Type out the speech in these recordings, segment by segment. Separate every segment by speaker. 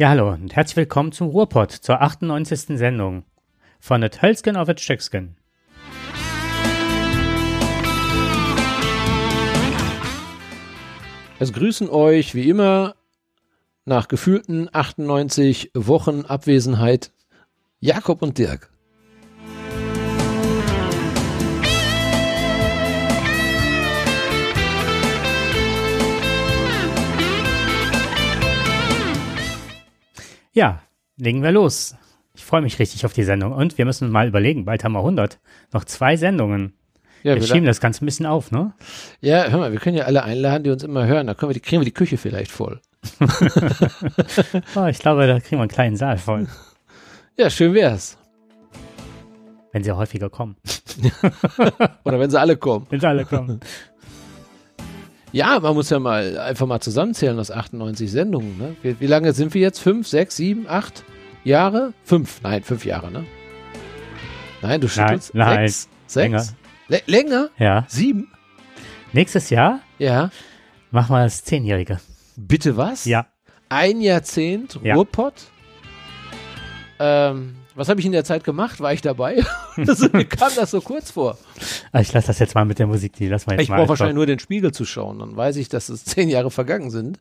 Speaker 1: Ja, hallo und herzlich willkommen zum Ruhrpott zur 98. Sendung von der Hölzgen auf et Stöcksken.
Speaker 2: Es grüßen euch wie immer nach gefühlten 98 Wochen Abwesenheit Jakob und Dirk.
Speaker 1: Ja, legen wir los. Ich freue mich richtig auf die Sendung und wir müssen mal überlegen, bald haben wir 100. Noch zwei Sendungen.
Speaker 2: Ja,
Speaker 1: wir schieben das Ganze ein bisschen auf, ne?
Speaker 2: Ja, hör mal, wir können ja alle einladen, die uns immer hören. Da können wir die, kriegen wir die Küche vielleicht voll.
Speaker 1: oh, ich glaube, da kriegen wir einen kleinen Saal voll.
Speaker 2: Ja, schön wär's.
Speaker 1: Wenn sie häufiger kommen.
Speaker 2: Oder wenn sie alle kommen.
Speaker 1: Wenn sie alle kommen.
Speaker 2: Ja, man muss ja mal einfach mal zusammenzählen aus 98 Sendungen. Ne? Wie, wie, lange sind wir jetzt? Fünf, sechs, sieben, acht Jahre? Fünf, nein, fünf Jahre, ne? Nein, du schüttelst.
Speaker 1: Nein, nein
Speaker 2: sechs, sechs?
Speaker 1: länger.
Speaker 2: L länger?
Speaker 1: Ja.
Speaker 2: Sieben?
Speaker 1: Nächstes Jahr
Speaker 2: Ja.
Speaker 1: machen wir das Zehnjährige.
Speaker 2: Bitte was?
Speaker 1: Ja.
Speaker 2: Ein Jahrzehnt
Speaker 1: Ja.
Speaker 2: Ruhrpott. Ähm, was habe ich in der Zeit gemacht? War ich dabei? also, mir kam das so kurz vor.
Speaker 1: Ah, Ich lasse das jetzt mal mit der Musik, die lassen wir jetzt
Speaker 2: Ich
Speaker 1: mal.
Speaker 2: brauche
Speaker 1: einfach.
Speaker 2: wahrscheinlich nur den Spiegel zu schauen. Dann weiß ich, dass es zehn Jahre vergangen sind.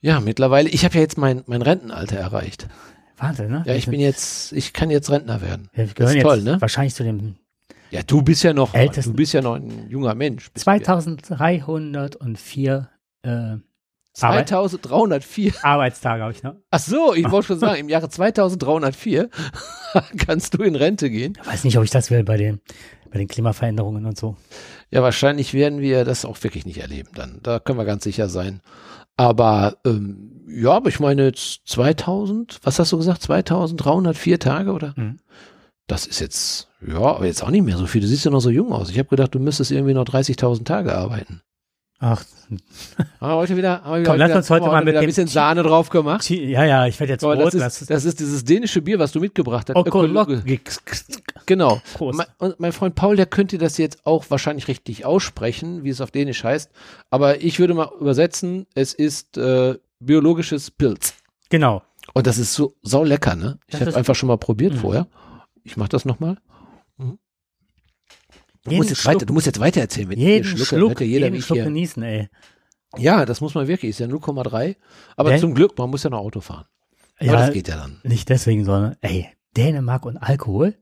Speaker 2: Ja, mittlerweile. Ich habe ja jetzt mein, mein Rentenalter erreicht.
Speaker 1: Wahnsinn, ne?
Speaker 2: Ja, ich bin jetzt, ich kann jetzt Rentner werden.
Speaker 1: wir
Speaker 2: Das ist toll, ne?
Speaker 1: wahrscheinlich zu dem
Speaker 2: Ja, du bist ja noch,
Speaker 1: Ältesten-
Speaker 2: du bist ja noch ein junger Mensch. Bist du ja.
Speaker 1: 2304 äh,
Speaker 2: 2304.
Speaker 1: Arbeitstage habe ich noch.
Speaker 2: Ach so, ich wollte schon sagen, im Jahre 2304 kannst du in Rente gehen.
Speaker 1: Ich weiß nicht, ob ich das will bei den, bei den Klimaveränderungen und so.
Speaker 2: Ja, wahrscheinlich werden wir das auch wirklich nicht erleben dann. Da können wir ganz sicher sein. Aber ähm, ja, aber ich meine jetzt 2000, was hast du gesagt? 2304 Tage oder?
Speaker 1: Mhm.
Speaker 2: Das ist jetzt, ja, aber jetzt auch nicht mehr so viel. Du siehst ja noch so jung aus. Ich habe gedacht, du müsstest irgendwie noch 30.000 Tage arbeiten.
Speaker 1: Ach,
Speaker 2: Haben wir heute wieder, haben wir
Speaker 1: Komm,
Speaker 2: wieder,
Speaker 1: lass uns heute mal mit
Speaker 2: ein bisschen Sahne drauf gemacht.
Speaker 1: Chi- ja, ja, ich werde jetzt
Speaker 2: Aber
Speaker 1: rot.
Speaker 2: das, ist, das ist dieses dänische Bier, was du mitgebracht hast.
Speaker 1: Ökologisch.
Speaker 2: Genau.
Speaker 1: Prost.
Speaker 2: Mein, und mein Freund Paul, der könnte das jetzt auch wahrscheinlich richtig aussprechen, wie es auf Dänisch heißt. Aber ich würde mal übersetzen, es ist äh, biologisches Pilz.
Speaker 1: Genau.
Speaker 2: Und das ist so sau lecker, ne? Ich habe einfach schon mal probiert
Speaker 1: Mhm.
Speaker 2: vorher. Ich mach das nochmal. Mhm. Du musst, jetzt
Speaker 1: Schluck-
Speaker 2: weiter, du musst jetzt weiter erzählen. Wenn
Speaker 1: Jeden Schluck,
Speaker 2: hört ja jeder,
Speaker 1: jeden Schluck
Speaker 2: hier.
Speaker 1: genießen, ey.
Speaker 2: Ja, das muss man wirklich. Ist ja 0,3. Aber
Speaker 1: Denn-
Speaker 2: zum Glück, man muss ja noch Auto fahren. Aber
Speaker 1: Ja,
Speaker 2: das geht ja dann.
Speaker 1: nicht deswegen, sondern, ey, Dänemark und Alkohol?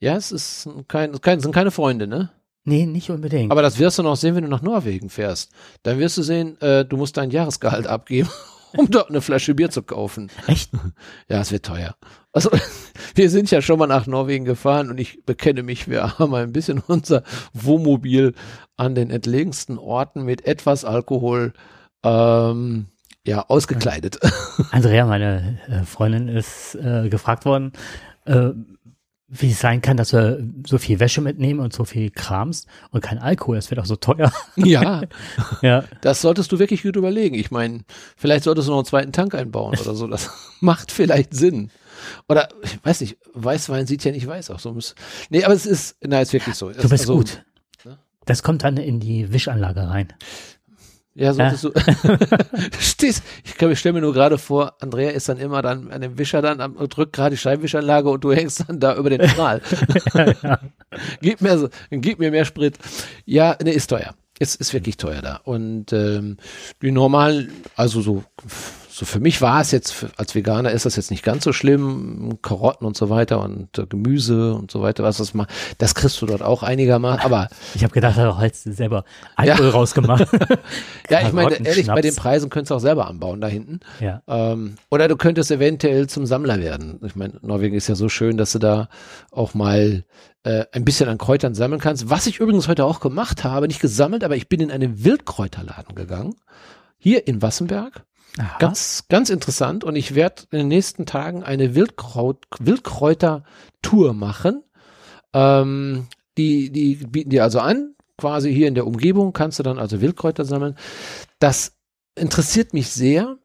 Speaker 2: Ja, es ist kein, kein, sind keine Freunde, ne?
Speaker 1: Nee, nicht unbedingt.
Speaker 2: Aber das wirst du noch sehen, wenn du nach Norwegen fährst. Dann wirst du sehen, äh, du musst dein Jahresgehalt abgeben, um dort eine Flasche Bier zu kaufen.
Speaker 1: Echt?
Speaker 2: Ja, es wird teuer. Also, wir sind ja schon mal nach Norwegen gefahren und ich bekenne mich, wir haben ein bisschen unser Wohnmobil an den entlegensten Orten mit etwas Alkohol ähm, ja, ausgekleidet.
Speaker 1: Andrea, meine äh, Freundin, ist äh, gefragt worden, äh, wie es sein kann, dass wir so viel Wäsche mitnehmen und so viel Krams und kein Alkohol. Das wird auch so teuer.
Speaker 2: ja,
Speaker 1: ja.
Speaker 2: das solltest du wirklich gut überlegen. Ich meine, vielleicht solltest du noch einen zweiten Tank einbauen oder so. Das macht vielleicht Sinn. Oder, ich weiß nicht, Weißwein sieht ja nicht weiß aus. So muss, nee, aber es ist, na, ist wirklich so.
Speaker 1: Du bist
Speaker 2: Also,
Speaker 1: gut.
Speaker 2: ne?
Speaker 1: Das kommt dann in die Wischanlage rein.
Speaker 2: Ja, solltest du. Du Stehst, ich, kann- ich stelle mir nur gerade vor, Andrea ist dann immer dann an dem Wischer dann am, drückt gerade die Scheibenwischanlage und du hängst dann da über den Strahl. gib mir so, gib mir mehr Sprit. Ja, ne, ist teuer. Es ist wirklich teuer da. Und ähm, die normalen, also so, so für mich war es jetzt, als Veganer ist das jetzt nicht ganz so schlimm. Karotten und so weiter und äh, Gemüse und so weiter, was das mal, das kriegst du dort auch einigermaßen. Aber
Speaker 1: Ich habe gedacht, er hat halt selber Alkohol rausgemacht.
Speaker 2: ja, ich meine, ehrlich, bei den. Preisen könntest du auch selber anbauen da hinten.
Speaker 1: ja.
Speaker 2: Ähm, oder du könntest eventuell zum Sammler werden. Ich meine, Norwegen ist ja so schön, dass du da auch mal äh, ein bisschen an Kräutern sammeln kannst. Was ich übrigens heute auch gemacht habe, nicht gesammelt, aber ich bin in einen Wildkräuterladen gegangen. Hier in Wassenberg.
Speaker 1: Aha.
Speaker 2: Ganz, ganz interessant. Und ich werde in den nächsten Tagen eine Wildkraut, Wildkräuter-Tour machen. Ähm, die, die bieten dir also an, quasi hier in der Umgebung kannst du dann also Wildkräuter sammeln. Das interessiert mich sehr,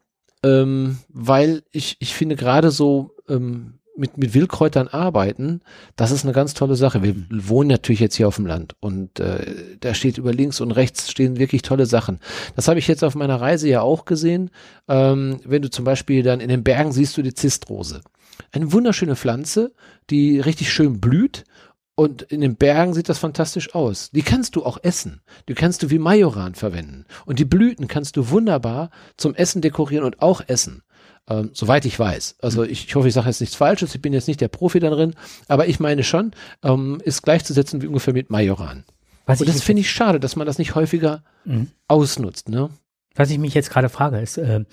Speaker 2: ähm, weil ich, ich finde gerade so ähm, mit, mit Wildkräutern arbeiten, das ist eine ganz tolle Sache. Wir wohnen natürlich jetzt hier auf dem Land und äh, da steht über links und rechts stehen wirklich tolle Sachen. Das habe ich jetzt auf meiner Reise ja auch gesehen. Ähm, wenn du zum Beispiel dann in den Bergen siehst du die Zistrose. Eine wunderschöne Pflanze, die richtig schön blüht und in den Bergen sieht das fantastisch aus. Die kannst du auch essen. Die kannst du wie Majoran verwenden. Und die Blüten kannst du wunderbar zum Essen dekorieren und auch essen. Ähm, soweit ich weiß. Also ich, ich hoffe, ich sage jetzt nichts Falsches. Ich bin jetzt nicht der Profi darin. Aber ich meine schon, ähm, ist gleichzusetzen wie ungefähr mit Majoran. Was und das finde ich schade, dass man das nicht häufiger mhm. ausnutzt. Ne?
Speaker 1: Was ich mich jetzt gerade frage, ist, äh,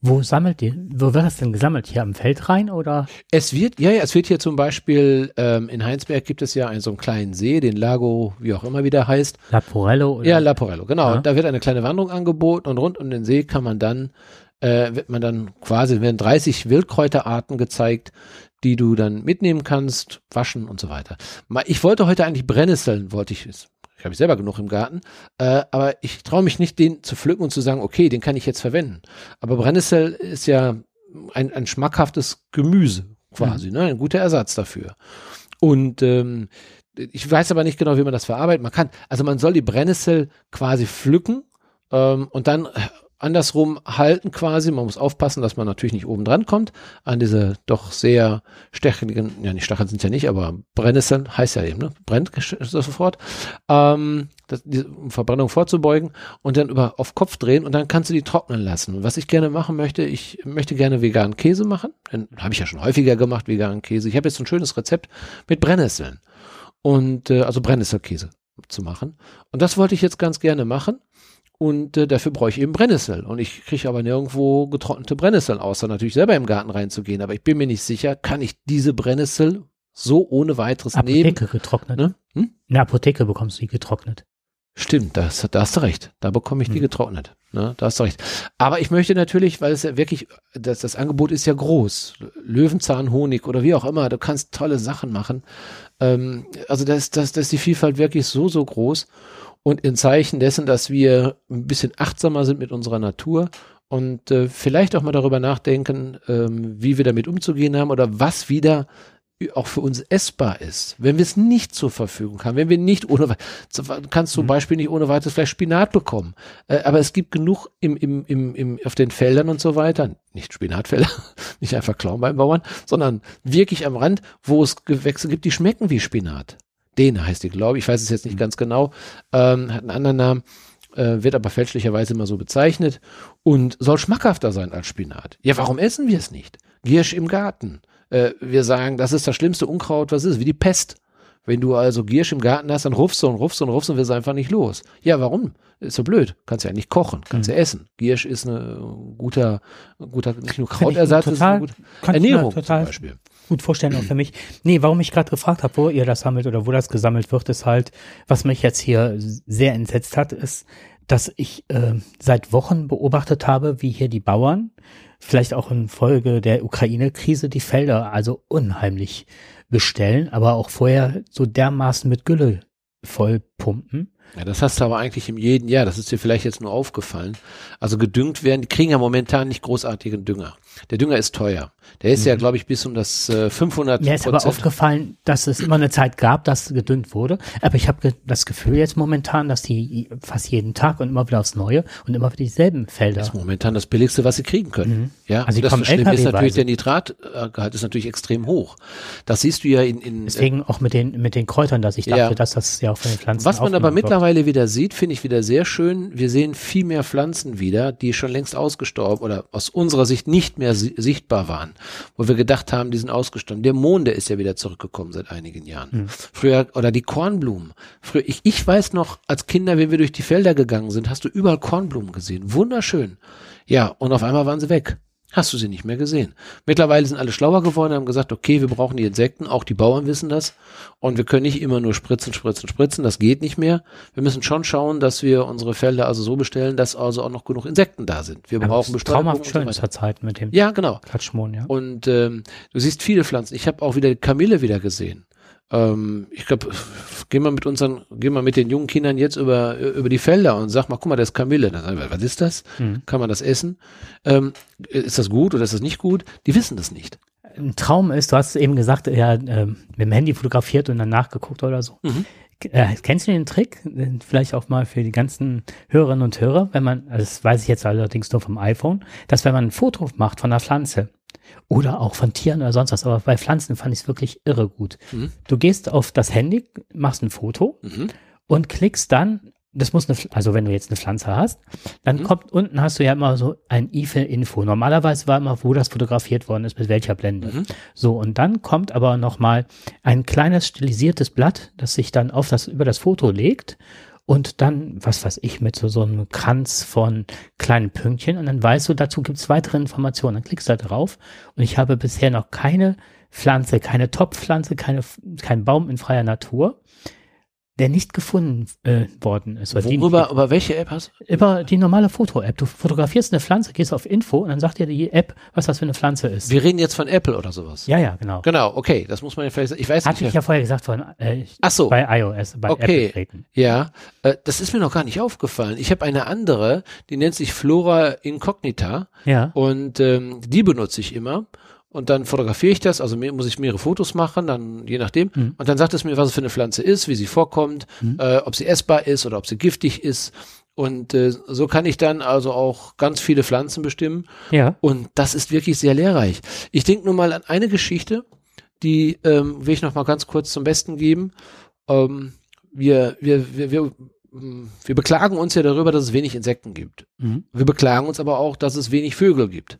Speaker 1: wo sammelt ihr, wo wird das denn gesammelt? Hier am Feld rein oder?
Speaker 2: Es wird, ja, ja, es wird hier zum Beispiel, ähm, in Heinsberg gibt es ja einen so einen kleinen See, den Lago, wie auch immer wieder heißt.
Speaker 1: Laporello
Speaker 2: oder? Ja, Laporello, genau. Ja. Da wird eine kleine Wanderung angeboten und rund um den See kann man dann, äh, wird man dann quasi, werden 30 Wildkräuterarten gezeigt, die du dann mitnehmen kannst, waschen und so weiter. Ich wollte heute eigentlich Brennnesseln, wollte ich, ich habe selber genug im Garten, äh, aber ich traue mich nicht, den zu pflücken und zu sagen, okay, den kann ich jetzt verwenden. Aber Brennnessel ist ja ein, ein schmackhaftes Gemüse quasi, mhm. ne? ein guter Ersatz dafür. Und ähm, ich weiß aber nicht genau, wie man das verarbeitet. Man kann, also man soll die Brennnessel quasi pflücken ähm, und dann andersrum halten quasi. Man muss aufpassen, dass man natürlich nicht oben dran kommt an diese doch sehr stacheligen, ja nicht Stacheln sind ja nicht, aber Brennnesseln heißt ja eben, ne? brennt sofort, ähm, das, die Verbrennung vorzubeugen und dann über auf Kopf drehen und dann kannst du die trocknen lassen. Was ich gerne machen möchte, ich möchte gerne veganen Käse machen. Habe ich ja schon häufiger gemacht, veganen Käse. Ich habe jetzt ein schönes Rezept mit Brennnesseln und äh, also Brennnesselkäse zu machen. Und das wollte ich jetzt ganz gerne machen. Und äh, dafür brauche ich eben Brennnessel. Und ich kriege aber nirgendwo getrocknete Brennnesseln, außer natürlich selber im Garten reinzugehen. Aber ich bin mir nicht sicher, kann ich diese Brennnessel so ohne weiteres
Speaker 1: Apotheke
Speaker 2: nehmen?
Speaker 1: Apotheke getrocknet. Ne? Hm? In der Apotheke bekommst du die getrocknet.
Speaker 2: Stimmt, das, da hast du recht. Da bekomme ich die hm. getrocknet. Ne, da hast du recht. Aber ich möchte natürlich, weil es ja wirklich, das, das Angebot ist ja groß. Löwenzahn, Honig oder wie auch immer. Du kannst tolle Sachen machen. Ähm, also das, das, das ist die Vielfalt wirklich so, so groß und in Zeichen dessen, dass wir ein bisschen achtsamer sind mit unserer Natur und äh, vielleicht auch mal darüber nachdenken, ähm, wie wir damit umzugehen haben oder was wieder auch für uns essbar ist, wenn wir es nicht zur Verfügung haben, wenn wir nicht ohne, kannst zum mhm. Beispiel nicht ohne weiteres vielleicht Spinat bekommen, äh, aber es gibt genug im, im, im, im, auf den Feldern und so weiter, nicht Spinatfelder, nicht einfach klauen beim Bauern, sondern wirklich am Rand, wo es Gewächse gibt, die schmecken wie Spinat. Dene heißt die, glaube ich. Ich weiß es jetzt nicht mhm. ganz genau. Ähm, hat einen anderen Namen, äh, wird aber fälschlicherweise immer so bezeichnet und soll schmackhafter sein als Spinat. Ja, warum essen wir es nicht? Giersch im Garten. Äh, wir sagen, das ist das schlimmste Unkraut, was ist, wie die Pest. Wenn du also Giersch im Garten hast, dann rufst du und rufst und rufst und wirst einfach nicht los. Ja, warum? Ist so blöd. Kannst ja nicht kochen, kannst mhm. ja essen. Giersch ist ein guter, guter, nicht nur Krautersatz,
Speaker 1: total,
Speaker 2: ist eine gute Ernährung total, zum Beispiel
Speaker 1: gut vorstellen auch für mich. Nee, warum ich gerade gefragt habe, wo ihr das sammelt oder wo das gesammelt wird, ist halt, was mich jetzt hier sehr entsetzt hat, ist, dass ich äh, seit Wochen beobachtet habe, wie hier die Bauern, vielleicht auch in Folge der Ukraine-Krise, die Felder also unheimlich bestellen, aber auch vorher so dermaßen mit Gülle vollpumpen.
Speaker 2: Ja, das hast du aber eigentlich im jeden Jahr. Das ist dir vielleicht jetzt nur aufgefallen. Also gedüngt werden, die kriegen ja momentan nicht großartigen Dünger. Der Dünger ist teuer. Der ist mhm. ja, glaube ich, bis um das äh, 500.
Speaker 1: Mir ist aber aufgefallen, dass es immer eine Zeit gab, dass gedüngt wurde. Aber ich habe ge das Gefühl jetzt momentan, dass die fast jeden Tag und immer wieder aufs Neue und immer wieder dieselben Felder. Das
Speaker 2: ist momentan das Billigste, was sie kriegen können. Mhm. Ja, also das Schlimme ist natürlich, der Nitratgehalt ist natürlich extrem hoch. Das siehst du ja in. in
Speaker 1: Deswegen auch mit den, mit den Kräutern, dass ich dachte, ja. dass das ja auch von den Pflanzen
Speaker 2: Was man aber mittlerweile wieder sieht, finde ich wieder sehr schön. Wir sehen viel mehr Pflanzen wieder, die schon längst ausgestorben oder aus unserer Sicht nicht mehr sichtbar waren, wo wir gedacht haben, die sind ausgestorben. Der Mond, der ist ja wieder zurückgekommen seit einigen Jahren. Mhm. Früher, oder die Kornblumen. Früher, ich, ich weiß noch, als Kinder, wenn wir durch die Felder gegangen sind, hast du überall Kornblumen gesehen. Wunderschön. Ja, und auf einmal waren sie weg hast du sie nicht mehr gesehen. Mittlerweile sind alle schlauer geworden, haben gesagt, okay, wir brauchen die Insekten, auch die Bauern wissen das und wir können nicht immer nur spritzen, spritzen, spritzen, das geht nicht mehr. Wir müssen schon schauen, dass wir unsere Felder also so bestellen, dass also auch noch genug Insekten da sind. Wir ja, brauchen
Speaker 1: Bestäubung. Traumhaft schön zur Zeit mit dem
Speaker 2: Ja, genau.
Speaker 1: Klatschmohn, ja.
Speaker 2: Und ähm, du siehst viele Pflanzen. Ich habe auch wieder Kamille wieder gesehen. Ähm, ich glaube, geh mal mit unseren, geh mal mit den jungen Kindern jetzt über, über die Felder und sag mal, guck mal, das ist Kamille. Dann sagen wir, was ist das? Mhm. Kann man das essen? Ähm, ist das gut oder ist das nicht gut? Die wissen das nicht.
Speaker 1: ein Traum ist, du hast eben gesagt, ja, äh, mit dem Handy fotografiert und dann nachgeguckt oder so. Mhm. Äh, kennst du den Trick? Vielleicht auch mal für die ganzen Hörerinnen und Hörer, wenn man, also das weiß ich jetzt allerdings nur vom iPhone, dass wenn man ein Foto macht von einer Pflanze oder auch von Tieren oder sonst was, aber bei Pflanzen fand ich es wirklich irre gut. Mhm. Du gehst auf das Handy, machst ein Foto mhm. und klickst dann das muss eine, also wenn du jetzt eine Pflanze hast, dann mhm. kommt unten hast du ja immer so ein IFE-Info. Normalerweise war immer, wo das fotografiert worden ist, mit welcher Blende. Mhm. So, und dann kommt aber nochmal ein kleines stilisiertes Blatt, das sich dann auf das, über das Foto legt und dann, was weiß ich, mit so, so einem Kranz von kleinen Pünktchen. Und dann weißt du, dazu gibt's weitere Informationen. Dann klickst du da drauf. Und ich habe bisher noch keine Pflanze, keine Topfpflanze, keine, kein Baum in freier Natur der nicht gefunden äh, worden ist.
Speaker 2: Worüber, die, über welche App hast
Speaker 1: du? Über die normale Foto-App. Du fotografierst eine Pflanze, gehst auf Info und dann sagt dir die App, was das für eine Pflanze ist.
Speaker 2: Wir reden jetzt von Apple oder sowas.
Speaker 1: Ja, ja, genau.
Speaker 2: Genau, okay, das muss man ja vielleicht, ich weiß
Speaker 1: Hatte nicht. ich ja vorher gesagt von,
Speaker 2: äh, Ach so.
Speaker 1: bei iOS, bei
Speaker 2: okay. Apple treten. Ja, äh, das ist mir noch gar nicht aufgefallen. Ich habe eine andere, die nennt sich Flora Incognita.
Speaker 1: Ja.
Speaker 2: Und ähm, die benutze ich immer und dann fotografiere ich das, also muss ich mehrere Fotos machen, dann je nachdem. Mhm. Und dann sagt es mir, was es für eine Pflanze ist, wie sie vorkommt, mhm. äh, ob sie essbar ist oder ob sie giftig ist. Und äh, so kann ich dann also auch ganz viele Pflanzen bestimmen.
Speaker 1: Ja.
Speaker 2: Und das ist wirklich sehr lehrreich. Ich denke nur mal an eine Geschichte, die ähm, will ich noch mal ganz kurz zum Besten geben. Ähm, wir, wir, wir, wir wir beklagen uns ja darüber, dass es wenig Insekten gibt. Mhm. Wir beklagen uns aber auch, dass es wenig Vögel gibt.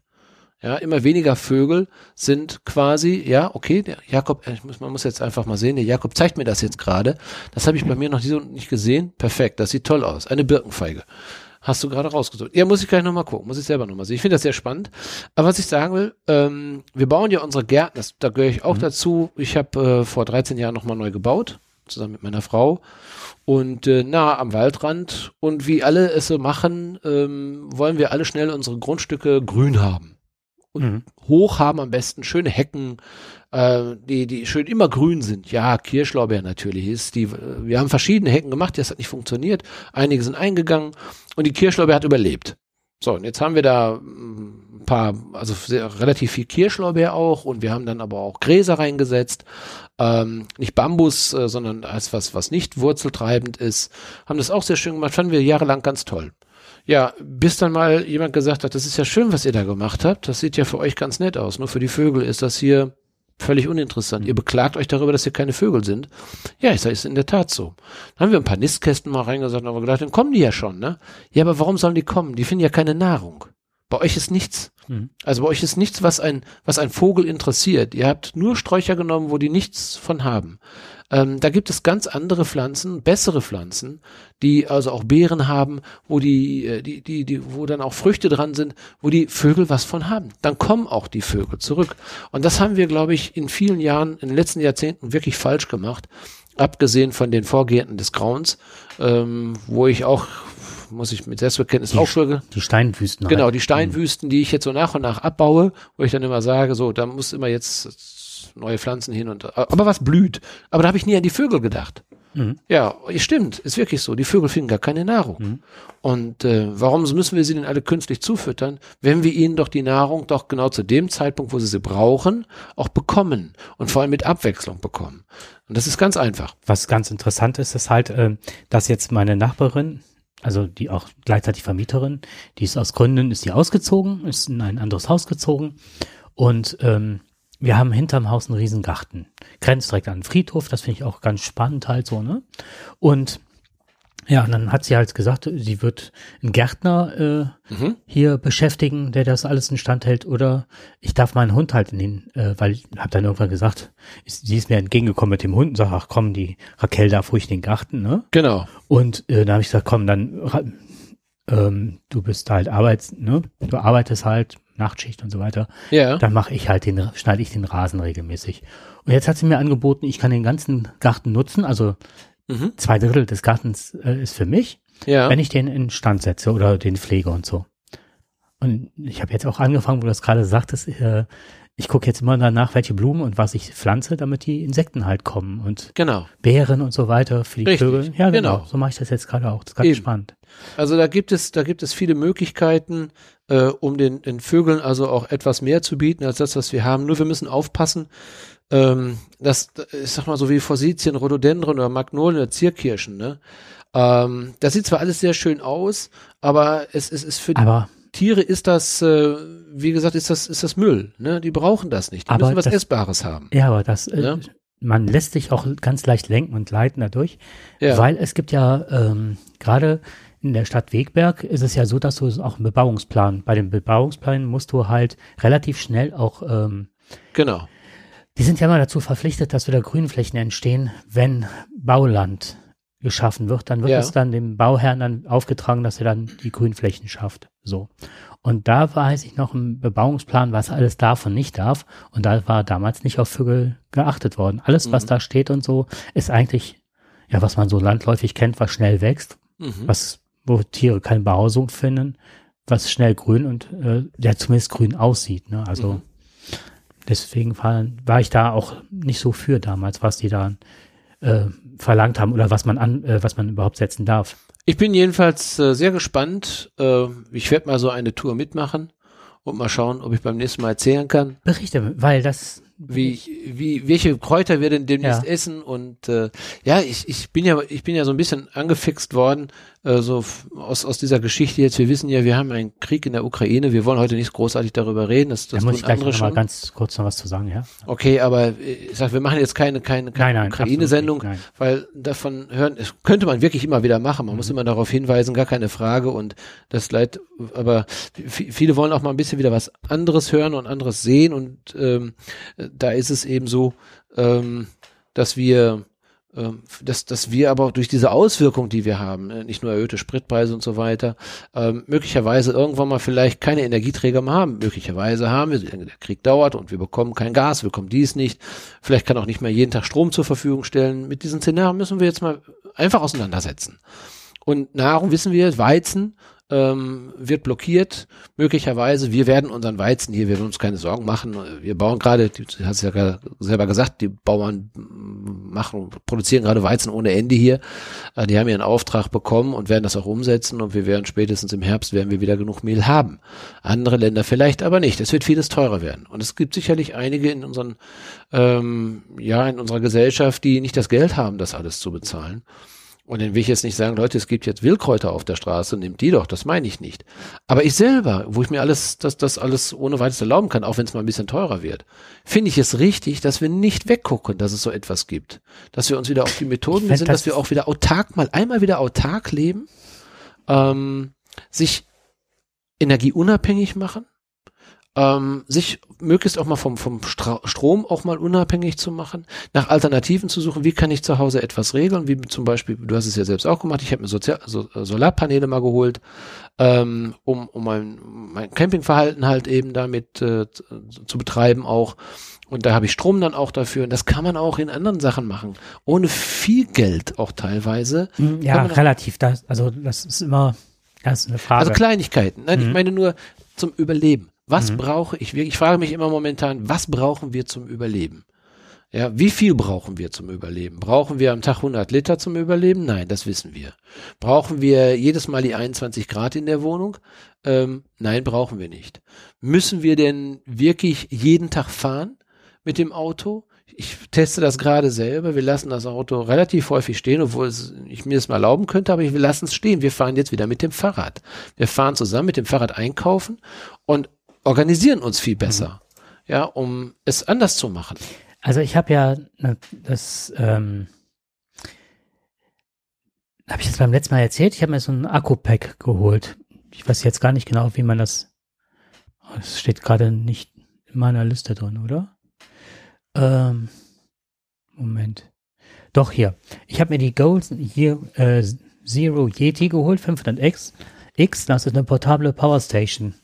Speaker 2: Ja, immer weniger Vögel sind quasi, ja, okay, der Jakob, äh, muss, man muss jetzt einfach mal sehen, der Jakob zeigt mir das jetzt gerade. Das habe ich bei mir noch nicht gesehen. Perfekt, das sieht toll aus. Eine Birkenfeige. Hast du gerade rausgesucht. Ja, muss ich gleich nochmal gucken, muss ich selber nochmal sehen. Ich finde das sehr spannend. Aber was ich sagen will, ähm, wir bauen ja unsere Gärten, das, da gehöre ich auch mhm. dazu. Ich habe äh, vor 13 Jahren nochmal neu gebaut, zusammen mit meiner Frau und äh, nah am Waldrand. Und wie alle es so machen, ähm, wollen wir alle schnell unsere Grundstücke grün haben und mhm. hoch haben am besten schöne Hecken, äh, die, die schön immer grün sind. Ja, Kirschlorbeer natürlich ist die, wir haben verschiedene Hecken gemacht, das hat nicht funktioniert. Einige sind eingegangen und die Kirschlorbeer hat überlebt. So, und jetzt haben wir da mm, ein paar, also sehr, relativ viel Kirschlorbeer auch und wir haben dann aber auch Gräser reingesetzt. Ähm, nicht Bambus, äh, sondern als was, was nicht wurzeltreibend ist. Haben das auch sehr schön gemacht, fanden wir jahrelang ganz toll. Ja, bis dann mal jemand gesagt hat, das ist ja schön, was ihr da gemacht habt. Das sieht ja für euch ganz nett aus. Nur für die Vögel ist das hier völlig uninteressant. Ihr beklagt euch darüber, dass hier keine Vögel sind. Ja, ich sage, ist in der Tat so. Dann haben wir ein paar Nistkästen mal reingesagt und haben gedacht, dann kommen die ja schon, ne? Ja, aber warum sollen die kommen? Die finden ja keine Nahrung. Bei euch ist nichts. Mhm. Also bei euch ist nichts, was ein, was ein Vogel interessiert. Ihr habt nur Sträucher genommen, wo die nichts von haben. Ähm, da gibt es ganz andere Pflanzen, bessere Pflanzen, die also auch Beeren haben, wo die, äh, die, die, die, wo dann auch Früchte dran sind, wo die Vögel was von haben. Dann kommen auch die Vögel zurück. Und das haben wir, glaube ich, in vielen Jahren, in den letzten Jahrzehnten wirklich falsch gemacht. Abgesehen von den Vorgärten des Grauens, ähm, wo ich auch muss ich mit Selbstbekenntnis
Speaker 1: die,
Speaker 2: aufschulge.
Speaker 1: Die Steinwüsten.
Speaker 2: Genau, halt. die Steinwüsten, die ich jetzt so nach und nach abbaue, wo ich dann immer sage, so, da muss immer jetzt neue Pflanzen hin und aber was blüht. Aber da habe ich nie an die Vögel gedacht. Mhm. Ja, stimmt, ist wirklich so. Die Vögel finden gar keine Nahrung. Mhm. Und äh, warum müssen wir sie denn alle künstlich zufüttern, wenn wir ihnen doch die Nahrung doch genau zu dem Zeitpunkt, wo sie sie brauchen, auch bekommen und vor allem mit Abwechslung bekommen. Und das ist ganz einfach.
Speaker 1: Was ganz interessant ist, ist halt, äh, dass jetzt meine Nachbarin, also die auch gleichzeitig Vermieterin, die ist aus Gründen, ist die ausgezogen, ist in ein anderes Haus gezogen und ähm, wir haben hinterm Haus einen Riesengarten. Grenzt direkt an den Friedhof, das finde ich auch ganz spannend halt so, ne? Und ja, und dann hat sie halt gesagt, sie wird einen Gärtner äh, mhm. hier beschäftigen, der das alles instand hält, oder ich darf meinen Hund halt in den, äh, weil ich habe dann irgendwann gesagt, ist, sie ist mir entgegengekommen mit dem Hund und sag, ach komm, die Raquel darf ruhig den Garten, ne?
Speaker 2: Genau.
Speaker 1: Und äh, dann habe ich gesagt, komm, dann ähm, du bist halt arbeits, ne? Du arbeitest halt, Nachtschicht und so weiter,
Speaker 2: ja.
Speaker 1: dann mache ich halt den, schneide ich den Rasen regelmäßig. Und jetzt hat sie mir angeboten, ich kann den ganzen Garten nutzen, also mhm. zwei Drittel des Gartens äh, ist für mich,
Speaker 2: ja.
Speaker 1: wenn ich den in Stand setze oder den pflege und so. Und ich habe jetzt auch angefangen, wo du das gerade sagtest, äh, ich gucke jetzt immer danach, welche Blumen und was ich pflanze, damit die Insekten halt kommen und
Speaker 2: genau.
Speaker 1: Beeren und so weiter für die
Speaker 2: Richtig.
Speaker 1: Vögel. Ja, genau.
Speaker 2: Genau.
Speaker 1: So mache ich das jetzt gerade auch. Das ist ganz
Speaker 2: Eben.
Speaker 1: spannend.
Speaker 2: Also da gibt es, da gibt es viele Möglichkeiten, äh, um den, den Vögeln also auch etwas mehr zu bieten als das, was wir haben. Nur wir müssen aufpassen, ähm, dass, ich sag mal so wie Forsythien, Rhododendron oder Magnolien oder Zierkirschen, ne? Ähm, das sieht zwar alles sehr schön aus, aber es, es ist für die
Speaker 1: Aber
Speaker 2: Tiere ist das, äh, wie gesagt, ist das, ist das Müll, ne? Die brauchen das nicht. Die
Speaker 1: Aber
Speaker 2: müssen was
Speaker 1: das-
Speaker 2: Essbares haben.
Speaker 1: ja, aber das, äh,
Speaker 2: Ja.
Speaker 1: man lässt sich auch ganz leicht lenken und leiten dadurch,
Speaker 2: Ja.
Speaker 1: weil es gibt ja ähm, gerade in der Stadt Wegberg ist es ja so, dass du auch einen Bebauungsplan, bei den Bebauungsplänen musst du halt relativ schnell auch ähm,
Speaker 2: Genau.
Speaker 1: Die sind ja immer dazu verpflichtet, dass wieder Grünflächen entstehen, wenn Bauland geschaffen wird. Dann wird
Speaker 2: Ja.
Speaker 1: es dann dem Bauherrn dann aufgetragen, dass er dann die Grünflächen schafft. So. Und da weiß ich noch im Bebauungsplan, was alles darf und nicht darf. Und da war damals nicht auf Vögel geachtet worden. Alles, was
Speaker 2: Mhm.
Speaker 1: da steht und so, ist eigentlich, ja, was man so landläufig kennt, was schnell wächst,
Speaker 2: Mhm.
Speaker 1: was, wo Tiere keine Behausung finden, was schnell grün und äh, der zumindest grün aussieht. Ne? Also
Speaker 2: Mhm.
Speaker 1: Deswegen war, war ich da auch nicht so für damals, was die da äh, verlangt haben oder was man an, äh, was man überhaupt setzen darf.
Speaker 2: Ich bin jedenfalls äh, sehr gespannt. Äh, ich werde mal so eine Tour mitmachen und mal schauen, ob ich beim nächsten Mal erzählen kann,
Speaker 1: Berichte, weil das
Speaker 2: wie, wie, welche Kräuter wir denn demnächst
Speaker 1: Ja.
Speaker 2: essen. Und äh, ja, ich, ich bin ja, ich bin ja so ein bisschen angefixt worden, äh, so f- aus, aus dieser Geschichte jetzt. Wir wissen ja, wir haben einen Krieg in der Ukraine. Wir wollen heute nicht großartig darüber reden. Das,
Speaker 1: da
Speaker 2: das
Speaker 1: muss
Speaker 2: tun
Speaker 1: ich gleich noch mal ganz kurz noch was zu sagen, ja?
Speaker 2: Okay, aber äh, ich sag, wir machen jetzt keine, keine, keine Ukraine-Sendung, weil davon hören, das könnte man wirklich immer wieder machen. Man
Speaker 1: Mhm.
Speaker 2: muss immer darauf hinweisen, gar keine Frage. Und das leid, aber viele wollen auch mal ein bisschen wieder was anderes hören und anderes sehen. Und ähm, da ist es eben so, ähm, dass wir dass, dass wir aber durch diese Auswirkung, die wir haben, äh, nicht nur erhöhte Spritpreise und so weiter, ähm, möglicherweise irgendwann mal vielleicht keine Energieträger mehr haben. Möglicherweise haben wir, der Krieg dauert und wir bekommen kein Gas, wir bekommen dies nicht. Vielleicht kann auch nicht mehr jeden Tag Strom zur Verfügung stellen. Mit diesen Szenarien müssen wir jetzt mal einfach auseinandersetzen. Und Nahrung wissen wir, Weizen ähm, wird blockiert. Möglicherweise, wir werden unseren Weizen hier, wir werden uns keine Sorgen machen. Wir bauen gerade, du hast ja selber gesagt, die Bauern machen, produzieren gerade Weizen ohne Ende hier. Äh, Die haben ihren Auftrag bekommen und werden das auch umsetzen und wir werden spätestens im Herbst werden wir wieder genug Mehl haben. Andere Länder vielleicht aber nicht. Es wird vieles teurer werden. Und es gibt sicherlich einige in unseren, ähm, ja, in unserer Gesellschaft, die nicht das Geld haben, das alles zu bezahlen. Und dann will ich jetzt nicht sagen, Leute, es gibt jetzt Wildkräuter auf der Straße, nehmt die doch, das meine ich nicht. Aber ich selber, wo ich mir alles, das, das alles ohne weiteres erlauben kann, auch wenn es mal ein bisschen teurer wird, finde ich es richtig, dass wir nicht weggucken, dass es so etwas gibt. Dass wir uns wieder auf die Methoden sind,
Speaker 1: das-
Speaker 2: dass wir auch wieder autark, mal einmal wieder autark leben, ähm, sich energieunabhängig machen, ähm, sich möglichst auch mal vom, vom Stra Strom auch mal unabhängig zu machen, nach Alternativen zu suchen, wie kann ich zu Hause etwas regeln, wie zum Beispiel, du hast es ja selbst auch gemacht, ich habe mir Sozial so, äh, Solarpaneele mal geholt, ähm, um, um mein, mein Campingverhalten halt eben damit äh, zu, betreiben auch. Und da habe ich Strom dann auch dafür. Und das kann man auch in anderen Sachen machen. Ohne viel Geld auch teilweise.
Speaker 1: Hm, Ja, relativ. Das, also das ist immer, das ist eine Frage.
Speaker 2: Also Kleinigkeiten. Nein, ich
Speaker 1: Mhm.
Speaker 2: meine nur zum Überleben. Was
Speaker 1: Mhm.
Speaker 2: brauche ich wirklich? Ich frage mich immer momentan, was brauchen wir zum Überleben? Ja, wie viel brauchen wir zum Überleben? Brauchen wir am Tag 100 Liter zum Überleben? Nein, das wissen wir. Brauchen wir jedes Mal die 21 Grad in der Wohnung? Ähm, nein, brauchen wir nicht. Müssen wir denn wirklich jeden Tag fahren mit dem Auto? Ich teste das gerade selber. Wir lassen das Auto relativ häufig stehen, obwohl es, ich mir das mal erlauben könnte, aber wir lassen es stehen. Wir fahren jetzt wieder mit dem Fahrrad. Wir fahren zusammen mit dem Fahrrad einkaufen und organisieren uns viel besser. Ja, um es anders zu machen.
Speaker 1: Also ich habe ja ne, das, ähm, habe ich das beim letzten Mal erzählt? Ich habe mir so ein Akku-Pack geholt. Ich weiß jetzt gar nicht genau, wie man das. Das steht gerade nicht in meiner Liste drin, oder? Ähm, Moment. Doch hier. Ich habe mir die Gold hier äh, Zero Yeti geholt, 500X. X, das ist eine portable Powerstation.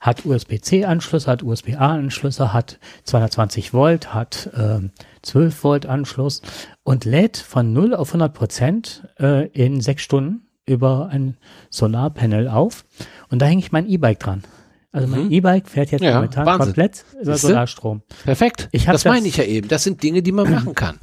Speaker 1: Hat USB-C-Anschlüsse, hat USB-A-Anschlüsse, hat 220 Volt, hat ähm, 12 Volt Anschluss und lädt von 0 auf 100 Prozent äh, in sechs Stunden über ein Solarpanel auf. Und da hänge ich mein E-Bike dran. Also mein mhm. E-Bike fährt jetzt ja, momentan Wahnsinn. komplett über Solarstrom.
Speaker 2: Perfekt. Ich das meine ich ja eben. Das sind Dinge, die man machen kann.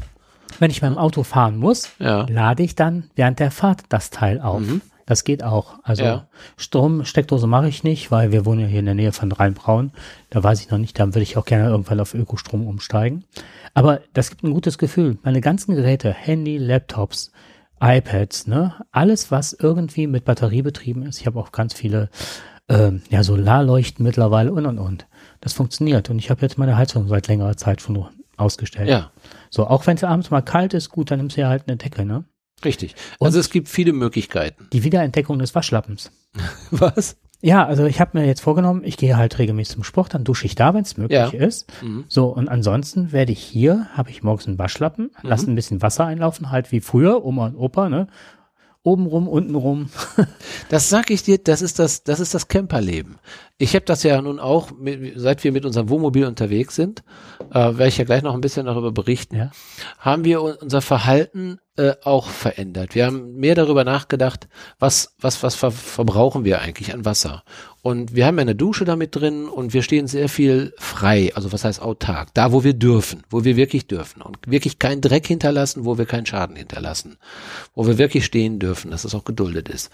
Speaker 1: Wenn ich beim Auto fahren muss, ja. lade ich dann während der Fahrt das Teil auf. Mhm. Das geht auch. Also ja. Strom, Steckdose mache ich nicht, weil wir wohnen ja hier in der Nähe von Rheinbraun. Da weiß ich noch nicht, da würde ich auch gerne irgendwann auf Ökostrom umsteigen. Aber das gibt ein gutes Gefühl. Meine ganzen Geräte, Handy, Laptops, iPads, ne, alles, was irgendwie mit Batterie betrieben ist. Ich habe auch ganz viele äh, ja, Solarleuchten mittlerweile und und und. Das funktioniert. Und ich habe jetzt meine Heizung seit längerer Zeit schon ausgestellt.
Speaker 2: Ja.
Speaker 1: So, auch wenn es abends mal kalt ist, gut, dann nimmst du ja halt eine Decke, ne?
Speaker 2: Richtig. Also Und es gibt viele Möglichkeiten.
Speaker 1: Die Wiederentdeckung des Waschlappens.
Speaker 2: Was?
Speaker 1: Ja, also ich habe mir jetzt vorgenommen, ich gehe halt regelmäßig zum Sport, dann dusche ich da, wenn es möglich ja. ist. Mhm. So, und ansonsten werde ich hier, habe ich morgens einen Waschlappen, mhm. lasse ein bisschen Wasser einlaufen, halt wie früher, Oma und Opa, ne? Oben rum, unten rum.
Speaker 2: das sag ich dir, das ist das, das ist das Camperleben. Ich habe das ja nun auch, seit wir mit unserem Wohnmobil unterwegs sind, äh, werde ich ja gleich noch ein bisschen darüber berichten, ja. haben wir unser Verhalten äh, auch verändert. Wir haben mehr darüber nachgedacht, was, was, was ver verbrauchen wir eigentlich an Wasser. Und wir haben eine Dusche damit drin und wir stehen sehr viel frei, also was heißt autark, da wo wir dürfen, wo wir wirklich dürfen und wirklich keinen Dreck hinterlassen, wo wir keinen Schaden hinterlassen, wo wir wirklich stehen dürfen, dass es auch geduldet ist.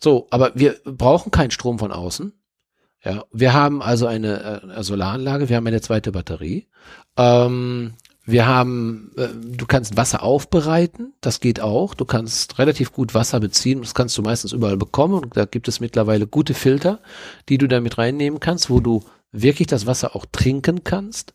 Speaker 2: So, aber wir brauchen keinen Strom von außen. Ja, wir haben also eine äh, Solaranlage, wir haben eine zweite Batterie. Ähm, wir haben, äh, du kannst Wasser aufbereiten, das geht auch. Du kannst relativ gut Wasser beziehen, das kannst du meistens überall bekommen. Und da gibt es mittlerweile gute Filter, die du da mit reinnehmen kannst, wo du wirklich das Wasser auch trinken kannst.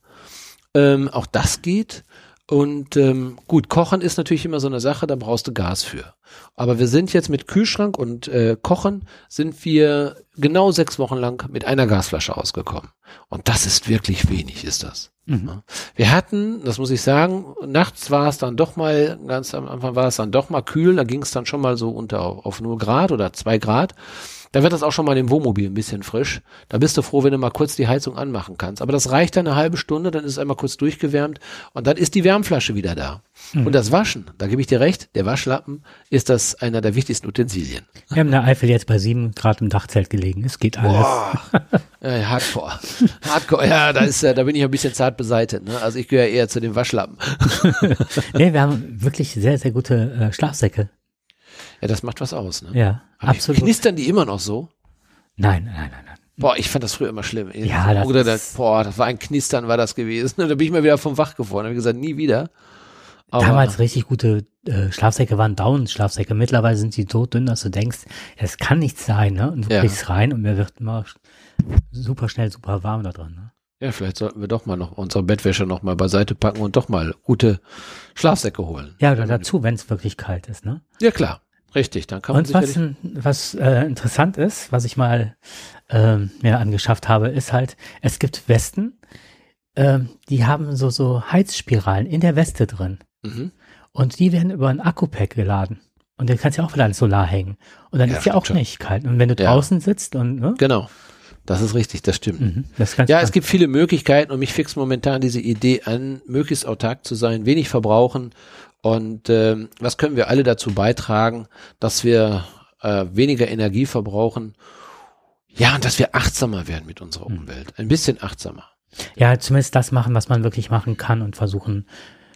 Speaker 2: Ähm, auch das geht. Und ähm, gut, Kochen ist natürlich immer so eine Sache, da brauchst du Gas für. Aber wir sind jetzt mit Kühlschrank und äh, Kochen sind wir genau sechs Wochen lang mit einer Gasflasche ausgekommen. Und das ist wirklich wenig, ist das. Mhm. Wir hatten, das muss ich sagen, nachts war es dann doch mal, ganz am Anfang war es dann doch mal kühl, da ging es dann schon mal so unter auf, auf 0 Grad oder zwei Grad. Da wird das auch schon mal im Wohnmobil ein bisschen frisch. Da bist du froh, wenn du mal kurz die Heizung anmachen kannst. Aber das reicht dann eine halbe Stunde, dann ist es einmal kurz durchgewärmt und dann ist die Wärmflasche wieder da. Mhm. Und das Waschen, da gebe ich dir recht, der Waschlappen ist das einer der wichtigsten Utensilien.
Speaker 1: Wir haben in der Eifel jetzt bei sieben Grad im Dachzelt gelegen. Es geht alles. Boah.
Speaker 2: Ja, Hardcore. Hardcore, ja, da ist, da bin ich ein bisschen zart beseitet. Ne? Also ich gehöre eher zu den Waschlappen.
Speaker 1: nee, wir haben wirklich sehr, sehr gute äh, Schlafsäcke.
Speaker 2: Ja, das macht was aus, ne?
Speaker 1: Ja,
Speaker 2: Aber absolut. Knistern die immer noch so?
Speaker 1: Nein, nein, nein, nein.
Speaker 2: Boah, ich fand das früher immer schlimm.
Speaker 1: Ja, das,
Speaker 2: Oder das, boah, das war ein Knistern, war das gewesen. Und da bin ich mal wieder vom Wach geworden. Da habe ich gesagt, nie wieder.
Speaker 1: Aber Damals richtig gute äh, Schlafsäcke waren Down-Schlafsäcke. Mittlerweile sind sie so dünn, dass du denkst, es kann nichts sein, ne? Und du ja. kriegst rein und mir wird immer super schnell, super warm da drin, ne?
Speaker 2: Ja, vielleicht sollten wir doch mal noch unsere Bettwäsche noch mal beiseite packen und doch mal gute Schlafsäcke holen.
Speaker 1: Ja, oder dazu, wenn es wirklich kalt ist, ne?
Speaker 2: Ja, klar. Richtig, dann kann man
Speaker 1: Und was, was äh, interessant ist, was ich mal äh, mir angeschafft habe, ist halt, es gibt Westen, äh, die haben so, so Heizspiralen in der Weste drin. Mhm. Und die werden über ein Akku-Pack geladen. Und dann kannst du ja auch wieder ans Solar hängen. Und dann ja, ist ja auch schon. nicht kalt. Und wenn du ja. draußen sitzt und, ne?
Speaker 2: Genau. Das ist richtig, das stimmt. Mhm, das ja, es gibt viele Möglichkeiten und mich fixt momentan diese Idee an, möglichst autark zu sein, wenig verbrauchen und äh, was können wir alle dazu beitragen, dass wir äh, weniger Energie verbrauchen? Ja, und dass wir achtsamer werden mit unserer hm. Umwelt. Ein bisschen achtsamer.
Speaker 1: Ja, zumindest das machen, was man wirklich machen kann und versuchen.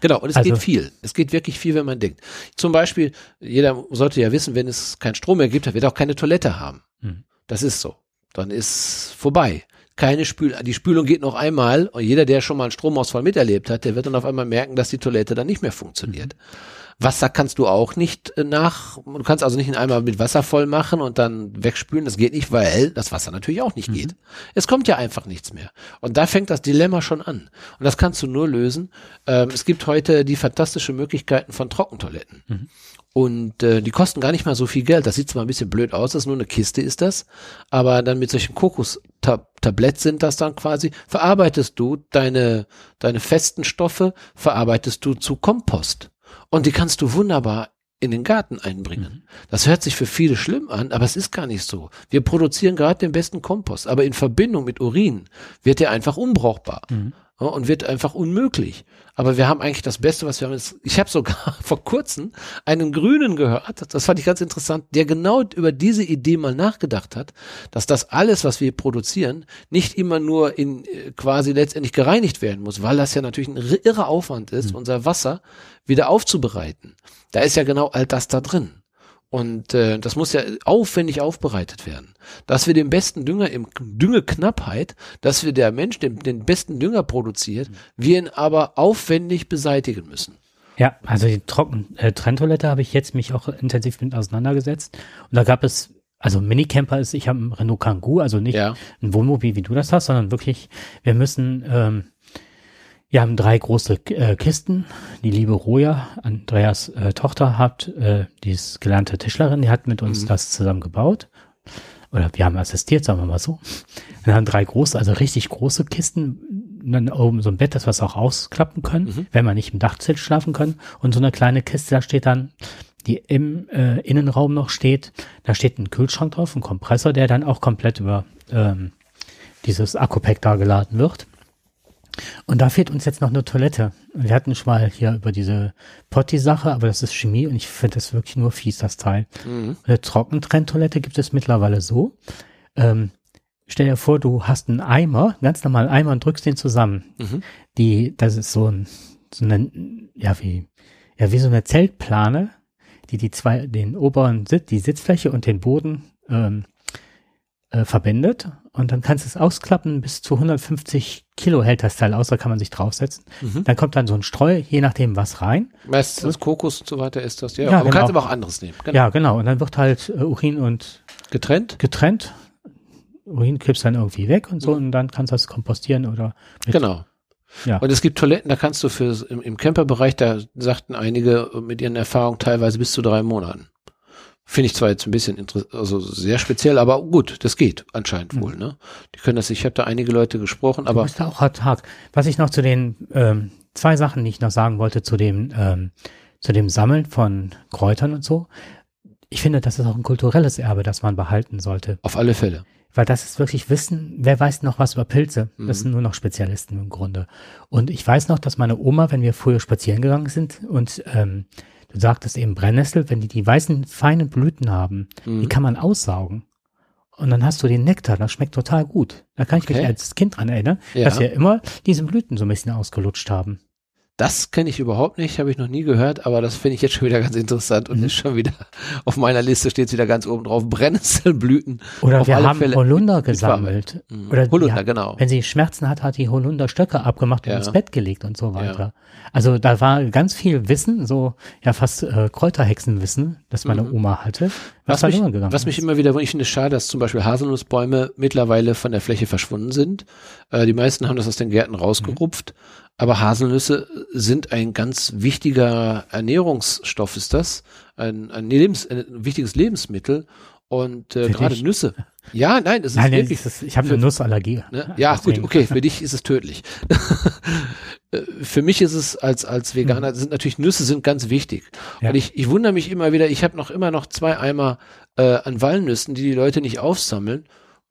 Speaker 2: Genau, und es also, geht viel. Es geht wirklich viel, wenn man denkt. Zum Beispiel, jeder sollte ja wissen, wenn es keinen Strom mehr gibt, dann wird auch keine Toilette haben. Mhm. Das ist so. Dann ist vorbei keine Spül, die Spülung geht noch einmal und jeder, der schon mal einen Stromausfall miterlebt hat, der wird dann auf einmal merken, dass die Toilette dann nicht mehr funktioniert. Mhm. Wasser kannst du auch nicht äh, nach, du kannst also nicht in einmal mit Wasser voll machen und dann wegspülen, das geht nicht, weil das Wasser natürlich auch nicht mhm. geht. Es kommt ja einfach nichts mehr. Und da fängt das Dilemma schon an. Und das kannst du nur lösen. Ähm, es gibt heute die fantastische Möglichkeiten von Trockentoiletten. Mhm. Und äh, die kosten gar nicht mal so viel Geld. Das sieht zwar ein bisschen blöd aus, das ist nur eine Kiste ist das, aber dann mit solchen Kokos-Tabletts sind das dann quasi, verarbeitest du deine, deine festen Stoffe, verarbeitest du zu Kompost. Und die kannst du wunderbar in den Garten einbringen. Mhm. Das hört sich für viele schlimm an, aber es ist gar nicht so. Wir produzieren gerade den besten Kompost, aber in Verbindung mit Urin wird er einfach unbrauchbar. Mhm. Und wird einfach unmöglich. Aber wir haben eigentlich das Beste, was wir haben. Ich habe sogar vor kurzem einen Grünen gehört, das fand ich ganz interessant, der genau über diese Idee mal nachgedacht hat, dass das alles, was wir produzieren, nicht immer nur in äh, quasi letztendlich gereinigt werden muss, weil das ja natürlich ein irrer Aufwand ist, mhm. unser Wasser wieder aufzubereiten. Da ist ja genau all das da drin. Und äh, das muss ja aufwendig aufbereitet werden. Dass wir den besten Dünger im Düngeknappheit, dass wir der Mensch den, den besten Dünger produziert, wir ihn aber aufwendig beseitigen müssen.
Speaker 1: Ja, also die Trocken äh, Trenntoilette habe ich jetzt mich auch intensiv mit auseinandergesetzt. Und da gab es, also Minicamper ist, ich habe einen Renault Kangoo, also nicht ja. ein Wohnmobil, wie du das hast, sondern wirklich, wir müssen ähm, wir haben drei große äh, Kisten. Die liebe Roja, Andreas äh, Tochter, hat, äh, die ist gelernte Tischlerin, die hat mit uns mhm. das zusammen gebaut. Oder wir haben assistiert, sagen wir mal so. Wir haben drei große, also richtig große Kisten. Und dann oben so ein Bett, das wir auch ausklappen können, mhm. wenn wir nicht im Dachzelt schlafen können. Und so eine kleine Kiste, da steht dann, die im äh, Innenraum noch steht, da steht ein Kühlschrank drauf, ein Kompressor, der dann auch komplett über ähm, dieses Akku-Pack da geladen wird. Und da fehlt uns jetzt noch eine Toilette. Wir hatten schon mal hier über diese Potti-Sache, aber das ist Chemie und ich finde das wirklich nur fies, das Teil. Mhm. Eine Trockentrenntoilette gibt es mittlerweile so. Ähm, stell dir vor, du hast einen Eimer, ganz normalen Eimer und drückst den zusammen. Mhm. Die, das ist so ein, so eine, ja, wie, ja, wie so eine Zeltplane, die die zwei, den oberen Sitz, die Sitzfläche und den Boden ähm, äh, verbindet und dann kannst du es ausklappen, bis zu 150 Kilo hält das Teil aus, da kann man sich draufsetzen. Mhm. Dann kommt dann so ein Streu, je nachdem was rein.
Speaker 2: Meistens Kokos und so weiter ist das, ja. ja aber genau. kannst aber auch anderes nehmen.
Speaker 1: Genau. Ja, genau. Und dann wird halt äh, Urin und
Speaker 2: getrennt.
Speaker 1: Getrennt. Urin kippst dann irgendwie weg und so mhm. und dann kannst du das kompostieren oder
Speaker 2: Genau. Ja. Und es gibt Toiletten, da kannst du für im, im Camperbereich, da sagten einige mit ihren Erfahrungen teilweise bis zu drei Monaten. Finde ich zwar jetzt ein bisschen also sehr speziell, aber gut, das geht anscheinend wohl. Mhm. Ne? Die können das. Ich habe da einige Leute gesprochen, aber. Du
Speaker 1: bist da auch hart, hart. Was ich noch zu den ähm, zwei Sachen, die ich noch sagen wollte zu dem ähm, zu dem Sammeln von Kräutern und so. Ich finde, das ist auch ein kulturelles Erbe, das man behalten sollte.
Speaker 2: Auf alle Fälle.
Speaker 1: Weil das ist wirklich Wissen, wer weiß noch was über Pilze? Das mhm. sind nur noch Spezialisten im Grunde. Und ich weiß noch, dass meine Oma, wenn wir früher spazieren gegangen sind und ähm, du sagtest eben Brennnessel, wenn die die weißen, feinen Blüten haben, mhm. die kann man aussaugen. Und dann hast du den Nektar, das schmeckt total gut. Da kann ich okay. mich als Kind dran erinnern, ja. dass wir immer diese Blüten so ein bisschen ausgelutscht haben.
Speaker 2: Das kenne ich überhaupt nicht, habe ich noch nie gehört, aber das finde ich jetzt schon wieder ganz interessant und mhm. ist schon wieder auf meiner Liste steht wieder ganz oben drauf Brennnesselblüten.
Speaker 1: Oder wir haben Fälle Holunder gesammelt.
Speaker 2: Mhm. Oder Holunder, ja, genau.
Speaker 1: Wenn sie Schmerzen hat, hat die Holunderstöcke abgemacht und ja. ins Bett gelegt und so weiter. Ja. Also da war ganz viel Wissen, so ja fast äh, Kräuterhexenwissen, das meine mhm. Oma hatte.
Speaker 2: Was, was mich, was mich immer wieder, ich finde es schade, dass zum Beispiel Haselnussbäume mittlerweile von der Fläche verschwunden sind. Äh, die meisten haben das aus den Gärten rausgerupft. Aber Haselnüsse sind ein ganz wichtiger Ernährungsstoff, ist das. Ein, ein, Lebens, ein wichtiges Lebensmittel. Und äh, gerade Nüsse. Ja, nein, es ist nein, wirklich.
Speaker 1: Ist, ich habe eine Nussallergie.
Speaker 2: Ne? Ja, gut, okay, für dich ist es tödlich. Äh, für mich ist es als als Veganer mhm. sind natürlich Nüsse sind ganz wichtig. Ja. Und ich, ich wundere mich immer wieder. Ich habe noch immer noch zwei Eimer äh, an Walnüssen, die die Leute nicht aufsammeln.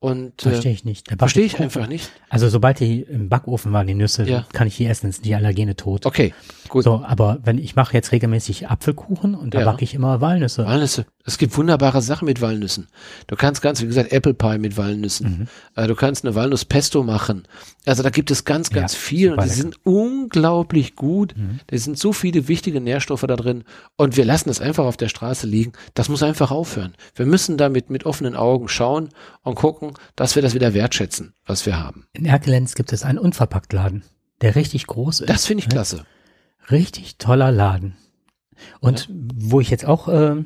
Speaker 2: Und
Speaker 1: verstehe ich nicht.
Speaker 2: Verstehe ich einfach nicht.
Speaker 1: Also sobald die im Backofen waren, die Nüsse, ja. kann ich die essen, sind die Allergene tot.
Speaker 2: Okay,
Speaker 1: gut. So, aber wenn ich mache jetzt regelmäßig Apfelkuchen und da ja. backe ich immer Walnüsse.
Speaker 2: Walnüsse. Es gibt wunderbare Sachen mit Walnüssen. Du kannst ganz, wie gesagt, Apple Pie mit Walnüssen. Mhm. Äh, du kannst eine Walnuss-Pesto machen. Also da gibt es ganz, ganz ja, viel und die lecker. sind unglaublich gut. Mhm. Da sind so viele wichtige Nährstoffe da drin und wir lassen es einfach auf der Straße liegen. Das muss einfach aufhören. Wir müssen damit mit offenen Augen schauen und gucken, dass wir das wieder wertschätzen, was wir haben.
Speaker 1: In Erkelenz gibt es einen Unverpacktladen, der richtig groß ist.
Speaker 2: Das finde ich klasse.
Speaker 1: Richtig toller Laden. Und ja. wo ich jetzt auch äh,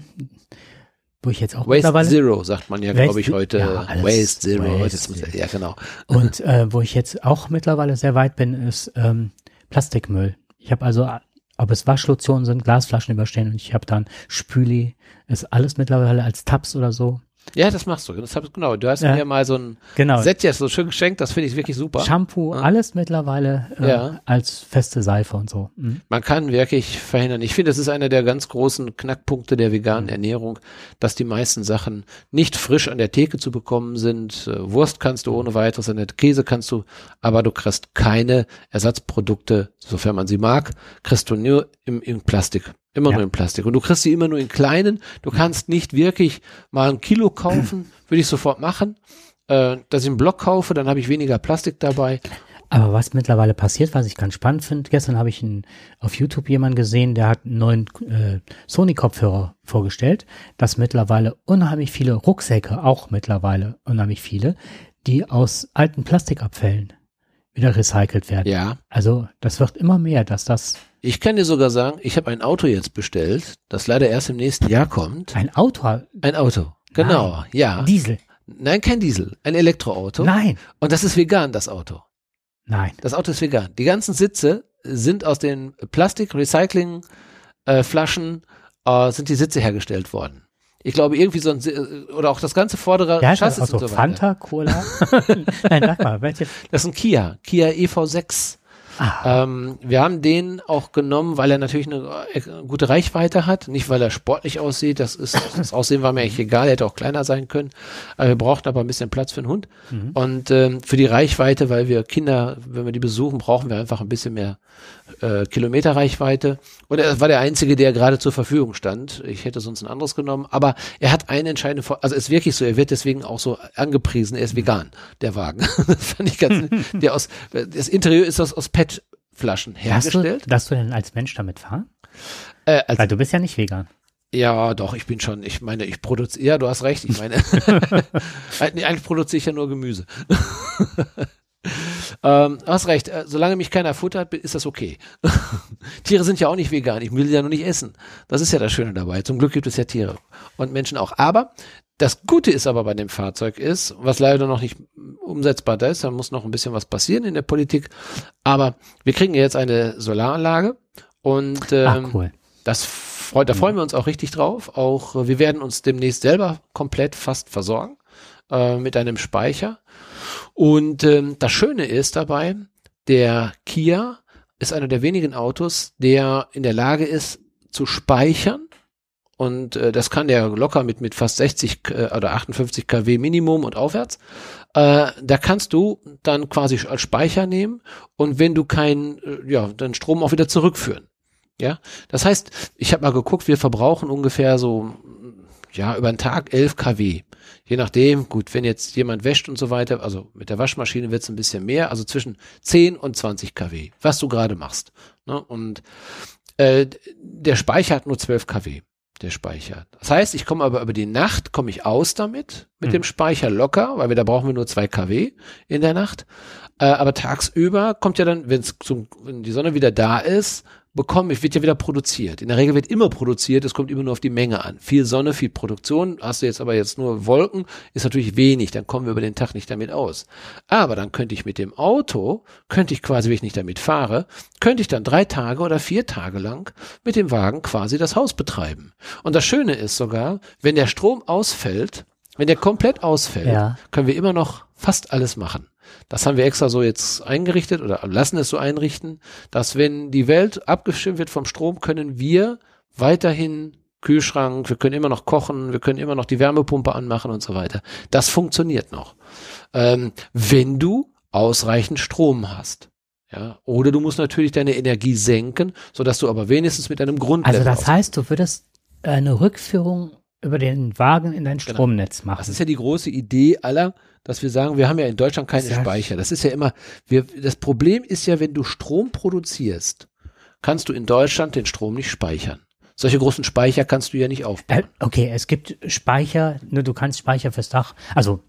Speaker 1: wo ich jetzt auch
Speaker 2: Waste Zero sagt man ja, glaube ich, heute. Ja, Waste Zero. Waste Zero. Ja, genau.
Speaker 1: Und äh, wo ich jetzt auch mittlerweile sehr weit bin, ist ähm, Plastikmüll. Ich habe also, ob es Waschlotionen sind, Glasflaschen überstehen und ich habe dann Spüli, ist alles mittlerweile als Tabs oder so.
Speaker 2: Ja, das machst du. Das hab, genau. Du hast ja. mir mal so ein
Speaker 1: genau.
Speaker 2: Set jetzt so schön geschenkt. Das finde ich wirklich super.
Speaker 1: Shampoo, ja. alles mittlerweile äh,
Speaker 2: ja.
Speaker 1: als feste Seife und so.
Speaker 2: Mhm. Man kann wirklich verhindern. Ich finde, das ist einer der ganz großen Knackpunkte der veganen mhm. Ernährung, dass die meisten Sachen nicht frisch an der Theke zu bekommen sind. Äh, Wurst kannst du ohne weiteres, an der Käse kannst du, aber du kriegst keine Ersatzprodukte, sofern man sie mag, kriegst du nur im, im Plastik. Immer ja. nur in Plastik. Und du kriegst sie immer nur in kleinen. Du kannst nicht wirklich mal ein Kilo kaufen. Würde ich sofort machen. Äh, dass ich einen Block kaufe, dann habe ich weniger Plastik dabei.
Speaker 1: Aber was mittlerweile passiert, was ich ganz spannend finde, gestern habe ich einen, auf YouTube jemanden gesehen, der hat einen neuen äh, Sony-Kopfhörer vorgestellt, dass mittlerweile unheimlich viele Rucksäcke, auch mittlerweile unheimlich viele, die aus alten Plastikabfällen wieder recycelt werden.
Speaker 2: Ja.
Speaker 1: Also das wird immer mehr, dass das
Speaker 2: ich kann dir sogar sagen, ich habe ein Auto jetzt bestellt, das leider erst im nächsten Jahr kommt.
Speaker 1: Ein Auto?
Speaker 2: Ein Auto, genau,
Speaker 1: Nein.
Speaker 2: ja.
Speaker 1: Diesel?
Speaker 2: Nein, kein Diesel, ein Elektroauto.
Speaker 1: Nein.
Speaker 2: Und das ist vegan, das Auto.
Speaker 1: Nein.
Speaker 2: Das Auto ist vegan. Die ganzen Sitze sind aus den Plastik-Recycling-Flaschen, äh, sind die Sitze hergestellt worden. Ich glaube, irgendwie so ein, oder auch das ganze vordere
Speaker 1: ja, Chassis das Auto und so. Fanta, Cola? Nein, sag mal, welche?
Speaker 2: Das ist ein Kia, Kia EV6. Ah. Ähm, wir haben den auch genommen, weil er natürlich eine äh, gute Reichweite hat, nicht weil er sportlich aussieht. Das ist das Aussehen war mir eigentlich egal, er hätte auch kleiner sein können. Aber wir brauchten aber ein bisschen Platz für einen Hund mhm. und ähm, für die Reichweite, weil wir Kinder, wenn wir die besuchen, brauchen wir einfach ein bisschen mehr äh, Kilometerreichweite. Und er war der einzige, der gerade zur Verfügung stand. Ich hätte sonst ein anderes genommen, aber er hat einen entscheidenden, Vor also es ist wirklich so, er wird deswegen auch so angepriesen. Er ist vegan, der Wagen. das fand ich ganz. der aus das Interieur ist aus, aus PET Flaschen hergestellt.
Speaker 1: Darfst du, du denn als Mensch damit fahren? Äh, als, Weil du bist ja nicht vegan.
Speaker 2: Ja, doch, ich bin schon, ich meine, ich produziere, ja, du hast recht, ich meine, eigentlich produziere ich ja nur Gemüse. Ähm, hast recht, äh, solange mich keiner futtert, ist das okay. Tiere sind ja auch nicht vegan, ich will ja nur nicht essen. Das ist ja das Schöne dabei. Zum Glück gibt es ja Tiere und Menschen auch. Aber das Gute ist aber bei dem Fahrzeug ist, was leider noch nicht umsetzbar ist, da muss noch ein bisschen was passieren in der Politik, aber wir kriegen jetzt eine Solaranlage und ähm, Ach, cool. das freut, da freuen wir uns auch richtig drauf. Auch äh, wir werden uns demnächst selber komplett fast versorgen äh, mit einem Speicher. Und ähm, das Schöne ist dabei, der Kia ist einer der wenigen Autos, der in der Lage ist zu speichern und äh, das kann der locker mit mit fast 60 äh, oder 58 kW Minimum und aufwärts. Äh, da kannst du dann quasi als Speicher nehmen und wenn du keinen, äh, ja, dann Strom auch wieder zurückführen. Ja, das heißt, ich habe mal geguckt, wir verbrauchen ungefähr so ja über den Tag 11 kW. Je nachdem, gut, wenn jetzt jemand wäscht und so weiter, also mit der Waschmaschine wird es ein bisschen mehr, also zwischen 10 und 20 kW, was du gerade machst. Ne? Und äh, der Speicher hat nur 12 kW der Speicher. Das heißt, ich komme aber über die Nacht, komme ich aus damit, mit mhm. dem Speicher locker, weil wir da brauchen wir nur zwei kW in der Nacht. Äh, aber tagsüber kommt ja dann, wenn's zum, wenn die Sonne wieder da ist, bekomme ich, wird ja wieder produziert. In der Regel wird immer produziert, es kommt immer nur auf die Menge an. Viel Sonne, viel Produktion, hast du jetzt aber jetzt nur Wolken, ist natürlich wenig, dann kommen wir über den Tag nicht damit aus. Aber dann könnte ich mit dem Auto, könnte ich quasi, wenn ich nicht damit fahre, könnte ich dann drei Tage oder vier Tage lang mit dem Wagen quasi das Haus betreiben. Und das Schöne ist sogar, wenn der Strom ausfällt, wenn der komplett ausfällt, ja. können wir immer noch fast alles machen. Das haben wir extra so jetzt eingerichtet oder lassen es so einrichten, dass wenn die Welt abgestimmt wird vom Strom, können wir weiterhin Kühlschrank, wir können immer noch kochen, wir können immer noch die Wärmepumpe anmachen und so weiter. Das funktioniert noch. Ähm, wenn du ausreichend Strom hast. Ja, oder du musst natürlich deine Energie senken, sodass du aber wenigstens mit einem Grund.
Speaker 1: Also das heißt, du würdest eine Rückführung über den Wagen in dein genau. Stromnetz machen.
Speaker 2: Das ist ja die große Idee aller dass wir sagen, wir haben ja in Deutschland keine ja. Speicher. Das ist ja immer, wir, das Problem ist ja, wenn du Strom produzierst, kannst du in Deutschland den Strom nicht speichern. Solche großen Speicher kannst du ja nicht aufbauen. Äh,
Speaker 1: okay, es gibt Speicher, nur du kannst Speicher fürs Dach, also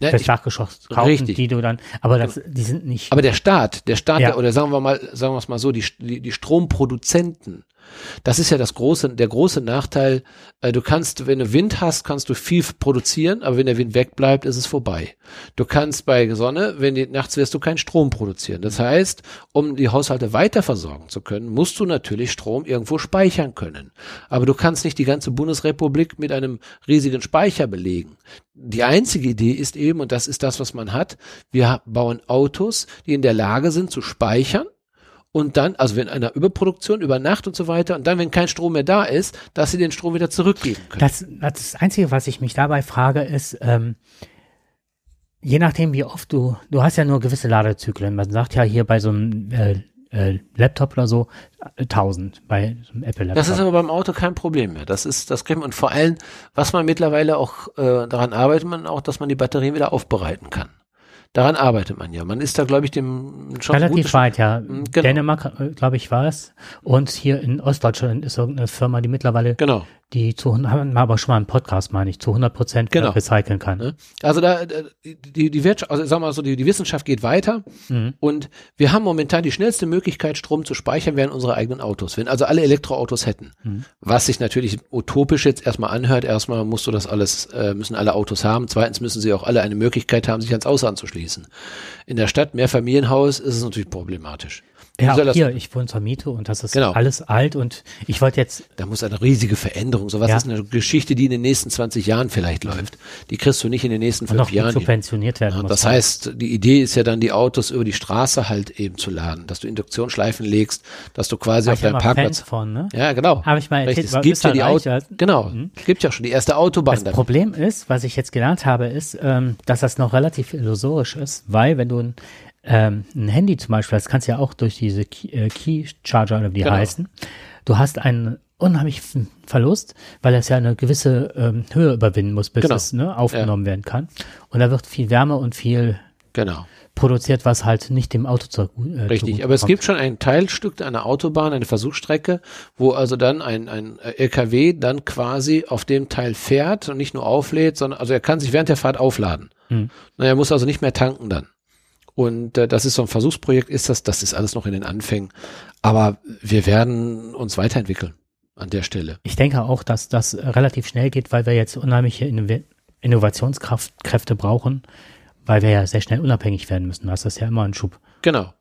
Speaker 1: ja, fürs Dachgeschoss kaufen, richtig. die du dann, aber das, die sind nicht.
Speaker 2: Aber der Staat, der Staat, ja. oder sagen wir mal, sagen wir es mal so, die, die, die Stromproduzenten Das ist ja das große, der große Nachteil. Äh, du kannst, wenn du Wind hast, kannst du viel produzieren, aber wenn der Wind wegbleibt, ist es vorbei. Du kannst bei Sonne, wenn die nachts wirst du keinen Strom produzieren. Das heißt, um die Haushalte weiter versorgen zu können, musst du natürlich Strom irgendwo speichern können. Aber du kannst nicht die ganze Bundesrepublik mit einem riesigen Speicher belegen. Die einzige Idee ist eben, und das ist das, was man hat, wir bauen Autos, die in der Lage sind zu speichern und dann, also wenn einer Überproduktion über Nacht und so weiter und dann, wenn kein Strom mehr da ist, dass sie den Strom wieder zurückgeben können.
Speaker 1: Das, das Einzige, was ich mich dabei frage, ist, ähm, je nachdem, wie oft du, du hast ja nur gewisse Ladezyklen. Man sagt ja hier bei so einem äh, äh, Laptop oder so 1000 bei so einem Apple Laptop.
Speaker 2: Das ist aber beim Auto kein Problem mehr. Das ist, das kriegt man. Und vor allem, was man mittlerweile auch äh, daran arbeitet, man auch, dass man die Batterien wieder aufbereiten kann. Daran arbeitet man ja. Man ist da, glaube ich, dem
Speaker 1: schon relativ weit, ja. Hm, genau. Dänemark, äh, glaube ich, war es. Und hier in Ostdeutschland ist irgendeine Firma, die mittlerweile
Speaker 2: genau
Speaker 1: die zu haben wir aber schon mal einen Podcast, meine ich, zu 100 Prozent
Speaker 2: genau.
Speaker 1: recyceln kann. Ne?
Speaker 2: Also da die die Wirtschaft, also sagen wir mal so, die, die Wissenschaft geht weiter mhm. und wir haben momentan die schnellste Möglichkeit, Strom zu speichern, wären unsere eigenen Autos. Wenn also alle Elektroautos hätten, mhm. was sich natürlich utopisch jetzt erstmal anhört, erstmal musst du das alles, äh, müssen alle Autos haben. Zweitens müssen sie auch alle eine Möglichkeit haben, sich ans Auto anzuschließen. In der Stadt Mehrfamilienhaus ist es natürlich problematisch.
Speaker 1: Ja, auch hier, ich wohne zur Miete und das ist genau. alles alt und ich wollte jetzt.
Speaker 2: Da muss eine riesige Veränderung. Sowas ja. ist eine Geschichte, die in den nächsten 20 Jahren vielleicht läuft. Die kriegst du nicht in den nächsten fünf noch Jahren.
Speaker 1: subventioniert werden
Speaker 2: ja, Das halt. heißt, die Idee ist ja dann, die Autos über die Straße halt eben zu laden, dass du Induktionsschleifen legst, dass du quasi War auf deinem Parkplatz.
Speaker 1: Von, ne?
Speaker 2: Ja, genau.
Speaker 1: Habe ich mal erzählt,
Speaker 2: es gibt ja die Autos. Genau. Mhm. Gibt ja schon die erste Autobahn.
Speaker 1: Das damit. Problem ist, was ich jetzt gelernt habe, ist, ähm, dass das noch relativ illusorisch ist, weil wenn du ein ähm, ein Handy zum Beispiel, das kannst du ja auch durch diese Key, äh, Key Charger oder wie die genau. heißen. Du hast einen unheimlichen Verlust, weil es ja eine gewisse ähm, Höhe überwinden muss, bis genau. es ne, aufgenommen ja. werden kann. Und da wird viel Wärme und viel
Speaker 2: genau.
Speaker 1: produziert, was halt nicht dem Auto zu
Speaker 2: äh, Richtig, aber es gibt schon ein Teilstück einer Autobahn, eine Versuchsstrecke, wo also dann ein, ein LKW dann quasi auf dem Teil fährt und nicht nur auflädt, sondern also er kann sich während der Fahrt aufladen. Hm. Na, er muss also nicht mehr tanken dann. Und äh, das ist so ein Versuchsprojekt, ist das, das ist alles noch in den Anfängen. Aber wir werden uns weiterentwickeln an der Stelle.
Speaker 1: Ich denke auch, dass das relativ schnell geht, weil wir jetzt unheimliche Innovationskräfte brauchen, weil wir ja sehr schnell unabhängig werden müssen. Das ist ja immer ein Schub.
Speaker 2: Genau.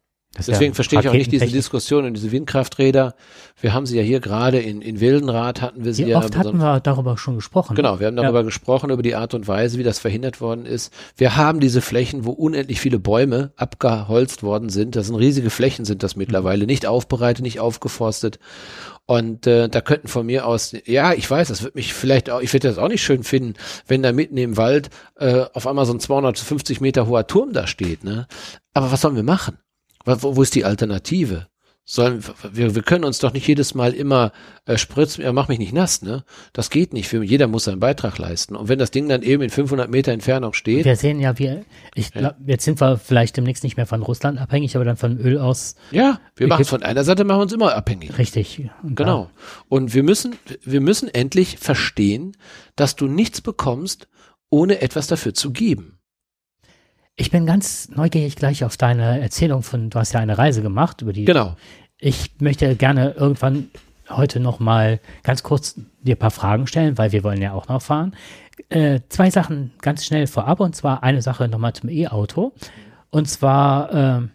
Speaker 2: Deswegen ja verstehe ich auch nicht diese Diskussion und diese Windkrafträder. Wir haben sie ja hier gerade in, in Wildenrad hatten wir sie
Speaker 1: wie
Speaker 2: ja.
Speaker 1: Oft hatten wir darüber schon gesprochen.
Speaker 2: Genau, wir haben darüber ja. gesprochen, über die Art und Weise, wie das verhindert worden ist. Wir haben diese Flächen, wo unendlich viele Bäume abgeholzt worden sind. Das sind riesige Flächen, sind das mittlerweile. Nicht aufbereitet, nicht aufgeforstet. Und äh, da könnten von mir aus, ja, ich weiß, das wird mich vielleicht auch, ich würde das auch nicht schön finden, wenn da mitten im Wald äh, auf einmal so ein 250 Meter hoher Turm da steht. Ne? Aber was sollen wir machen? Wo, wo ist die Alternative? Sollen, wir, wir können uns doch nicht jedes Mal immer äh, spritzen, ja, mach mich nicht nass, ne? Das geht nicht. Für, jeder muss seinen Beitrag leisten. Und wenn das Ding dann eben in 500 Meter Entfernung steht.
Speaker 1: Wir sehen ja, wir, ich glaube, ja. jetzt sind wir vielleicht demnächst nicht mehr von Russland abhängig, aber dann von Öl aus.
Speaker 2: Ja, wir machen von einer Seite machen wir uns immer abhängig.
Speaker 1: Richtig.
Speaker 2: Und genau. Und wir müssen, wir müssen endlich verstehen, dass du nichts bekommst, ohne etwas dafür zu geben.
Speaker 1: Ich bin ganz neugierig gleich auf deine Erzählung von, du hast ja eine Reise gemacht über die.
Speaker 2: Genau.
Speaker 1: Ich möchte gerne irgendwann heute noch mal ganz kurz dir ein paar Fragen stellen, weil wir wollen ja auch noch fahren. Äh, zwei Sachen ganz schnell vorab und zwar eine Sache nochmal zum E-Auto. Und zwar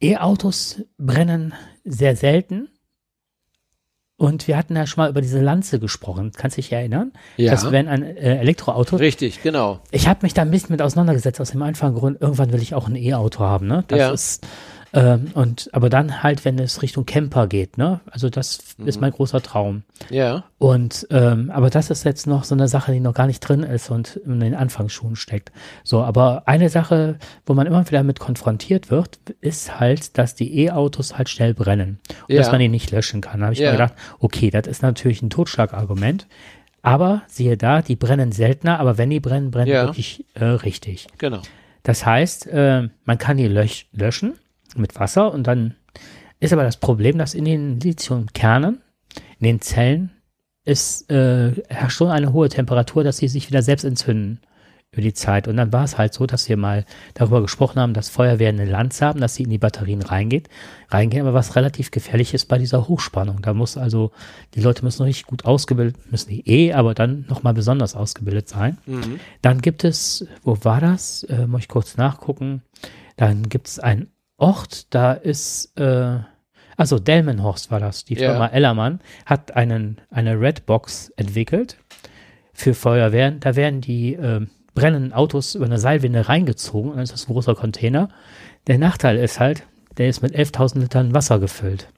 Speaker 1: äh, E-Autos brennen sehr selten und wir hatten ja schon mal über diese Lanze gesprochen. Kannst du dich erinnern?
Speaker 2: Ja.
Speaker 1: Dass wenn ein äh, Elektroauto.
Speaker 2: Richtig, genau.
Speaker 1: Ich habe mich da ein bisschen mit auseinandergesetzt, aus dem einfachen Grund, irgendwann will ich auch ein E-Auto haben, ne? Das
Speaker 2: ja.
Speaker 1: ist ähm, und aber dann halt, wenn es Richtung Camper geht, ne? Also das mhm. ist mein großer Traum.
Speaker 2: Ja.
Speaker 1: Und ähm, aber das ist jetzt noch so eine Sache, die noch gar nicht drin ist und in den Anfangsschuhen steckt. So, aber eine Sache, wo man immer wieder mit konfrontiert wird, ist halt, dass die E-Autos halt schnell brennen und ja. dass man die nicht löschen kann. Da habe ich ja. mir gedacht, okay, das ist natürlich ein Totschlagargument. Aber siehe da, die brennen seltener, aber wenn die brennen, brennen ja. wirklich äh, richtig.
Speaker 2: Genau.
Speaker 1: Das heißt, äh, man kann die lösch löschen mit Wasser und dann ist aber das Problem, dass in den Lithiumkernen, in den Zellen, ist, äh, herrscht schon eine hohe Temperatur, dass sie sich wieder selbst entzünden über die Zeit. Und dann war es halt so, dass wir mal darüber gesprochen haben, dass Feuerwehren eine Lanze haben, dass sie in die Batterien reingeht, reingehen, aber was relativ gefährlich ist bei dieser Hochspannung. Da muss also, die Leute müssen richtig gut ausgebildet, müssen die eh, aber dann nochmal besonders ausgebildet sein. Mhm. Dann gibt es, wo war das? Äh, muss ich kurz nachgucken. Dann gibt es einen Ort, da ist, äh, also Delmenhorst war das, die Firma ja. Ellermann hat einen, eine Redbox entwickelt für Feuerwehren. Da werden die äh, brennenden Autos über eine Seilwinde reingezogen und dann ist das ein großer Container. Der Nachteil ist halt, der ist mit 11.000 Litern Wasser gefüllt.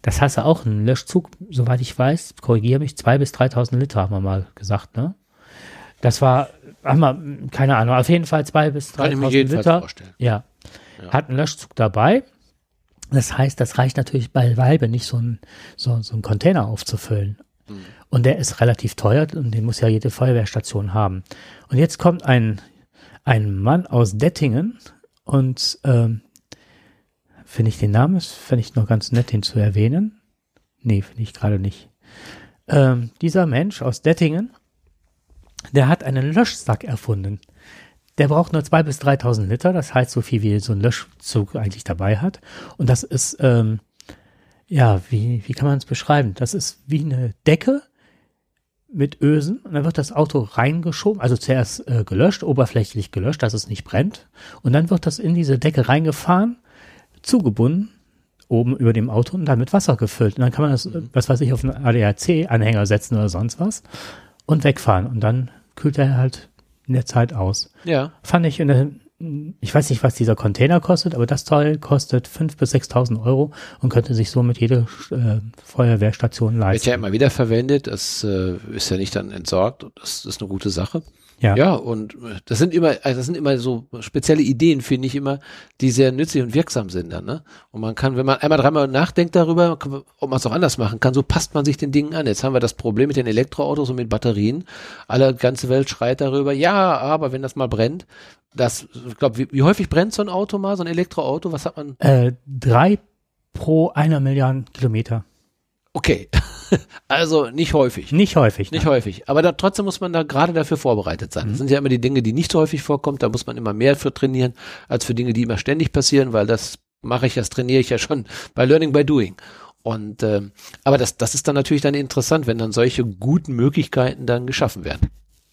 Speaker 1: Das heißt auch ein Löschzug, soweit ich weiß, korrigiere mich, 2.000 bis 3.000 Liter haben wir mal gesagt, ne? Das war, haben wir, keine Ahnung, auf jeden Fall 2.000 bis 3.000 Liter. Vorstellen. Ja. Ja. Hat einen Löschzug dabei. Das heißt, das reicht natürlich bei Weibe nicht, so ein, so, so ein Container aufzufüllen. Mhm. Und der ist relativ teuer und den muss ja jede Feuerwehrstation haben. Und jetzt kommt ein, ein Mann aus Dettingen und ähm, finde ich den Namen, finde ich noch ganz nett, den zu erwähnen. Nee, finde ich gerade nicht. Ähm, dieser Mensch aus Dettingen, der hat einen Löschsack erfunden. Der braucht nur zwei bis 3.000 Liter, das heißt so viel wie so ein Löschzug eigentlich dabei hat. Und das ist, ähm, ja, wie, wie kann man es beschreiben? Das ist wie eine Decke, mit Ösen und dann wird das Auto reingeschoben, also zuerst äh, gelöscht, oberflächlich gelöscht, dass es nicht brennt und dann wird das in diese Decke reingefahren, zugebunden oben über dem Auto und dann mit Wasser gefüllt und dann kann man das, mhm. was weiß ich, auf einen ADAC-Anhänger setzen oder sonst was und wegfahren und dann kühlt er halt in der Zeit aus.
Speaker 2: Ja.
Speaker 1: Fand ich der ich weiß nicht, was dieser Container kostet, aber das Teil kostet 5.000 bis 6.000 Euro und könnte sich somit jede äh, Feuerwehrstation leisten.
Speaker 2: Wird ja immer wieder verwendet, das äh, ist ja nicht dann entsorgt, das ist eine gute Sache.
Speaker 1: Ja.
Speaker 2: ja, und äh, das sind immer, also das sind immer so spezielle Ideen, finde ich immer, die sehr nützlich und wirksam sind dann, ne? Und man kann, wenn man einmal dreimal nachdenkt darüber, ob man es auch anders machen kann, so passt man sich den Dingen an. Jetzt haben wir das Problem mit den Elektroautos und mit Batterien. Alle ganze Welt schreit darüber, ja, aber wenn das mal brennt, das, ich glaube, wie, wie, häufig brennt so ein Auto mal, so ein Elektroauto? Was hat man?
Speaker 1: Äh, drei pro einer Milliarde Kilometer.
Speaker 2: Okay, also nicht häufig.
Speaker 1: Nicht häufig.
Speaker 2: Nicht nein. häufig. Aber da, trotzdem muss man da gerade dafür vorbereitet sein. Mhm. Das sind ja immer die Dinge, die nicht so häufig vorkommen. Da muss man immer mehr für trainieren, als für Dinge, die immer ständig passieren, weil das mache ich, das trainiere ich ja schon bei Learning by Doing. Und ähm, aber das, das ist dann natürlich dann interessant, wenn dann solche guten Möglichkeiten dann geschaffen werden.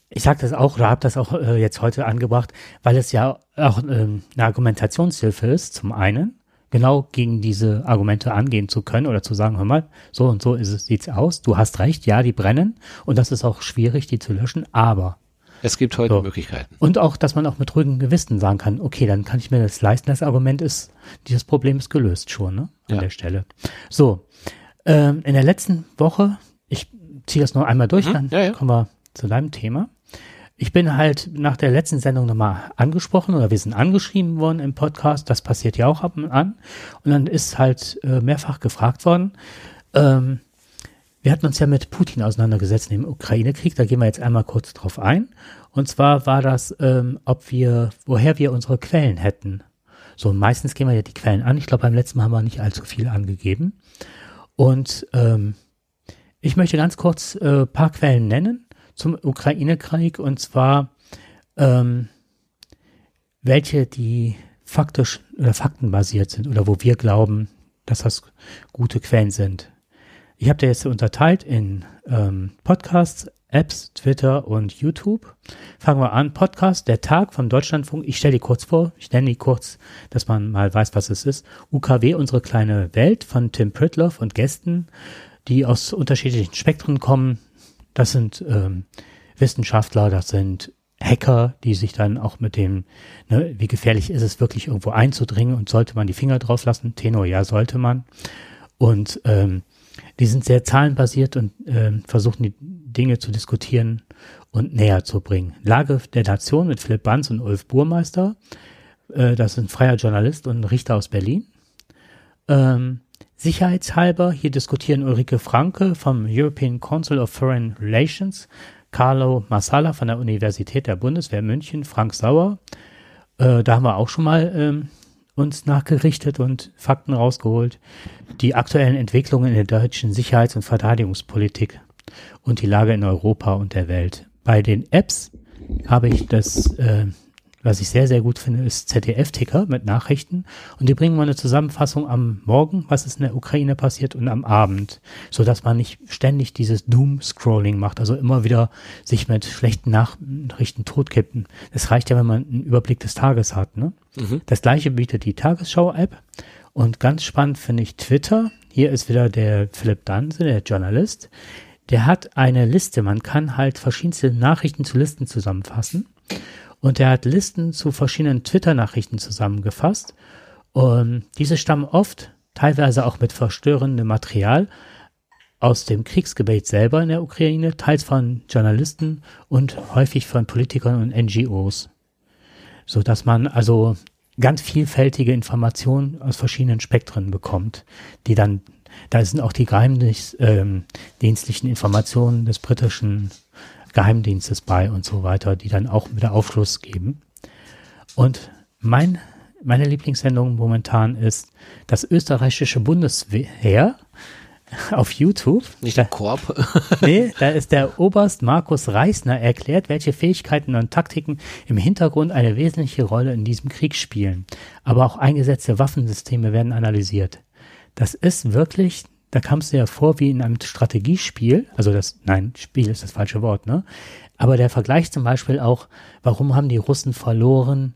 Speaker 1: Ich sage das auch oder habe das auch äh, jetzt heute angebracht, weil es ja auch ähm, eine Argumentationshilfe ist, zum einen, genau gegen diese Argumente angehen zu können oder zu sagen, hör mal, so und so ist es, sieht's aus, du hast recht, ja, die brennen und das ist auch schwierig, die zu löschen, aber
Speaker 2: es gibt heute so. Möglichkeiten.
Speaker 1: Und auch, dass man auch mit ruhigem Gewissen sagen kann, okay, dann kann ich mir das leisten. Das Argument ist, dieses Problem ist gelöst schon, ne? An ja. der Stelle. So. Ähm, in der letzten Woche, ich ziehe das noch einmal durch, mhm. dann ja, ja. kommen wir zu deinem Thema. Ich bin halt nach der letzten Sendung nochmal angesprochen oder wir sind angeschrieben worden im Podcast. Das passiert ja auch ab und an. Und dann ist halt äh, mehrfach gefragt worden. Ähm, wir hatten uns ja mit Putin auseinandergesetzt im Ukraine-Krieg. Da gehen wir jetzt einmal kurz drauf ein. Und zwar war das, ähm, ob wir, woher wir unsere Quellen hätten. So, meistens gehen wir ja die Quellen an. Ich glaube, beim letzten Mal haben wir nicht allzu viel angegeben. Und ähm, ich möchte ganz kurz äh, paar Quellen nennen zum Ukraine-Krieg und zwar ähm, welche, die faktisch oder faktenbasiert sind oder wo wir glauben, dass das gute Quellen sind. Ich habe da jetzt unterteilt in ähm, Podcasts, Apps, Twitter und YouTube. Fangen wir an. Podcast, der Tag vom Deutschlandfunk. Ich stelle die kurz vor. Ich nenne die kurz, dass man mal weiß, was es ist. UKW, unsere kleine Welt von Tim Pritloff und Gästen, die aus unterschiedlichen Spektren kommen. Das sind ähm, Wissenschaftler, das sind Hacker, die sich dann auch mit dem, ne, wie gefährlich ist es wirklich irgendwo einzudringen und sollte man die Finger drauf lassen? Tenor, ja, sollte man. Und ähm, die sind sehr zahlenbasiert und äh, versuchen die Dinge zu diskutieren und näher zu bringen. Lage der Nation mit Philipp Banz und Ulf Burmeister. Äh, das ist ein freier Journalist und ein Richter aus Berlin. Ähm, Sicherheitshalber, hier diskutieren Ulrike Franke vom European Council of Foreign Relations, Carlo Massala von der Universität der Bundeswehr München, Frank Sauer. Äh, da haben wir auch schon mal ähm, uns nachgerichtet und Fakten rausgeholt. Die aktuellen Entwicklungen in der deutschen Sicherheits- und Verteidigungspolitik und die Lage in Europa und der Welt. Bei den Apps habe ich das, äh, was ich sehr, sehr gut finde, ist ZDF-Ticker mit Nachrichten. Und die bringen mal eine Zusammenfassung am Morgen, was ist in der Ukraine passiert, und am Abend, so dass man nicht ständig dieses Doom-Scrolling macht, also immer wieder sich mit schlechten Nachrichten totkippen. Es reicht ja, wenn man einen Überblick des Tages hat. Ne? Mhm. Das gleiche bietet die Tagesschau-App. Und ganz spannend finde ich Twitter. Hier ist wieder der Philipp Danse, der Journalist. Der hat eine Liste. Man kann halt verschiedenste Nachrichten zu Listen zusammenfassen. Und er hat Listen zu verschiedenen Twitter-Nachrichten zusammengefasst. Und diese stammen oft, teilweise auch mit verstörendem Material, aus dem Kriegsgebet selber in der Ukraine, teils von Journalisten und häufig von Politikern und NGOs. So dass man also ganz vielfältige Informationen aus verschiedenen Spektren bekommt, die dann, da sind auch die geheimdienstlichen ähm, Informationen des britischen Geheimdienstes bei und so weiter, die dann auch wieder Aufschluss geben. Und mein, meine Lieblingssendung momentan ist das österreichische Bundesheer auf YouTube.
Speaker 2: Nicht der Korb.
Speaker 1: nee, da ist der Oberst Markus Reisner erklärt, welche Fähigkeiten und Taktiken im Hintergrund eine wesentliche Rolle in diesem Krieg spielen. Aber auch eingesetzte Waffensysteme werden analysiert. Das ist wirklich da kam es dir vor wie in einem Strategiespiel, also das, nein, Spiel ist das falsche Wort, ne? Aber der Vergleich zum Beispiel auch, warum haben die Russen verloren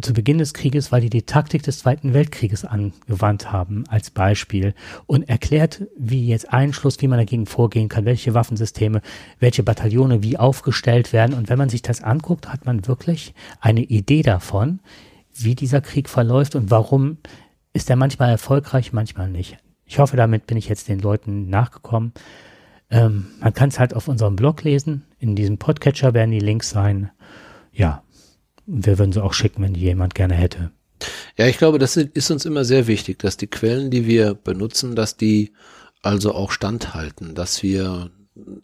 Speaker 1: zu Beginn des Krieges, weil die die Taktik des Zweiten Weltkrieges angewandt haben, als Beispiel. Und erklärt, wie jetzt Einschluss, wie man dagegen vorgehen kann, welche Waffensysteme, welche Bataillone wie aufgestellt werden. Und wenn man sich das anguckt, hat man wirklich eine Idee davon, wie dieser Krieg verläuft und warum ist er manchmal erfolgreich, manchmal nicht. Ich hoffe, damit bin ich jetzt den Leuten nachgekommen. Ähm, man kann es halt auf unserem Blog lesen. In diesem Podcatcher werden die Links sein. Ja, wir würden sie auch schicken, wenn die jemand gerne hätte.
Speaker 2: Ja, ich glaube, das ist uns immer sehr wichtig, dass die Quellen, die wir benutzen, dass die also auch standhalten, dass wir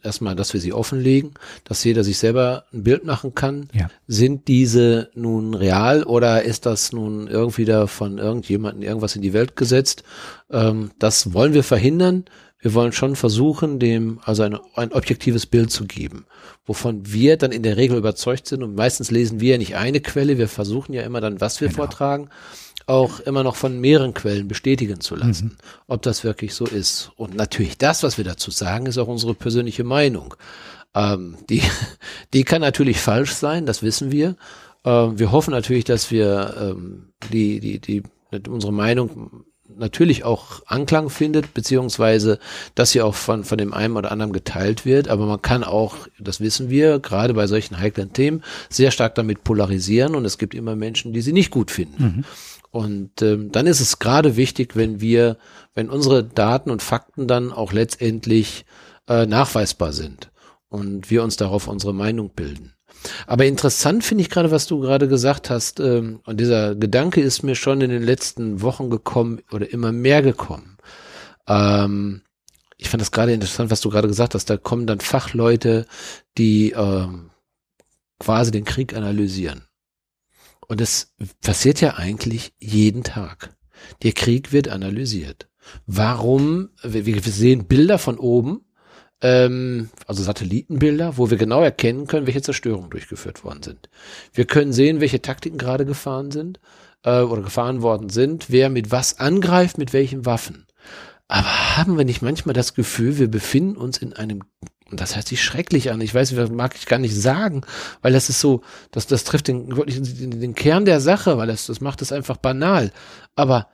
Speaker 2: erstmal, dass wir sie offenlegen, dass jeder sich selber ein Bild machen kann. Ja. Sind diese nun real oder ist das nun irgendwie da von irgendjemandem irgendwas in die Welt gesetzt? Ähm, das wollen wir verhindern. Wir wollen schon versuchen, dem also ein, ein objektives Bild zu geben, wovon wir dann in der Regel überzeugt sind. Und meistens lesen wir ja nicht eine Quelle. Wir versuchen ja immer dann, was wir genau. vortragen auch immer noch von mehreren Quellen bestätigen zu lassen, mhm. ob das wirklich so ist. Und natürlich das, was wir dazu sagen, ist auch unsere persönliche Meinung. Ähm, die, die kann natürlich falsch sein, das wissen wir. Ähm, wir hoffen natürlich, dass wir ähm, die, die, die, unsere Meinung natürlich auch Anklang findet, beziehungsweise dass sie auch von, von dem einen oder anderen geteilt wird. Aber man kann auch, das wissen wir, gerade bei solchen heiklen Themen, sehr stark damit polarisieren und es gibt immer Menschen, die sie nicht gut finden. Mhm. Und ähm, dann ist es gerade wichtig, wenn wir, wenn unsere Daten und Fakten dann auch letztendlich äh, nachweisbar sind und wir uns darauf unsere Meinung bilden. Aber interessant finde ich gerade, was du gerade gesagt hast, ähm, und dieser Gedanke ist mir schon in den letzten Wochen gekommen oder immer mehr gekommen. Ähm, ich fand das gerade interessant, was du gerade gesagt hast. Da kommen dann Fachleute, die ähm, quasi den Krieg analysieren. Und es passiert ja eigentlich jeden Tag. Der Krieg wird analysiert. Warum? Wir, wir sehen Bilder von oben, ähm, also Satellitenbilder, wo wir genau erkennen können, welche Zerstörungen durchgeführt worden sind. Wir können sehen, welche Taktiken gerade gefahren sind äh, oder gefahren worden sind, wer mit was angreift, mit welchen Waffen. Aber haben wir nicht manchmal das Gefühl, wir befinden uns in einem und das hört sich schrecklich an. Ich weiß, das mag ich gar nicht sagen, weil das ist so, das, das trifft den, wirklich den, den Kern der Sache, weil das, das macht es einfach banal. Aber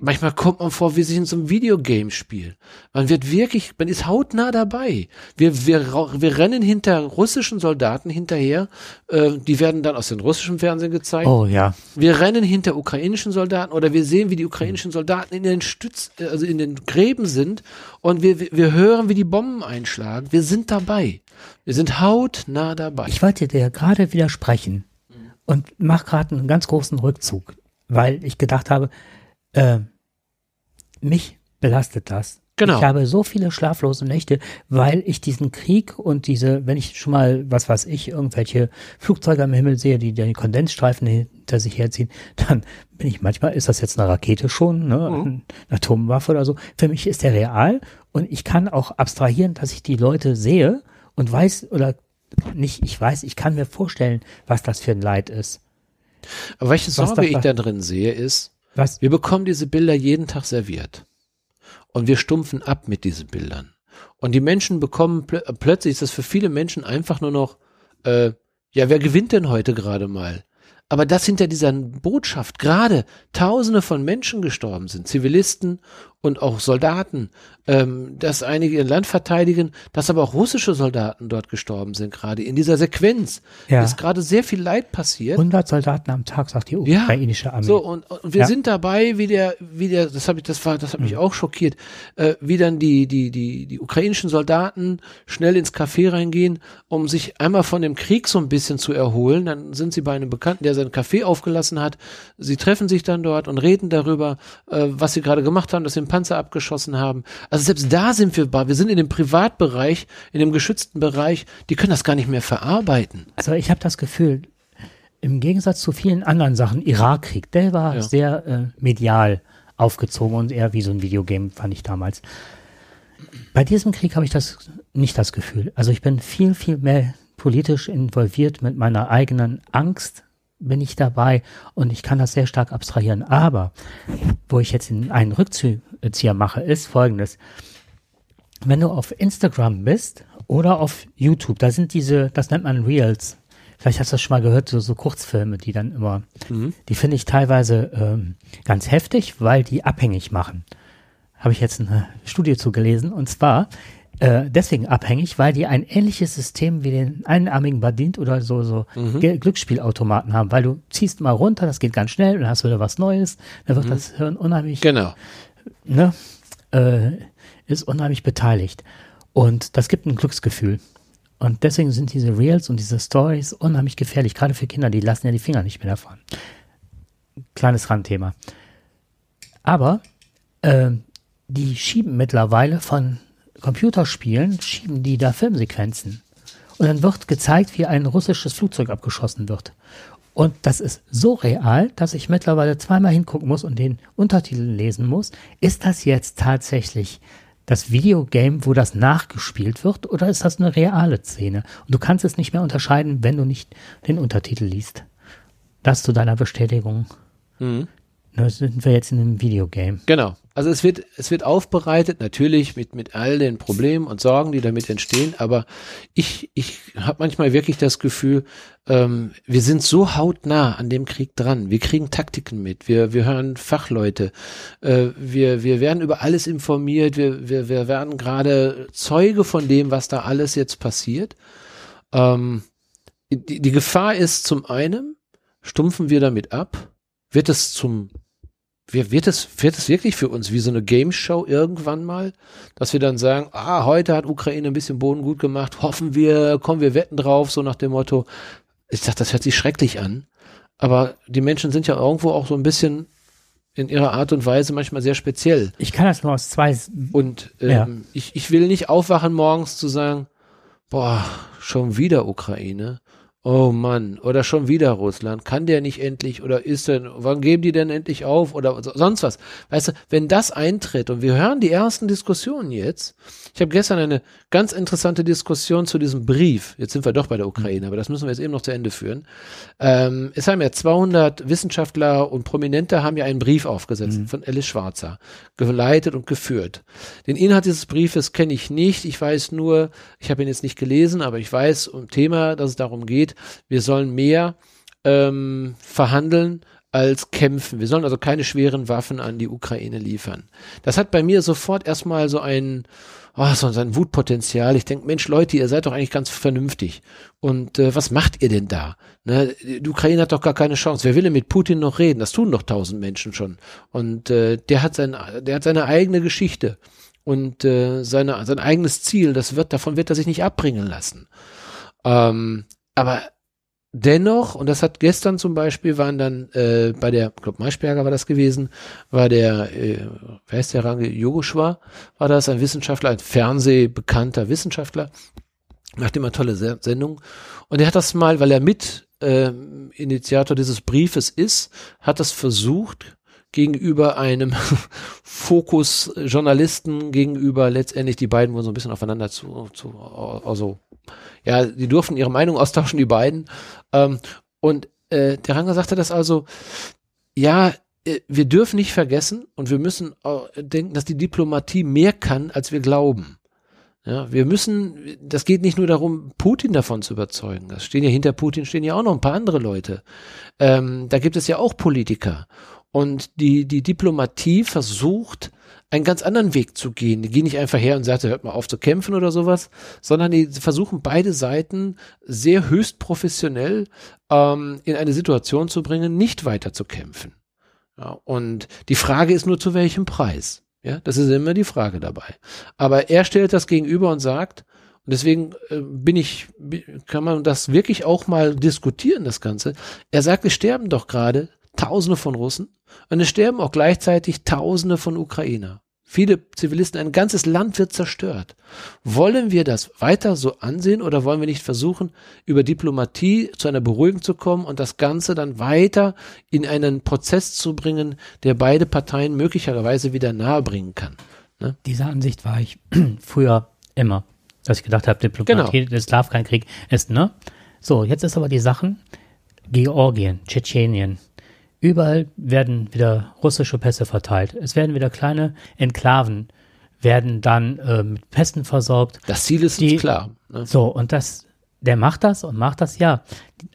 Speaker 2: manchmal kommt man vor, wie sich in so einem Videogame-Spiel. Man wird wirklich, man ist hautnah dabei. Wir, wir, wir rennen hinter russischen Soldaten hinterher. Äh, die werden dann aus dem russischen Fernsehen gezeigt.
Speaker 1: Oh ja.
Speaker 2: Wir rennen hinter ukrainischen Soldaten oder wir sehen, wie die ukrainischen Soldaten in den Stütz, äh, also in den Gräben sind und wir, wir hören, wie die Bomben einschlagen. Wir sind dabei. Wir sind hautnah dabei.
Speaker 1: Ich wollte dir gerade widersprechen und mach gerade einen ganz großen Rückzug, weil ich gedacht habe, äh, mich belastet das. Genau. Ich habe so viele schlaflose Nächte, weil ich diesen Krieg und diese, wenn ich schon mal, was weiß ich, irgendwelche Flugzeuge am Himmel sehe, die die Kondensstreifen hinter sich herziehen, dann bin ich manchmal, ist das jetzt eine Rakete schon, ne, mhm. eine Atomwaffe oder so. Für mich ist der real und ich kann auch abstrahieren, dass ich die Leute sehe und weiß oder nicht, ich weiß, ich kann mir vorstellen, was das für ein Leid ist.
Speaker 2: Aber welche Sorge ich da drin sehe, ist, was? wir bekommen diese Bilder jeden Tag serviert. Und wir stumpfen ab mit diesen Bildern. Und die Menschen bekommen pl plötzlich ist das für viele Menschen einfach nur noch, äh, ja, wer gewinnt denn heute gerade mal? Aber dass hinter dieser Botschaft gerade Tausende von Menschen gestorben sind, Zivilisten und auch Soldaten, ähm, dass einige ihr Land verteidigen, dass aber auch russische Soldaten dort gestorben sind gerade. In dieser Sequenz ja. ist gerade sehr viel Leid passiert.
Speaker 1: 100 Soldaten am Tag, sagt die ukrainische Armee.
Speaker 2: So, und, und wir ja. sind dabei, wie der, wie der, das habe ich, das war, das hat mich mhm. auch schockiert, äh, wie dann die, die, die, die ukrainischen Soldaten schnell ins Café reingehen, um sich einmal von dem Krieg so ein bisschen zu erholen. Dann sind sie bei einem Bekannten, der sein Café aufgelassen hat. Sie treffen sich dann dort und reden darüber, äh, was sie gerade gemacht haben, dass sie Panzer abgeschossen haben. Also selbst da sind wir, wir sind in dem Privatbereich, in dem geschützten Bereich, die können das gar nicht mehr verarbeiten.
Speaker 1: Also ich habe das Gefühl, im Gegensatz zu vielen anderen Sachen, Irakkrieg, der war ja. sehr äh, medial aufgezogen und eher wie so ein Videogame, fand ich damals. Bei diesem Krieg habe ich das nicht das Gefühl. Also ich bin viel, viel mehr politisch involviert mit meiner eigenen Angst bin ich dabei und ich kann das sehr stark abstrahieren. Aber wo ich jetzt einen Rückzieher mache, ist folgendes. Wenn du auf Instagram bist oder auf YouTube, da sind diese, das nennt man Reels. Vielleicht hast du das schon mal gehört, so, so Kurzfilme, die dann immer, mhm. die finde ich teilweise ähm, ganz heftig, weil die abhängig machen. Habe ich jetzt eine Studie zugelesen. Und zwar äh, deswegen abhängig, weil die ein ähnliches System wie den einarmigen Badint oder so, so mhm. Glücksspielautomaten haben, weil du ziehst mal runter, das geht ganz schnell, dann hast du wieder was Neues, dann wird mhm. das Hirn unheimlich,
Speaker 2: genau.
Speaker 1: ne, äh, ist unheimlich beteiligt. Und das gibt ein Glücksgefühl. Und deswegen sind diese Reels und diese Stories unheimlich gefährlich, gerade für Kinder, die lassen ja die Finger nicht mehr davon. Kleines Randthema. Aber äh, die schieben mittlerweile von Computerspielen schieben die da Filmsequenzen. Und dann wird gezeigt, wie ein russisches Flugzeug abgeschossen wird. Und das ist so real, dass ich mittlerweile zweimal hingucken muss und den Untertitel lesen muss. Ist das jetzt tatsächlich das Videogame, wo das nachgespielt wird, oder ist das eine reale Szene? Und du kannst es nicht mehr unterscheiden, wenn du nicht den Untertitel liest. Das zu deiner Bestätigung. Mhm. Da sind wir jetzt in einem Videogame.
Speaker 2: Genau. Also es wird, es wird aufbereitet, natürlich mit, mit all den Problemen und Sorgen, die damit entstehen, aber ich, ich habe manchmal wirklich das Gefühl, ähm, wir sind so hautnah an dem Krieg dran. Wir kriegen Taktiken mit, wir, wir hören Fachleute, äh, wir, wir werden über alles informiert, wir, wir, wir werden gerade Zeuge von dem, was da alles jetzt passiert. Ähm, die, die Gefahr ist zum einen, stumpfen wir damit ab, wird es zum wird es, wird es wirklich für uns wie so eine Game Show irgendwann mal, dass wir dann sagen, ah, heute hat Ukraine ein bisschen Boden gut gemacht, hoffen wir, kommen wir wetten drauf, so nach dem Motto. Ich sag, das hört sich schrecklich an. Aber die Menschen sind ja irgendwo auch so ein bisschen in ihrer Art und Weise manchmal sehr speziell.
Speaker 1: Ich kann das nur aus zwei.
Speaker 2: Und ähm, ja. ich, ich will nicht aufwachen morgens zu sagen, boah, schon wieder Ukraine. Oh Mann, oder schon wieder Russland. Kann der nicht endlich oder ist denn, wann geben die denn endlich auf oder sonst was? Weißt du, wenn das eintritt und wir hören die ersten Diskussionen jetzt. Ich habe gestern eine ganz interessante Diskussion zu diesem Brief. Jetzt sind wir doch bei der Ukraine, aber das müssen wir jetzt eben noch zu Ende führen. Ähm, es haben ja 200 Wissenschaftler und Prominente haben ja einen Brief aufgesetzt mhm. von Alice Schwarzer, geleitet und geführt. Den Inhalt dieses Briefes kenne ich nicht. Ich weiß nur, ich habe ihn jetzt nicht gelesen, aber ich weiß um Thema, dass es darum geht, steht, wir sollen mehr ähm, verhandeln als kämpfen. Wir sollen also keine schweren Waffen an die Ukraine liefern. Das hat bei mir sofort erstmal so ein, oh, so ein Wutpotenzial. Ich denke, Mensch, Leute, ihr seid doch eigentlich ganz vernünftig. Und äh, was macht ihr denn da? Ne, die Ukraine hat doch gar keine Chance. Wer will denn mit Putin noch reden? Das tun doch tausend Menschen schon. Und äh, der hat sein, der hat seine eigene Geschichte und äh, seine, sein eigenes Ziel. Das wird, davon wird er sich nicht abbringen lassen. Ähm, aber dennoch, und das hat gestern zum Beispiel, waren dann äh, bei der, ich glaube Maischberger war das gewesen, war der, äh, wer ist der Range, Jogoschwa, war das ein Wissenschaftler, ein fernsehbekannter Wissenschaftler, macht immer tolle Sendungen. Und er hat das mal, weil er mit äh, Initiator dieses Briefes ist, hat das versucht, gegenüber einem Fokus-Journalisten, gegenüber letztendlich die beiden wurden so ein bisschen aufeinander zu, zu also ja, die durften ihre Meinung austauschen, die beiden. Ähm, und äh, der Ranger sagte das also, ja, äh, wir dürfen nicht vergessen und wir müssen denken, dass die Diplomatie mehr kann, als wir glauben. Ja, wir müssen, das geht nicht nur darum, Putin davon zu überzeugen. Das stehen ja hinter Putin stehen ja auch noch ein paar andere Leute. Ähm, da gibt es ja auch Politiker. Und die, die Diplomatie versucht, einen ganz anderen Weg zu gehen. Die gehen nicht einfach her und sagen, hört mal auf zu kämpfen oder sowas, sondern die versuchen beide Seiten sehr höchst professionell ähm, in eine Situation zu bringen, nicht weiter zu kämpfen. Ja, und die Frage ist nur, zu welchem Preis? Ja, das ist immer die Frage dabei. Aber er stellt das gegenüber und sagt, und deswegen äh, bin ich, kann man das wirklich auch mal diskutieren, das Ganze. Er sagt, es sterben doch gerade Tausende von Russen und es sterben auch gleichzeitig Tausende von Ukrainer. Viele Zivilisten, ein ganzes Land wird zerstört. Wollen wir das weiter so ansehen oder wollen wir nicht versuchen, über Diplomatie zu einer Beruhigung zu kommen und das Ganze dann weiter in einen Prozess zu bringen, der beide Parteien möglicherweise wieder nahe bringen kann?
Speaker 1: Ne? Dieser Ansicht war ich früher immer, dass ich gedacht habe, Diplomatie, genau. das darf kein Krieg ist, ne? So, jetzt ist aber die Sachen, Georgien, Tschetschenien, Überall werden wieder russische Pässe verteilt. Es werden wieder kleine Enklaven, werden dann äh, mit Pässen versorgt.
Speaker 2: Das Ziel ist die, klar.
Speaker 1: Ne? So, und das, der macht das und macht das ja.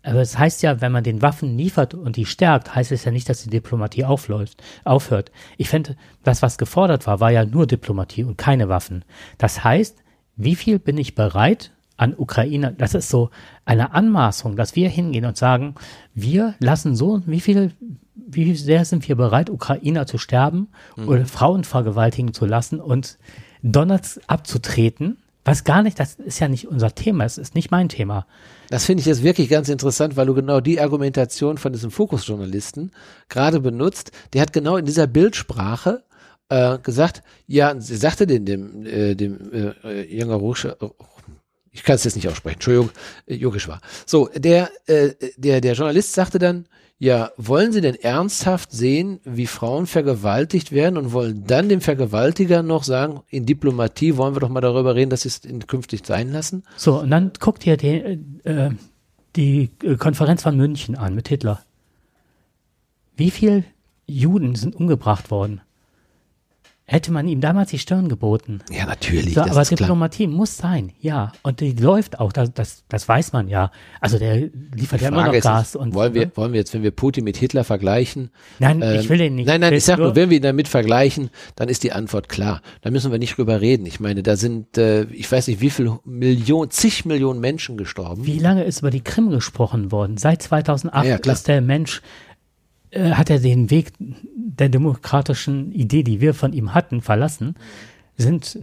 Speaker 1: Aber es das heißt ja, wenn man den Waffen liefert und die stärkt, heißt es ja nicht, dass die Diplomatie aufläuft, aufhört. Ich finde, das, was gefordert war, war ja nur Diplomatie und keine Waffen. Das heißt, wie viel bin ich bereit, an Ukraine, das ist so eine Anmaßung, dass wir hingehen und sagen, wir lassen so, wie viel, wie sehr sind wir bereit, Ukrainer zu sterben mhm. oder Frauen vergewaltigen zu lassen und Donuts abzutreten, was gar nicht, das ist ja nicht unser Thema, es ist nicht mein Thema.
Speaker 2: Das finde ich jetzt wirklich ganz interessant, weil du genau die Argumentation von diesem Fokusjournalisten gerade benutzt. Der hat genau in dieser Bildsprache äh, gesagt, ja, sie sagte den, dem, äh, dem äh, Jünger ich kann es jetzt nicht aussprechen, Entschuldigung, äh, Yogeshwar. So, der, äh, der, der Journalist sagte dann, ja, wollen Sie denn ernsthaft sehen, wie Frauen vergewaltigt werden und wollen dann dem Vergewaltiger noch sagen, in Diplomatie wollen wir doch mal darüber reden, dass Sie es künftig sein lassen?
Speaker 1: So, und dann guckt ihr die, äh, die äh, Konferenz von München an mit Hitler. Wie viele Juden sind umgebracht worden? Hätte man ihm damals die Stirn geboten.
Speaker 2: Ja, natürlich.
Speaker 1: So, aber Diplomatie klar. muss sein, ja. Und die läuft auch, das, das, das weiß man ja. Also der liefert ja immer noch Gas.
Speaker 2: und, wollen, wir, ne? wollen wir jetzt, wenn wir Putin mit Hitler vergleichen?
Speaker 1: Nein, ähm, ich will ihn nicht.
Speaker 2: Nein, nein, ich sag nur, wenn wir ihn damit vergleichen, dann ist die Antwort klar. Da müssen wir nicht drüber reden. Ich meine, da sind, äh, ich weiß nicht, wie viele Millionen, zig Millionen Menschen gestorben.
Speaker 1: Wie lange ist über die Krim gesprochen worden? Seit 2008 ja, ja, ist der Mensch äh, hat er den Weg der demokratischen Idee, die wir von ihm hatten, verlassen, sind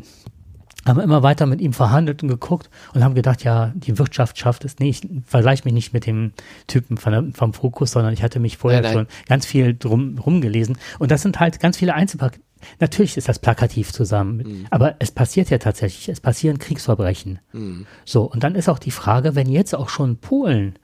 Speaker 1: haben immer weiter mit ihm verhandelt und geguckt und haben gedacht, ja, die Wirtschaft schafft es nicht. Ich vergleiche mich nicht mit dem Typen von, vom Fokus, sondern ich hatte mich vorher nein, nein. schon ganz viel drum rumgelesen. Und das sind halt ganz viele Einzelpakete. Natürlich ist das plakativ zusammen, mhm. aber es passiert ja tatsächlich, es passieren Kriegsverbrechen. Mhm. So, und dann ist auch die Frage, wenn jetzt auch schon Polen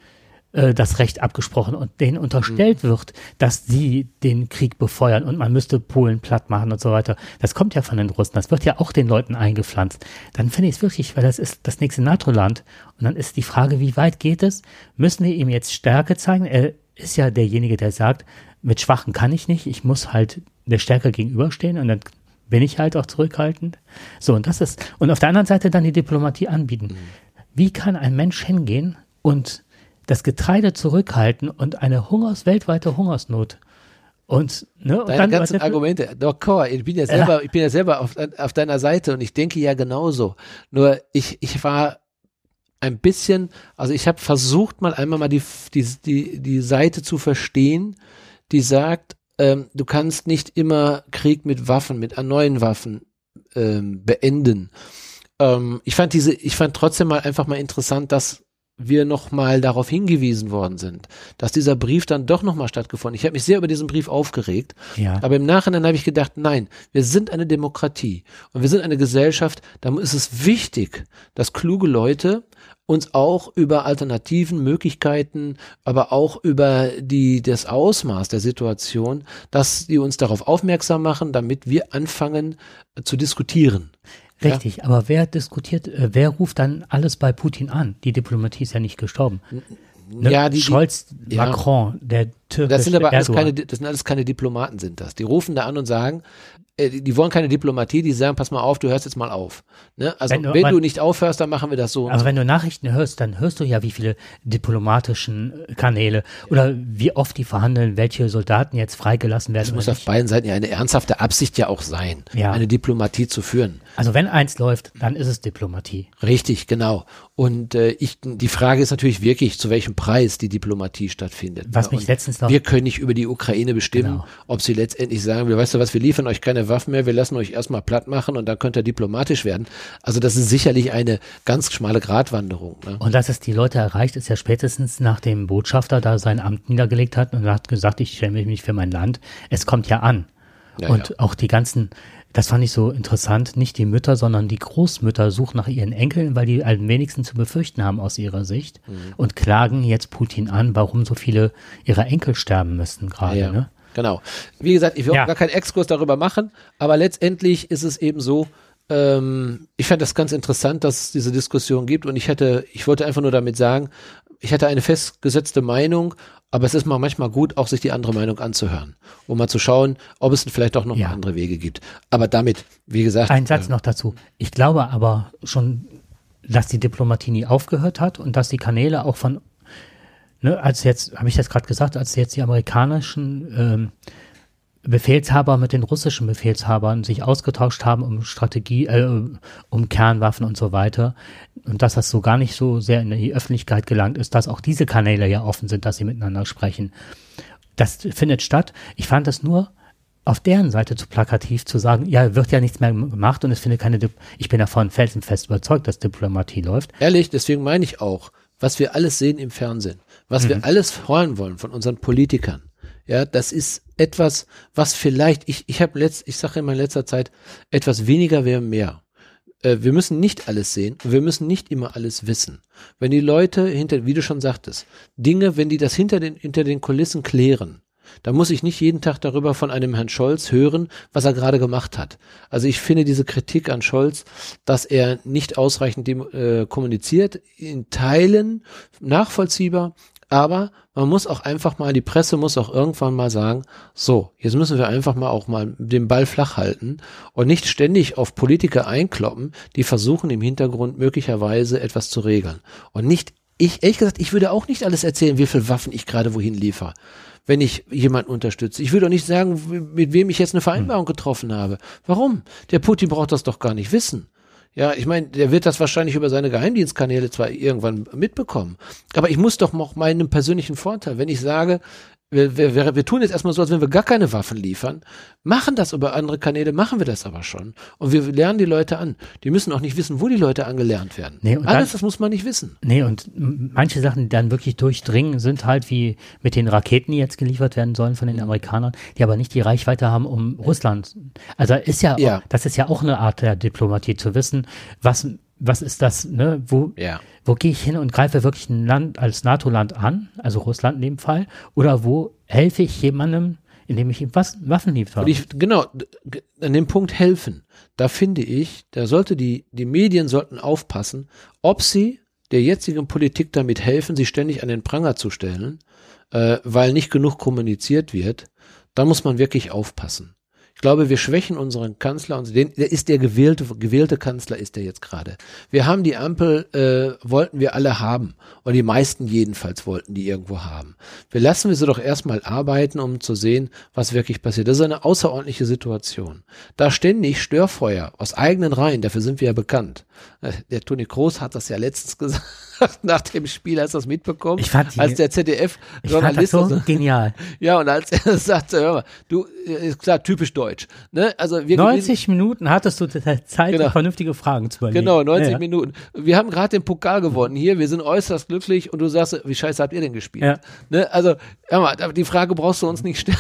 Speaker 1: äh, das Recht abgesprochen und denen unterstellt mhm. wird, dass sie den Krieg befeuern und man müsste Polen platt machen und so weiter. Das kommt ja von den Russen, das wird ja auch den Leuten eingepflanzt. Dann finde ich es wirklich, weil das ist das nächste NATO-Land und dann ist die Frage, wie weit geht es? Müssen wir ihm jetzt Stärke zeigen? Er ist ja derjenige, der sagt, mit Schwachen kann ich nicht, ich muss halt der Stärke gegenüberstehen und dann bin ich halt auch zurückhaltend. So, und das ist, und auf der anderen Seite dann die Diplomatie anbieten. Mhm. Wie kann ein Mensch hingehen und das Getreide zurückhalten und eine Hungers, weltweite Hungersnot. Und,
Speaker 2: ne, und Deine dann, ganzen Argumente, doch, Cor, ich bin ja selber, ja. ich bin ja selber auf, auf deiner Seite und ich denke ja genauso. Nur ich, ich war ein bisschen, also ich habe versucht mal einmal mal die, die, die, die Seite zu verstehen, die sagt, ähm, du kannst nicht immer Krieg mit Waffen, mit neuen Waffen ähm, beenden. Ähm, ich fand diese, ich fand trotzdem mal einfach mal interessant, das wir nochmal darauf hingewiesen worden sind, dass dieser Brief dann doch nochmal stattgefunden. Ich habe mich sehr über diesen Brief aufgeregt, ja. aber im Nachhinein habe ich gedacht, nein, wir sind eine Demokratie und wir sind eine Gesellschaft, da ist es wichtig, dass kluge Leute uns auch über alternativen Möglichkeiten, aber auch über die, das Ausmaß der Situation, dass die uns darauf aufmerksam machen, damit wir anfangen äh, zu diskutieren.
Speaker 1: Richtig, ja? aber wer diskutiert, äh, wer ruft dann alles bei Putin an? Die Diplomatie ist ja nicht gestorben.
Speaker 2: Ne? Ja, die,
Speaker 1: Scholz, die, Macron, ja. der
Speaker 2: türkische Das sind aber alles keine, das sind alles keine Diplomaten sind das. Die rufen da an und sagen, äh, die wollen keine Diplomatie, die sagen, pass mal auf, du hörst jetzt mal auf. Ne? Also wenn, du, wenn du nicht aufhörst, dann machen wir das so.
Speaker 1: Aber wenn du Nachrichten hörst, dann hörst du ja, wie viele diplomatischen äh, Kanäle oder wie oft die verhandeln, welche Soldaten jetzt freigelassen werden.
Speaker 2: Es muss auf beiden Seiten ja eine ernsthafte Absicht ja auch sein, ja. eine Diplomatie zu führen.
Speaker 1: Also wenn eins läuft, dann ist es Diplomatie.
Speaker 2: Richtig, genau. Und äh, ich, die Frage ist natürlich wirklich, zu welchem Preis die Diplomatie stattfindet.
Speaker 1: Was mich letztens noch.
Speaker 2: Wir können nicht über die Ukraine bestimmen, genau. ob sie letztendlich sagen, weißt du was, wir liefern euch keine Waffen mehr, wir lassen euch erstmal platt machen und dann könnt ihr diplomatisch werden. Also das ist sicherlich eine ganz schmale Gratwanderung. Ne?
Speaker 1: Und dass es die Leute erreicht, ist ja spätestens nach dem Botschafter da sein Amt niedergelegt hat und hat gesagt, ich schäme mich für mein Land. Es kommt ja an. Ja, und ja. auch die ganzen, das fand ich so interessant, nicht die Mütter, sondern die Großmütter suchen nach ihren Enkeln, weil die am wenigsten zu befürchten haben aus ihrer Sicht mhm. und klagen jetzt Putin an, warum so viele ihrer Enkel sterben müssten gerade. Ja, ne?
Speaker 2: Genau. Wie gesagt, ich will ja. auch gar keinen Exkurs darüber machen, aber letztendlich ist es eben so, ähm, ich fand das ganz interessant, dass es diese Diskussion gibt und ich hätte, ich wollte einfach nur damit sagen, ich hätte eine festgesetzte Meinung, aber es ist mal manchmal gut, auch sich die andere Meinung anzuhören, um mal zu schauen, ob es vielleicht auch noch ja. andere Wege gibt. Aber damit, wie gesagt.
Speaker 1: Ein Satz äh, noch dazu. Ich glaube aber schon, dass die Diplomatie nie aufgehört hat und dass die Kanäle auch von ne, als jetzt, habe ich das gerade gesagt, als jetzt die amerikanischen ähm, Befehlshaber mit den russischen Befehlshabern sich ausgetauscht haben um Strategie, äh, um Kernwaffen und so weiter. Und dass das so gar nicht so sehr in die Öffentlichkeit gelangt ist, dass auch diese Kanäle ja offen sind, dass sie miteinander sprechen. Das findet statt. Ich fand das nur auf deren Seite zu plakativ zu sagen, ja, wird ja nichts mehr gemacht und es findet keine, Dip ich bin davon felsenfest überzeugt, dass Diplomatie läuft.
Speaker 2: Ehrlich, deswegen meine ich auch, was wir alles sehen im Fernsehen, was mhm. wir alles hören wollen von unseren Politikern. Ja, das ist etwas, was vielleicht, ich, ich habe letzt, ich sage immer in letzter Zeit, etwas weniger wäre mehr. Äh, wir müssen nicht alles sehen, wir müssen nicht immer alles wissen. Wenn die Leute hinter, wie du schon sagtest, Dinge, wenn die das hinter den, hinter den Kulissen klären, da muss ich nicht jeden Tag darüber von einem Herrn Scholz hören, was er gerade gemacht hat. Also ich finde diese Kritik an Scholz, dass er nicht ausreichend äh, kommuniziert, in Teilen nachvollziehbar, aber man muss auch einfach mal, die Presse muss auch irgendwann mal sagen, so, jetzt müssen wir einfach mal auch mal den Ball flach halten und nicht ständig auf Politiker einkloppen, die versuchen im Hintergrund möglicherweise etwas zu regeln. Und nicht, ich, ehrlich gesagt, ich würde auch nicht alles erzählen, wie viel Waffen ich gerade wohin liefere wenn ich jemanden unterstütze. Ich will doch nicht sagen, mit wem ich jetzt eine Vereinbarung getroffen habe. Warum? Der Putin braucht das doch gar nicht wissen. Ja, ich meine, der wird das wahrscheinlich über seine Geheimdienstkanäle zwar irgendwann mitbekommen, aber ich muss doch noch meinen persönlichen Vorteil, wenn ich sage, wir, wir, wir tun jetzt erstmal so, als wenn wir gar keine Waffen liefern, machen das über andere Kanäle, machen wir das aber schon. Und wir lernen die Leute an. Die müssen auch nicht wissen, wo die Leute angelernt werden. Nee, Alles, dann, das muss man nicht wissen.
Speaker 1: Nee, und manche Sachen, die dann wirklich durchdringen, sind halt wie mit den Raketen, die jetzt geliefert werden sollen von den Amerikanern, die aber nicht die Reichweite haben, um Russland. Also ist ja, ja. das ist ja auch eine Art der Diplomatie, zu wissen, was was ist das, ne? Wo, ja. Wo gehe ich hin und greife wirklich ein Land als NATO-Land an, also Russland in dem Fall, oder wo helfe ich jemandem, indem ich ihm Waffen liefere?
Speaker 2: Ich, genau, an dem Punkt helfen. Da finde ich, da sollte die, die Medien sollten aufpassen, ob sie der jetzigen Politik damit helfen, sie ständig an den Pranger zu stellen, äh, weil nicht genug kommuniziert wird. Da muss man wirklich aufpassen. Ich glaube, wir schwächen unseren Kanzler und den, der ist der gewählte, gewählte Kanzler ist der jetzt gerade. Wir haben die Ampel, äh, wollten wir alle haben. Oder die meisten jedenfalls wollten die irgendwo haben. Wir lassen wir sie doch erstmal arbeiten, um zu sehen, was wirklich passiert. Das ist eine außerordentliche Situation. Da ständig Störfeuer aus eigenen Reihen, dafür sind wir ja bekannt. Äh, der Toni Kroos hat das ja letztens gesagt nach dem Spiel, hast du das mitbekommen?
Speaker 1: Ich fand die,
Speaker 2: als der ZDF-Journalist.
Speaker 1: So, genial.
Speaker 2: Ja, und als er sagte, hör mal, du, ist klar, typisch deutsch. Ne? Also wir
Speaker 1: 90 Minuten hattest du Zeit, genau. vernünftige Fragen zu überlegen.
Speaker 2: Genau, 90 ja. Minuten. Wir haben gerade den Pokal gewonnen hier, wir sind äußerst glücklich und du sagst, wie scheiße habt ihr denn gespielt? Ja. Ne? Also, hör mal, die Frage brauchst du uns nicht stellen.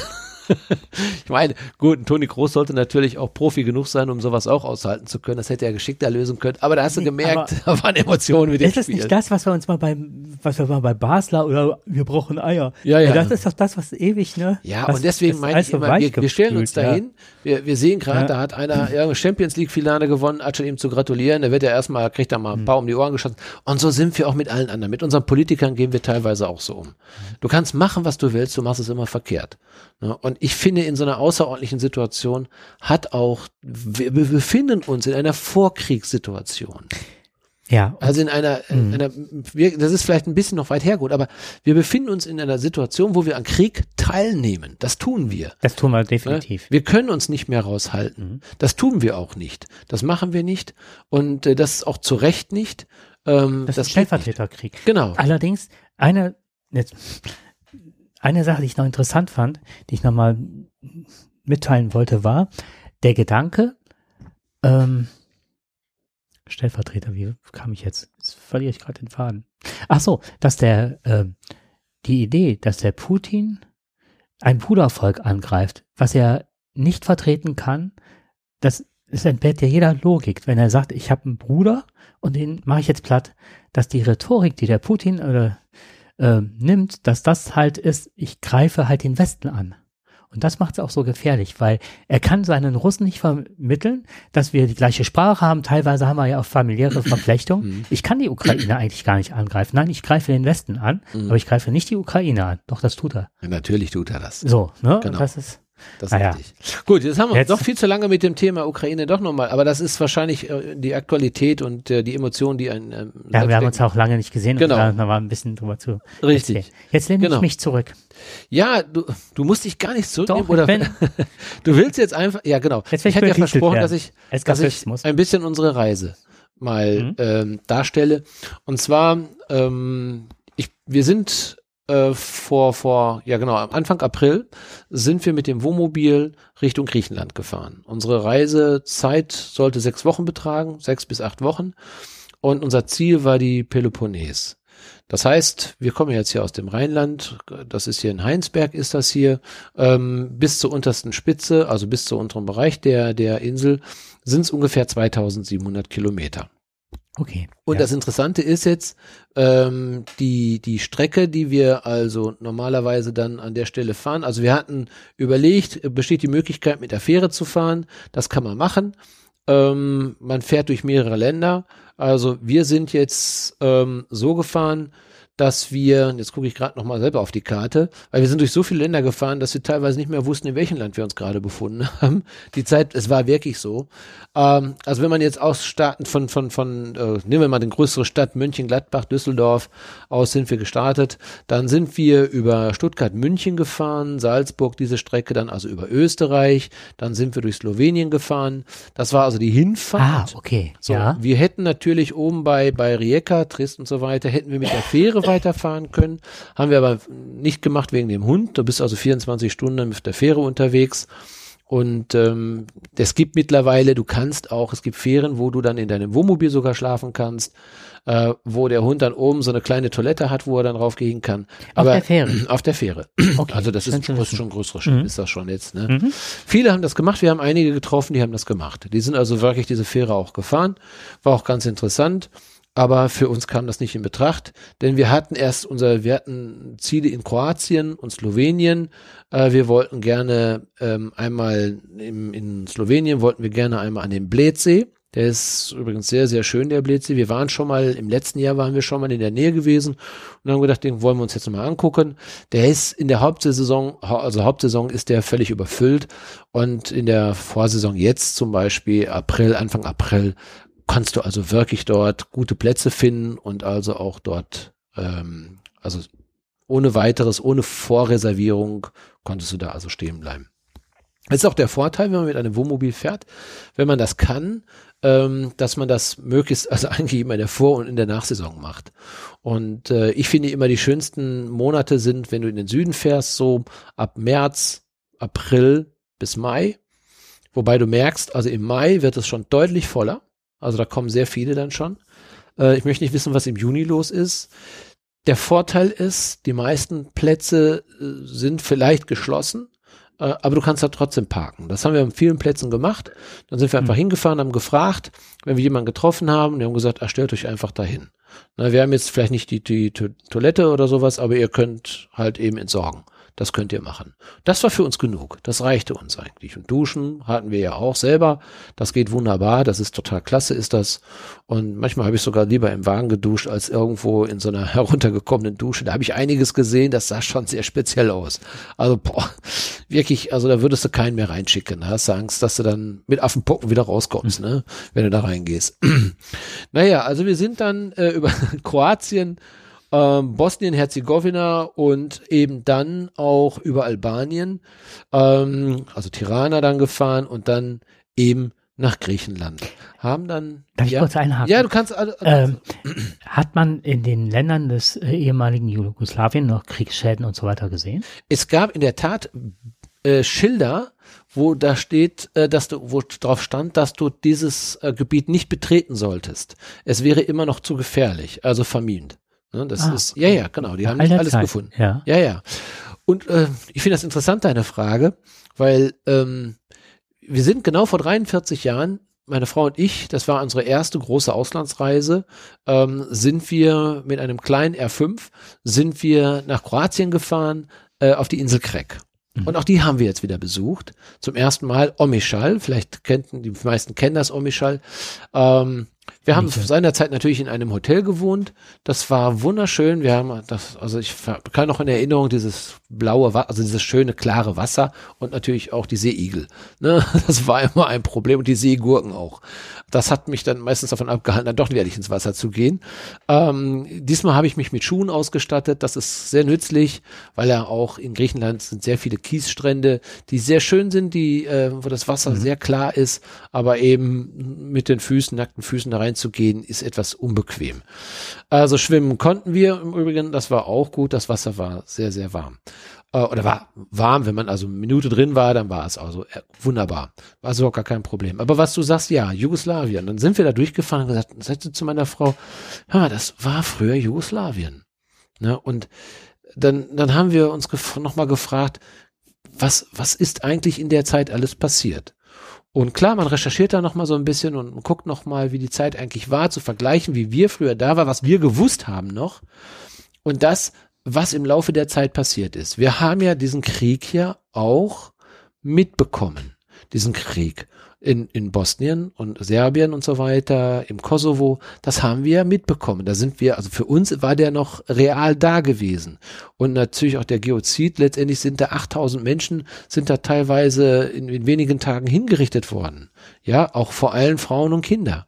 Speaker 2: ich meine, gut, Toni Groß sollte natürlich auch Profi genug sein, um sowas auch aushalten zu können. Das hätte er geschickter lösen können. Aber da hast du gemerkt, da waren Emotionen mit dem
Speaker 1: Spiel. Ist das nicht das, was wir uns mal beim, was wir mal bei Basler oder wir brauchen Eier?
Speaker 2: Ja, ja.
Speaker 1: Das ist doch das, was ewig, ne?
Speaker 2: Ja, was, und deswegen meine ich immer, wir, wir, stellen uns dahin, ja. Wir, wir sehen gerade, ja. da hat einer ja, Champions League Finale gewonnen, anstatt ihm zu gratulieren, da wird er erstmal, kriegt er mal ein hm. paar um die Ohren geschossen. Und so sind wir auch mit allen anderen. Mit unseren Politikern gehen wir teilweise auch so um. Du kannst machen, was du willst, du machst es immer verkehrt. Ne? Und ich finde, in so einer außerordentlichen Situation hat auch, wir, wir befinden uns in einer Vorkriegssituation.
Speaker 1: Ja.
Speaker 2: Also in einer, in mhm. einer wir, das ist vielleicht ein bisschen noch weit hergeholt, aber wir befinden uns in einer Situation, wo wir an Krieg teilnehmen. Das tun wir.
Speaker 1: Das tun wir definitiv.
Speaker 2: Wir können uns nicht mehr raushalten. Mhm. Das tun wir auch nicht. Das machen wir nicht. Und äh, das ist auch zu Recht nicht.
Speaker 1: Ähm, das, das ist Stellvertreterkrieg.
Speaker 2: Genau.
Speaker 1: Allerdings, eine, jetzt, eine Sache, die ich noch interessant fand, die ich nochmal mitteilen wollte, war der Gedanke, ähm, Stellvertreter, wie kam ich jetzt? Jetzt verliere ich gerade den Faden. Ach so, dass der, äh, die Idee, dass der Putin ein Brudervolk angreift, was er nicht vertreten kann, das, das entbehrt ja jeder Logik. Wenn er sagt, ich habe einen Bruder und den mache ich jetzt platt, dass die Rhetorik, die der Putin oder äh, nimmt, dass das halt ist, ich greife halt den Westen an. Und das macht es auch so gefährlich, weil er kann seinen Russen nicht vermitteln, dass wir die gleiche Sprache haben. Teilweise haben wir ja auch familiäre Verflechtungen. Mhm. Ich kann die Ukraine eigentlich gar nicht angreifen. Nein, ich greife den Westen an, mhm. aber ich greife nicht die Ukraine an. Doch, das tut er.
Speaker 2: Ja, natürlich tut er das.
Speaker 1: So, ne? Genau. das ist.
Speaker 2: Das ist ah, richtig. Ja. Gut, jetzt haben wir jetzt. doch viel zu lange mit dem Thema Ukraine doch nochmal, aber das ist wahrscheinlich äh, die Aktualität und äh, die Emotionen, die ein. Ähm,
Speaker 1: ja, wir haben uns auch lange nicht gesehen
Speaker 2: genau.
Speaker 1: und da war ein bisschen drüber zu.
Speaker 2: Richtig.
Speaker 1: Erzählen. Jetzt lehne genau. ich mich zurück.
Speaker 2: Ja, du, du musst dich gar nicht zurücknehmen. Doch, oder wenn, du willst jetzt einfach, ja genau.
Speaker 1: Jetzt
Speaker 2: ich
Speaker 1: hätte
Speaker 2: ja versprochen, dass ich, dass ich ein bisschen unsere Reise mal mhm. ähm, darstelle. Und zwar, ähm, ich, wir sind äh, vor, vor, ja genau, am Anfang April sind wir mit dem Wohnmobil Richtung Griechenland gefahren. Unsere Reisezeit sollte sechs Wochen betragen, sechs bis acht Wochen. Und unser Ziel war die Peloponnes. Das heißt, wir kommen jetzt hier aus dem Rheinland, das ist hier in Heinsberg, ist das hier, ähm, bis zur untersten Spitze, also bis zu unteren Bereich der, der Insel, sind es ungefähr 2700 Kilometer.
Speaker 1: Okay.
Speaker 2: Und ja. das Interessante ist jetzt, ähm, die, die Strecke, die wir also normalerweise dann an der Stelle fahren. Also wir hatten überlegt, besteht die Möglichkeit, mit der Fähre zu fahren. Das kann man machen. Ähm, man fährt durch mehrere Länder. Also wir sind jetzt ähm, so gefahren, dass wir, jetzt gucke ich gerade nochmal selber auf die Karte, weil wir sind durch so viele Länder gefahren, dass wir teilweise nicht mehr wussten, in welchem Land wir uns gerade befunden haben. Die Zeit, es war wirklich so. Ähm, also wenn man jetzt ausstarten von, von, von, äh, nehmen wir mal den größere Stadt, München, Gladbach, Düsseldorf, aus sind wir gestartet, dann sind wir über Stuttgart, München gefahren, Salzburg diese Strecke, dann also über Österreich, dann sind wir durch Slowenien gefahren. Das war also die Hinfahrt.
Speaker 1: Ah, okay.
Speaker 2: So, ja. Wir hätten natürlich oben bei, bei Rijeka, Trist und so weiter, hätten wir mit der Fähre weiterfahren können. Haben wir aber nicht gemacht wegen dem Hund. Du bist also 24 Stunden mit der Fähre unterwegs. Und ähm, es gibt mittlerweile, du kannst auch, es gibt Fähren, wo du dann in deinem Wohnmobil sogar schlafen kannst, äh, wo der Hund dann oben so eine kleine Toilette hat, wo er dann raufgehen kann.
Speaker 1: Aber, auf der Fähre?
Speaker 2: Auf der Fähre. Okay. Also das ist, das ist schon ein größerer Schiff, mhm. ist das schon jetzt. Ne? Mhm. Viele haben das gemacht, wir haben einige getroffen, die haben das gemacht. Die sind also wirklich diese Fähre auch gefahren. War auch ganz interessant aber für uns kam das nicht in Betracht, denn wir hatten erst unser, wir hatten Ziele in Kroatien und Slowenien. Äh, wir wollten gerne ähm, einmal im, in Slowenien wollten wir gerne einmal an den Bledsee. Der ist übrigens sehr, sehr schön, der Bledsee. Wir waren schon mal, im letzten Jahr waren wir schon mal in der Nähe gewesen und haben gedacht, den wollen wir uns jetzt mal angucken. Der ist in der Hauptsaison, also Hauptsaison ist der völlig überfüllt und in der Vorsaison jetzt zum Beispiel April, Anfang April kannst du also wirklich dort gute Plätze finden und also auch dort, ähm, also ohne weiteres, ohne Vorreservierung konntest du da also stehen bleiben. Das ist auch der Vorteil, wenn man mit einem Wohnmobil fährt. Wenn man das kann, ähm, dass man das möglichst, also eigentlich immer in der Vor- und in der Nachsaison macht. Und äh, ich finde immer die schönsten Monate sind, wenn du in den Süden fährst, so ab März, April bis Mai. Wobei du merkst, also im Mai wird es schon deutlich voller. Also da kommen sehr viele dann schon. Äh, ich möchte nicht wissen, was im Juni los ist. Der Vorteil ist, die meisten Plätze äh, sind vielleicht geschlossen, äh, aber du kannst da trotzdem parken. Das haben wir an vielen Plätzen gemacht. Dann sind wir einfach mhm. hingefahren, haben gefragt, wenn wir jemanden getroffen haben, die haben gesagt, ah, stellt euch einfach dahin. Na, wir haben jetzt vielleicht nicht die, die Toilette oder sowas, aber ihr könnt halt eben entsorgen. Das könnt ihr machen. Das war für uns genug. Das reichte uns eigentlich. Und Duschen hatten wir ja auch selber. Das geht wunderbar. Das ist total klasse, ist das. Und manchmal habe ich sogar lieber im Wagen geduscht, als irgendwo in so einer heruntergekommenen Dusche. Da habe ich einiges gesehen. Das sah schon sehr speziell aus. Also, boah, wirklich, also da würdest du keinen mehr reinschicken. Da hast du Angst, dass du dann mit Affenpocken wieder rauskommst, ne? Wenn du da reingehst. naja, also wir sind dann äh, über Kroatien ähm, Bosnien-Herzegowina und eben dann auch über Albanien, ähm, also Tirana dann gefahren und dann eben nach Griechenland. Haben dann.
Speaker 1: Darf ja, ich kurz einhaken?
Speaker 2: Ja, du kannst. Also, ähm,
Speaker 1: hat man in den Ländern des äh, ehemaligen Jugoslawien noch Kriegsschäden und so weiter gesehen?
Speaker 2: Es gab in der Tat äh, Schilder, wo da steht, äh, dass du, wo drauf stand, dass du dieses äh, Gebiet nicht betreten solltest. Es wäre immer noch zu gefährlich, also vermint. Ne, das ah, ist, ja, ja, genau, die haben nicht alles Zeit. gefunden.
Speaker 1: Ja,
Speaker 2: ja. ja. Und äh, ich finde das interessant, deine Frage, weil ähm, wir sind genau vor 43 Jahren, meine Frau und ich, das war unsere erste große Auslandsreise, ähm, sind wir mit einem kleinen R5, sind wir nach Kroatien gefahren, äh, auf die Insel Krek. Mhm. Und auch die haben wir jetzt wieder besucht. Zum ersten Mal Omischal. Vielleicht kennen die meisten kennen das Omischal. Ähm, wir haben seinerzeit natürlich in einem Hotel gewohnt. Das war wunderschön. Wir haben das, also ich kann noch in Erinnerung dieses blaue, also dieses schöne klare Wasser und natürlich auch die Seeigel. Ne? Das war immer ein Problem und die Seegurken auch. Das hat mich dann meistens davon abgehalten, dann doch nicht ins Wasser zu gehen. Ähm, diesmal habe ich mich mit Schuhen ausgestattet. Das ist sehr nützlich, weil ja auch in Griechenland sind sehr viele Kiesstrände, die sehr schön sind, die, äh, wo das Wasser mhm. sehr klar ist, aber eben mit den Füßen, nackten Füßen da reinzugehen, ist etwas unbequem. Also schwimmen konnten wir im Übrigen, das war auch gut. Das Wasser war sehr, sehr warm äh, oder war warm, wenn man also eine Minute drin war, dann war es also äh, wunderbar. War so gar kein Problem. Aber was du sagst, ja, Jugoslawien. Dann sind wir da durchgefahren und gesagt, sagte zu meiner Frau, mal, das war früher Jugoslawien. Ne? Und dann, dann haben wir uns gef nochmal gefragt, was, was ist eigentlich in der Zeit alles passiert? Und klar, man recherchiert da nochmal so ein bisschen und guckt nochmal, wie die Zeit eigentlich war, zu vergleichen, wie wir früher da war, was wir gewusst haben noch. Und das was im Laufe der Zeit passiert ist. Wir haben ja diesen Krieg ja auch mitbekommen, diesen Krieg in, in Bosnien und Serbien und so weiter, im Kosovo, das haben wir mitbekommen. Da sind wir, also für uns war der noch real da gewesen. Und natürlich auch der Geozid, letztendlich sind da 8000 Menschen, sind da teilweise in, in wenigen Tagen hingerichtet worden. Ja, auch vor allem Frauen und Kinder.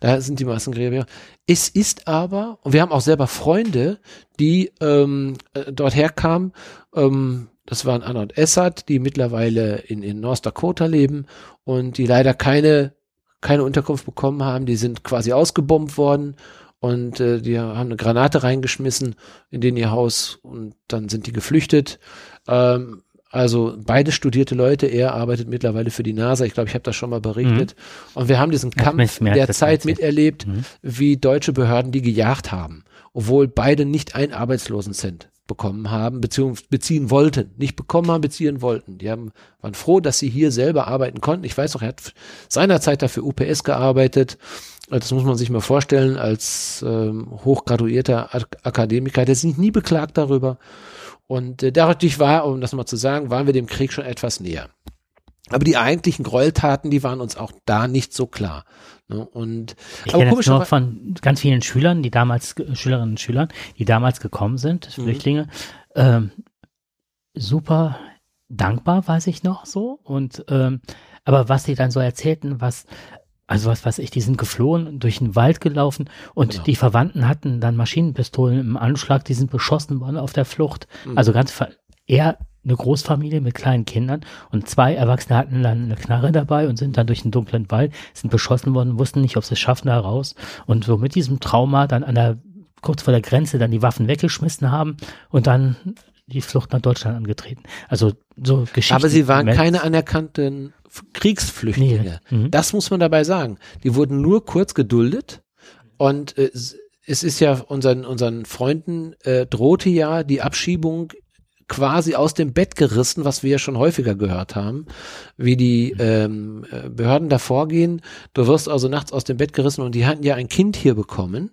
Speaker 2: Da sind die Massengräber. Es ist aber, und wir haben auch selber Freunde, die ähm, äh, dort herkamen, ähm, das waren Anna und Essad, die mittlerweile in, in North Dakota leben und die leider keine, keine Unterkunft bekommen haben. Die sind quasi ausgebombt worden und äh, die haben eine Granate reingeschmissen in den ihr Haus und dann sind die geflüchtet. Ähm, also beide studierte Leute, er arbeitet mittlerweile für die NASA, ich glaube, ich habe das schon mal berichtet. Mhm. Und wir haben diesen Kampf der Zeit miterlebt, mhm. wie deutsche Behörden die gejagt haben, obwohl beide nicht ein Arbeitslosenzent bekommen haben, beziehungsweise beziehen wollten. Nicht bekommen haben, beziehen wollten. Die haben, waren froh, dass sie hier selber arbeiten konnten. Ich weiß auch, er hat seinerzeit dafür UPS gearbeitet. Das muss man sich mal vorstellen, als ähm, hochgraduierter Akademiker. Der sich nie beklagt darüber. Und äh, dadurch war, um das mal zu sagen, waren wir dem Krieg schon etwas näher. Aber die eigentlichen Gräueltaten, die waren uns auch da nicht so klar. Ne? Und
Speaker 1: ich kenne das nur von ganz vielen Schülern, die damals Schülerinnen und Schülern, die damals gekommen sind, mhm. Flüchtlinge. Ähm, super dankbar, weiß ich noch so. Und ähm, aber was sie dann so erzählten, was also was weiß ich, die sind geflohen, durch den Wald gelaufen und genau. die Verwandten hatten dann Maschinenpistolen im Anschlag, die sind beschossen worden auf der Flucht. Mhm. Also ganz eher eine Großfamilie mit kleinen Kindern und zwei Erwachsene hatten dann eine Knarre dabei und sind dann durch den dunklen Wald, sind beschossen worden, wussten nicht, ob sie es schaffen da raus und so mit diesem Trauma dann an der kurz vor der Grenze dann die Waffen weggeschmissen haben und dann die Flucht nach Deutschland angetreten. Also so Geschichten.
Speaker 2: Aber sie waren keine anerkannten Kriegsflüchtlinge. Nee. Mhm. Das muss man dabei sagen. Die wurden nur kurz geduldet und äh, es ist ja unseren unseren Freunden äh, drohte ja die Abschiebung quasi aus dem Bett gerissen, was wir ja schon häufiger gehört haben, wie die ähm, äh, Behörden da vorgehen. Du wirst also nachts aus dem Bett gerissen und die hatten ja ein Kind hier bekommen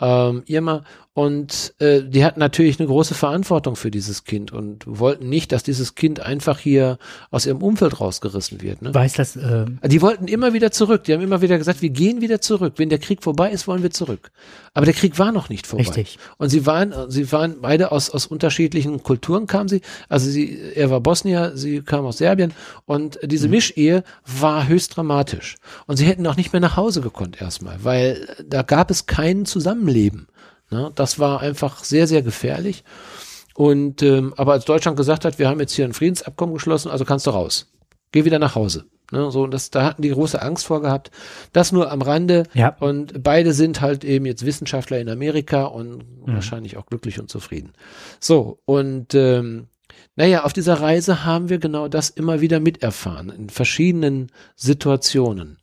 Speaker 2: ähm, Irma. Und äh, die hatten natürlich eine große Verantwortung für dieses Kind und wollten nicht, dass dieses Kind einfach hier aus ihrem Umfeld rausgerissen wird. Ne?
Speaker 1: Weiß das? Äh
Speaker 2: die wollten immer wieder zurück. Die haben immer wieder gesagt, wir gehen wieder zurück. Wenn der Krieg vorbei ist, wollen wir zurück. Aber der Krieg war noch nicht vorbei.
Speaker 1: Richtig.
Speaker 2: Und sie waren, sie waren beide aus aus unterschiedlichen Kulturen kamen sie. Also sie, er war Bosnier, sie kam aus Serbien und diese mhm. Mischehe war höchst dramatisch. Und sie hätten auch nicht mehr nach Hause gekonnt erstmal, weil da gab es keinen Zusammenleben. Ne? Das war einfach sehr, sehr gefährlich. Und ähm, aber als Deutschland gesagt hat, wir haben jetzt hier ein Friedensabkommen geschlossen, also kannst du raus. Geh wieder nach Hause. Ne, so, und das, da hatten die große Angst vor gehabt. Das nur am Rande.
Speaker 1: Ja.
Speaker 2: Und beide sind halt eben jetzt Wissenschaftler in Amerika und mhm. wahrscheinlich auch glücklich und zufrieden. So, und ähm, naja, auf dieser Reise haben wir genau das immer wieder miterfahren, in verschiedenen Situationen.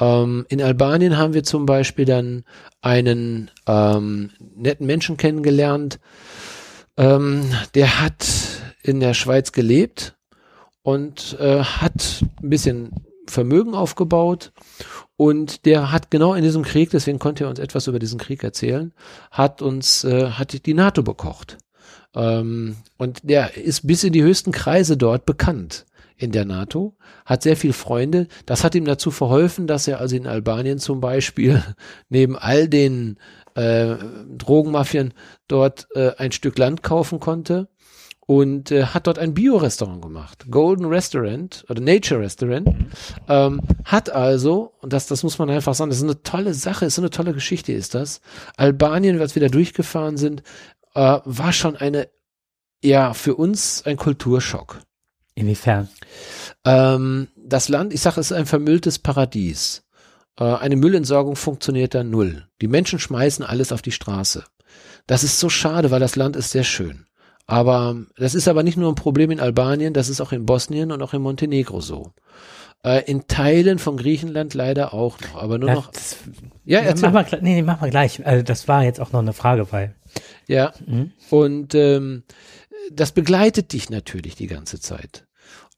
Speaker 2: Ähm, in Albanien haben wir zum Beispiel dann einen ähm, netten Menschen kennengelernt, ähm, der hat in der Schweiz gelebt und äh, hat ein bisschen Vermögen aufgebaut und der hat genau in diesem Krieg, deswegen konnte er uns etwas über diesen Krieg erzählen, hat uns, äh, hat die NATO bekocht. Ähm, und der ist bis in die höchsten Kreise dort bekannt in der NATO, hat sehr viel Freunde. Das hat ihm dazu verholfen, dass er also in Albanien zum Beispiel neben all den äh, Drogenmafien dort äh, ein Stück Land kaufen konnte und äh, hat dort ein Bio-Restaurant gemacht. Golden Restaurant oder Nature Restaurant. Ähm, hat also, und das, das muss man einfach sagen, das ist eine tolle Sache, ist eine tolle Geschichte, ist das. Albanien, als wir da durchgefahren sind, äh, war schon eine, ja, für uns ein Kulturschock.
Speaker 1: Inwiefern?
Speaker 2: Ähm, das Land, ich sage, es ist ein vermülltes Paradies. Äh, eine Müllentsorgung funktioniert da null. Die Menschen schmeißen alles auf die Straße. Das ist so schade, weil das Land ist sehr schön. Aber das ist aber nicht nur ein Problem in Albanien, das ist auch in Bosnien und auch in Montenegro so. Äh, in Teilen von Griechenland leider auch noch, aber nur ja, noch. Das,
Speaker 1: ja, erzähl. Mach mal, nee, nee, mach mal gleich. Also das war jetzt auch noch eine Frage, weil.
Speaker 2: Ja. Mhm. Und ähm, das begleitet dich natürlich die ganze Zeit.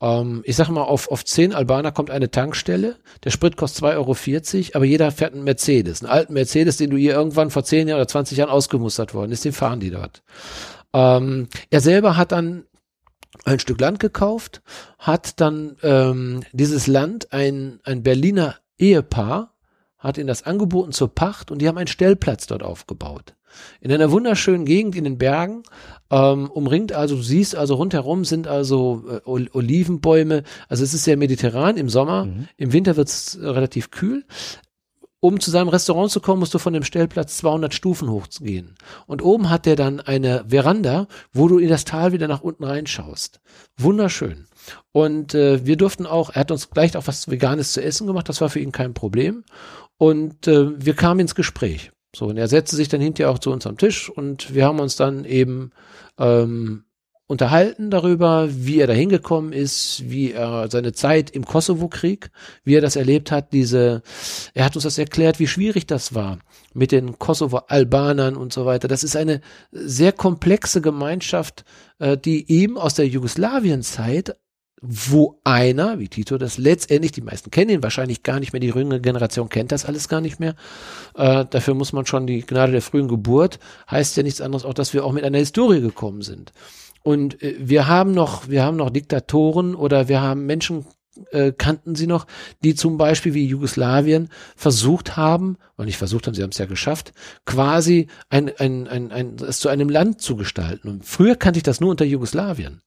Speaker 2: Ähm, ich sag mal, auf, auf zehn Albaner kommt eine Tankstelle, der Sprit kostet 2,40 Euro, aber jeder fährt einen Mercedes, einen alten Mercedes, den du hier irgendwann vor 10 Jahren oder 20 Jahren ausgemustert worden ist, den fahren die dort. Ähm, er selber hat dann ein Stück Land gekauft, hat dann ähm, dieses Land ein, ein Berliner Ehepaar, hat ihnen das angeboten zur Pacht und die haben einen Stellplatz dort aufgebaut. In einer wunderschönen Gegend in den Bergen, ähm, umringt also, du siehst also rundherum sind also äh, Olivenbäume, also es ist sehr mediterran im Sommer, mhm. im Winter wird es relativ kühl. Um zu seinem Restaurant zu kommen, musst du von dem Stellplatz 200 Stufen hochgehen. Und oben hat er dann eine Veranda, wo du in das Tal wieder nach unten reinschaust. Wunderschön. Und äh, wir durften auch, er hat uns gleich auch was Veganes zu essen gemacht, das war für ihn kein Problem. Und äh, wir kamen ins Gespräch. So, und er setzte sich dann hinterher auch zu uns am Tisch und wir haben uns dann eben ähm, unterhalten darüber, wie er da hingekommen ist, wie er seine Zeit im Kosovo-Krieg, wie er das erlebt hat, diese, er hat uns das erklärt, wie schwierig das war mit den Kosovo-Albanern und so weiter. Das ist eine sehr komplexe Gemeinschaft, äh, die eben aus der Jugoslawien-Zeit wo einer, wie Tito das letztendlich, die meisten kennen ihn wahrscheinlich gar nicht mehr, die jüngere Generation kennt das alles gar nicht mehr. Äh, dafür muss man schon die Gnade der frühen Geburt, heißt ja nichts anderes auch, dass wir auch mit einer Historie gekommen sind. Und äh, wir haben noch, wir haben noch Diktatoren oder wir haben Menschen äh, kannten sie noch, die zum Beispiel wie Jugoslawien versucht haben, und nicht versucht haben, sie haben es ja geschafft, quasi ein, ein, ein, ein, es zu einem Land zu gestalten. Und früher kannte ich das nur unter Jugoslawien.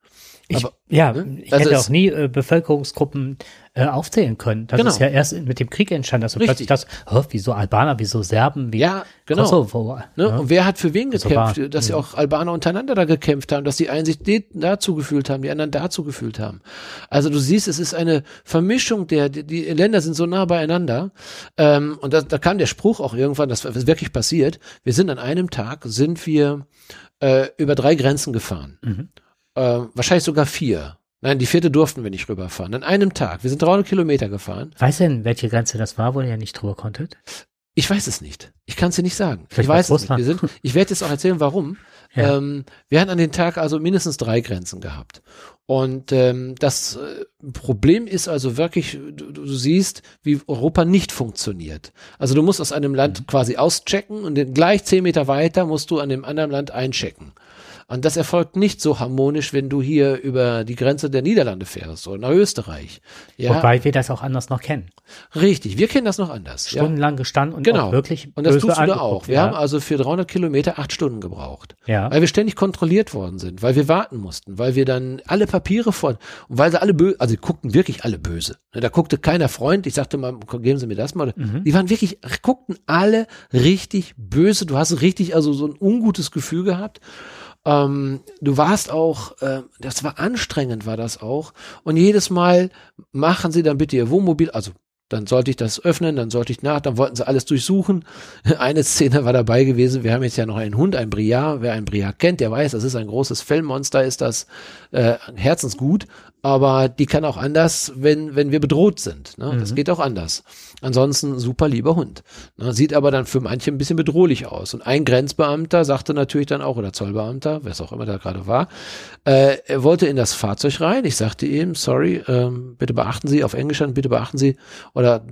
Speaker 1: Ich, Aber, ja, ne? ich also hätte auch nie äh, Bevölkerungsgruppen äh, aufzählen können. Das
Speaker 2: Genau.
Speaker 1: ist ja erst mit dem Krieg entstanden, dass du
Speaker 2: Richtig.
Speaker 1: plötzlich das, oh, wieso Albaner, wieso Serben, wie
Speaker 2: Ja, genau.
Speaker 1: Kosovo.
Speaker 2: Ne?
Speaker 1: ja.
Speaker 2: Und wer hat für wen gekämpft? Dass ja auch Albaner untereinander da gekämpft haben, dass die einen sich dazu gefühlt haben, die anderen dazu gefühlt haben. Also du siehst, es ist eine Vermischung der, die, die Länder sind so nah beieinander. Ähm, und da, da kam der Spruch auch irgendwann, das ist wirklich passiert. Wir sind an einem Tag, sind wir äh, über drei Grenzen gefahren.
Speaker 1: Mhm.
Speaker 2: Äh, wahrscheinlich sogar vier. Nein, die vierte durften wir nicht rüberfahren. An einem Tag. Wir sind 300 Kilometer gefahren.
Speaker 1: Weißt du denn, welche Grenze das war, wo ihr nicht drüber konntet?
Speaker 2: Ich weiß es nicht. Ich kann es dir nicht sagen.
Speaker 1: Vielleicht
Speaker 2: ich weiß es nicht. Wir sind, ich werde jetzt auch erzählen, warum.
Speaker 1: Ja.
Speaker 2: Ähm, wir hatten an den Tag also mindestens drei Grenzen gehabt. Und ähm, das äh, Problem ist also wirklich, du, du siehst, wie Europa nicht funktioniert. Also du musst aus einem Land
Speaker 1: Mhm.
Speaker 2: quasi auschecken und gleich zehn Meter weiter musst du an dem anderen Land einchecken. Und das erfolgt nicht so harmonisch, wenn du hier über die Grenze der Niederlande fährst oder nach Österreich. Ja,
Speaker 1: Wobei wir das auch anders noch kennen.
Speaker 2: richtig. Wir kennen das noch anders. Ja.
Speaker 1: Stundenlang gestanden und
Speaker 2: Genau.
Speaker 1: wirklich
Speaker 2: Und das tust du da auch. Wir
Speaker 1: ja.
Speaker 2: haben also für 300 Kilometer acht Stunden gebraucht.
Speaker 1: Ja.
Speaker 2: Weil wir ständig kontrolliert worden sind, weil wir warten mussten, weil wir dann alle Papiere von, und weil sie alle böse, also guckten wirklich alle böse. Ne, Da guckte keiner Freund, ich sagte mal, geben Sie mir das mal.
Speaker 1: Mhm.
Speaker 2: Die waren wirklich, guckten alle richtig böse. Du hast richtig also so ein ungutes Gefühl gehabt. Ähm, du warst auch, äh, das war anstrengend, war das auch. Und jedes Mal machen sie dann bitte ihr Wohnmobil, also dann sollte ich das öffnen, dann sollte ich nach, dann wollten sie alles durchsuchen. Eine Szene war dabei gewesen, wir haben jetzt ja noch einen Hund, einen Briard. Wer einen Briard kennt, der weiß, das ist ein großes Fellmonster, ist das äh, herzensgut, aber die kann auch anders, wenn, wenn wir bedroht sind. Ne? Das geht auch anders. Ansonsten super lieber Hund. Ne? Sieht aber dann für manche ein bisschen bedrohlich aus. Und ein Grenzbeamter sagte natürlich dann auch, oder Zollbeamter, wer es auch immer da gerade war, äh, er wollte in das Fahrzeug rein. Ich sagte ihm, sorry, ähm, bitte beachten Sie, auf Englisch dann, bitte beachten Sie, oder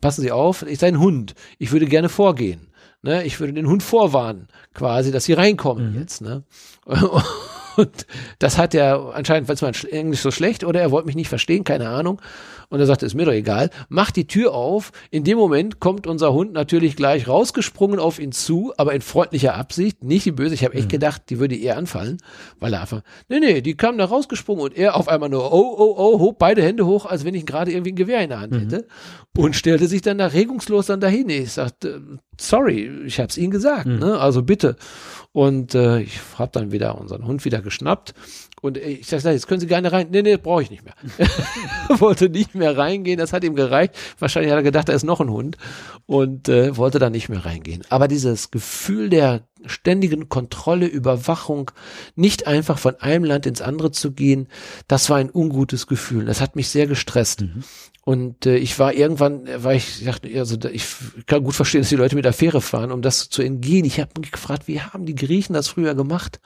Speaker 2: passen Sie auf, ich sei ein Hund. Ich würde gerne vorgehen. Ne? Ich würde den Hund vorwarnen, quasi, dass Sie reinkommen jetzt. Ne? Und das hat er anscheinend, weil es mein Englisch so schlecht oder er wollte mich nicht verstehen, keine Ahnung. Und er sagte, ist mir doch egal. Macht die Tür auf. In dem Moment kommt unser Hund natürlich gleich rausgesprungen auf ihn zu, aber in freundlicher Absicht, nicht die böse. Ich habe echt gedacht, die würde eher anfallen, weil er einfach, nee, nee, die kam da rausgesprungen und er auf einmal nur, oh, oh, oh, hob beide Hände hoch, als wenn ich gerade irgendwie ein Gewehr in der Hand hätte und stellte sich dann da regungslos dann dahin. Ich sagte, sorry, ich habe es Ihnen gesagt, ne? also bitte. Und äh, ich habe dann wieder unseren Hund wieder geschnappt und ich sag, jetzt können Sie gerne rein. Nee, nee, brauche ich nicht mehr. wollte nicht mehr reingehen, das hat ihm gereicht. Wahrscheinlich hat er gedacht, da ist noch ein Hund und äh, wollte dann nicht mehr reingehen. Aber dieses Gefühl der ständigen Kontrolle, Überwachung, nicht einfach von einem Land ins andere zu gehen, das war ein ungutes Gefühl. Das hat mich sehr gestresst. Und äh, ich war irgendwann, äh, war ich, dachte, also ich kann gut verstehen, dass die Leute mit der Fähre fahren, um das zu entgehen. Ich habe mich gefragt, wie haben die Griechen das früher gemacht,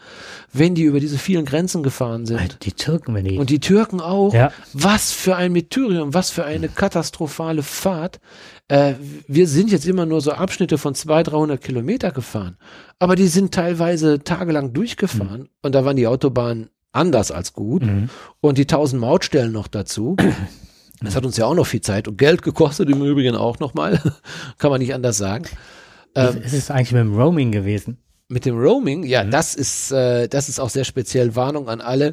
Speaker 2: wenn die über diese vielen Grenzen gefahren sind?
Speaker 1: Die Türken, wenn die.
Speaker 2: Und die Türken auch.
Speaker 1: Ja.
Speaker 2: Was für ein Methyrium, was für eine katastrophale Fahrt. Äh, wir sind jetzt immer nur so Abschnitte von 200, 300 Kilometer gefahren. Aber die sind teilweise tagelang durchgefahren. Und da waren die Autobahnen anders als gut. Und die 1000 Mautstellen noch dazu. Das hat uns ja auch noch viel Zeit und Geld gekostet, im Übrigen auch nochmal. Kann man nicht anders sagen.
Speaker 1: Wie ist es eigentlich mit dem Roaming gewesen?
Speaker 2: Mit dem Roaming, ja, das ist, äh, das ist auch sehr speziell. Warnung an alle.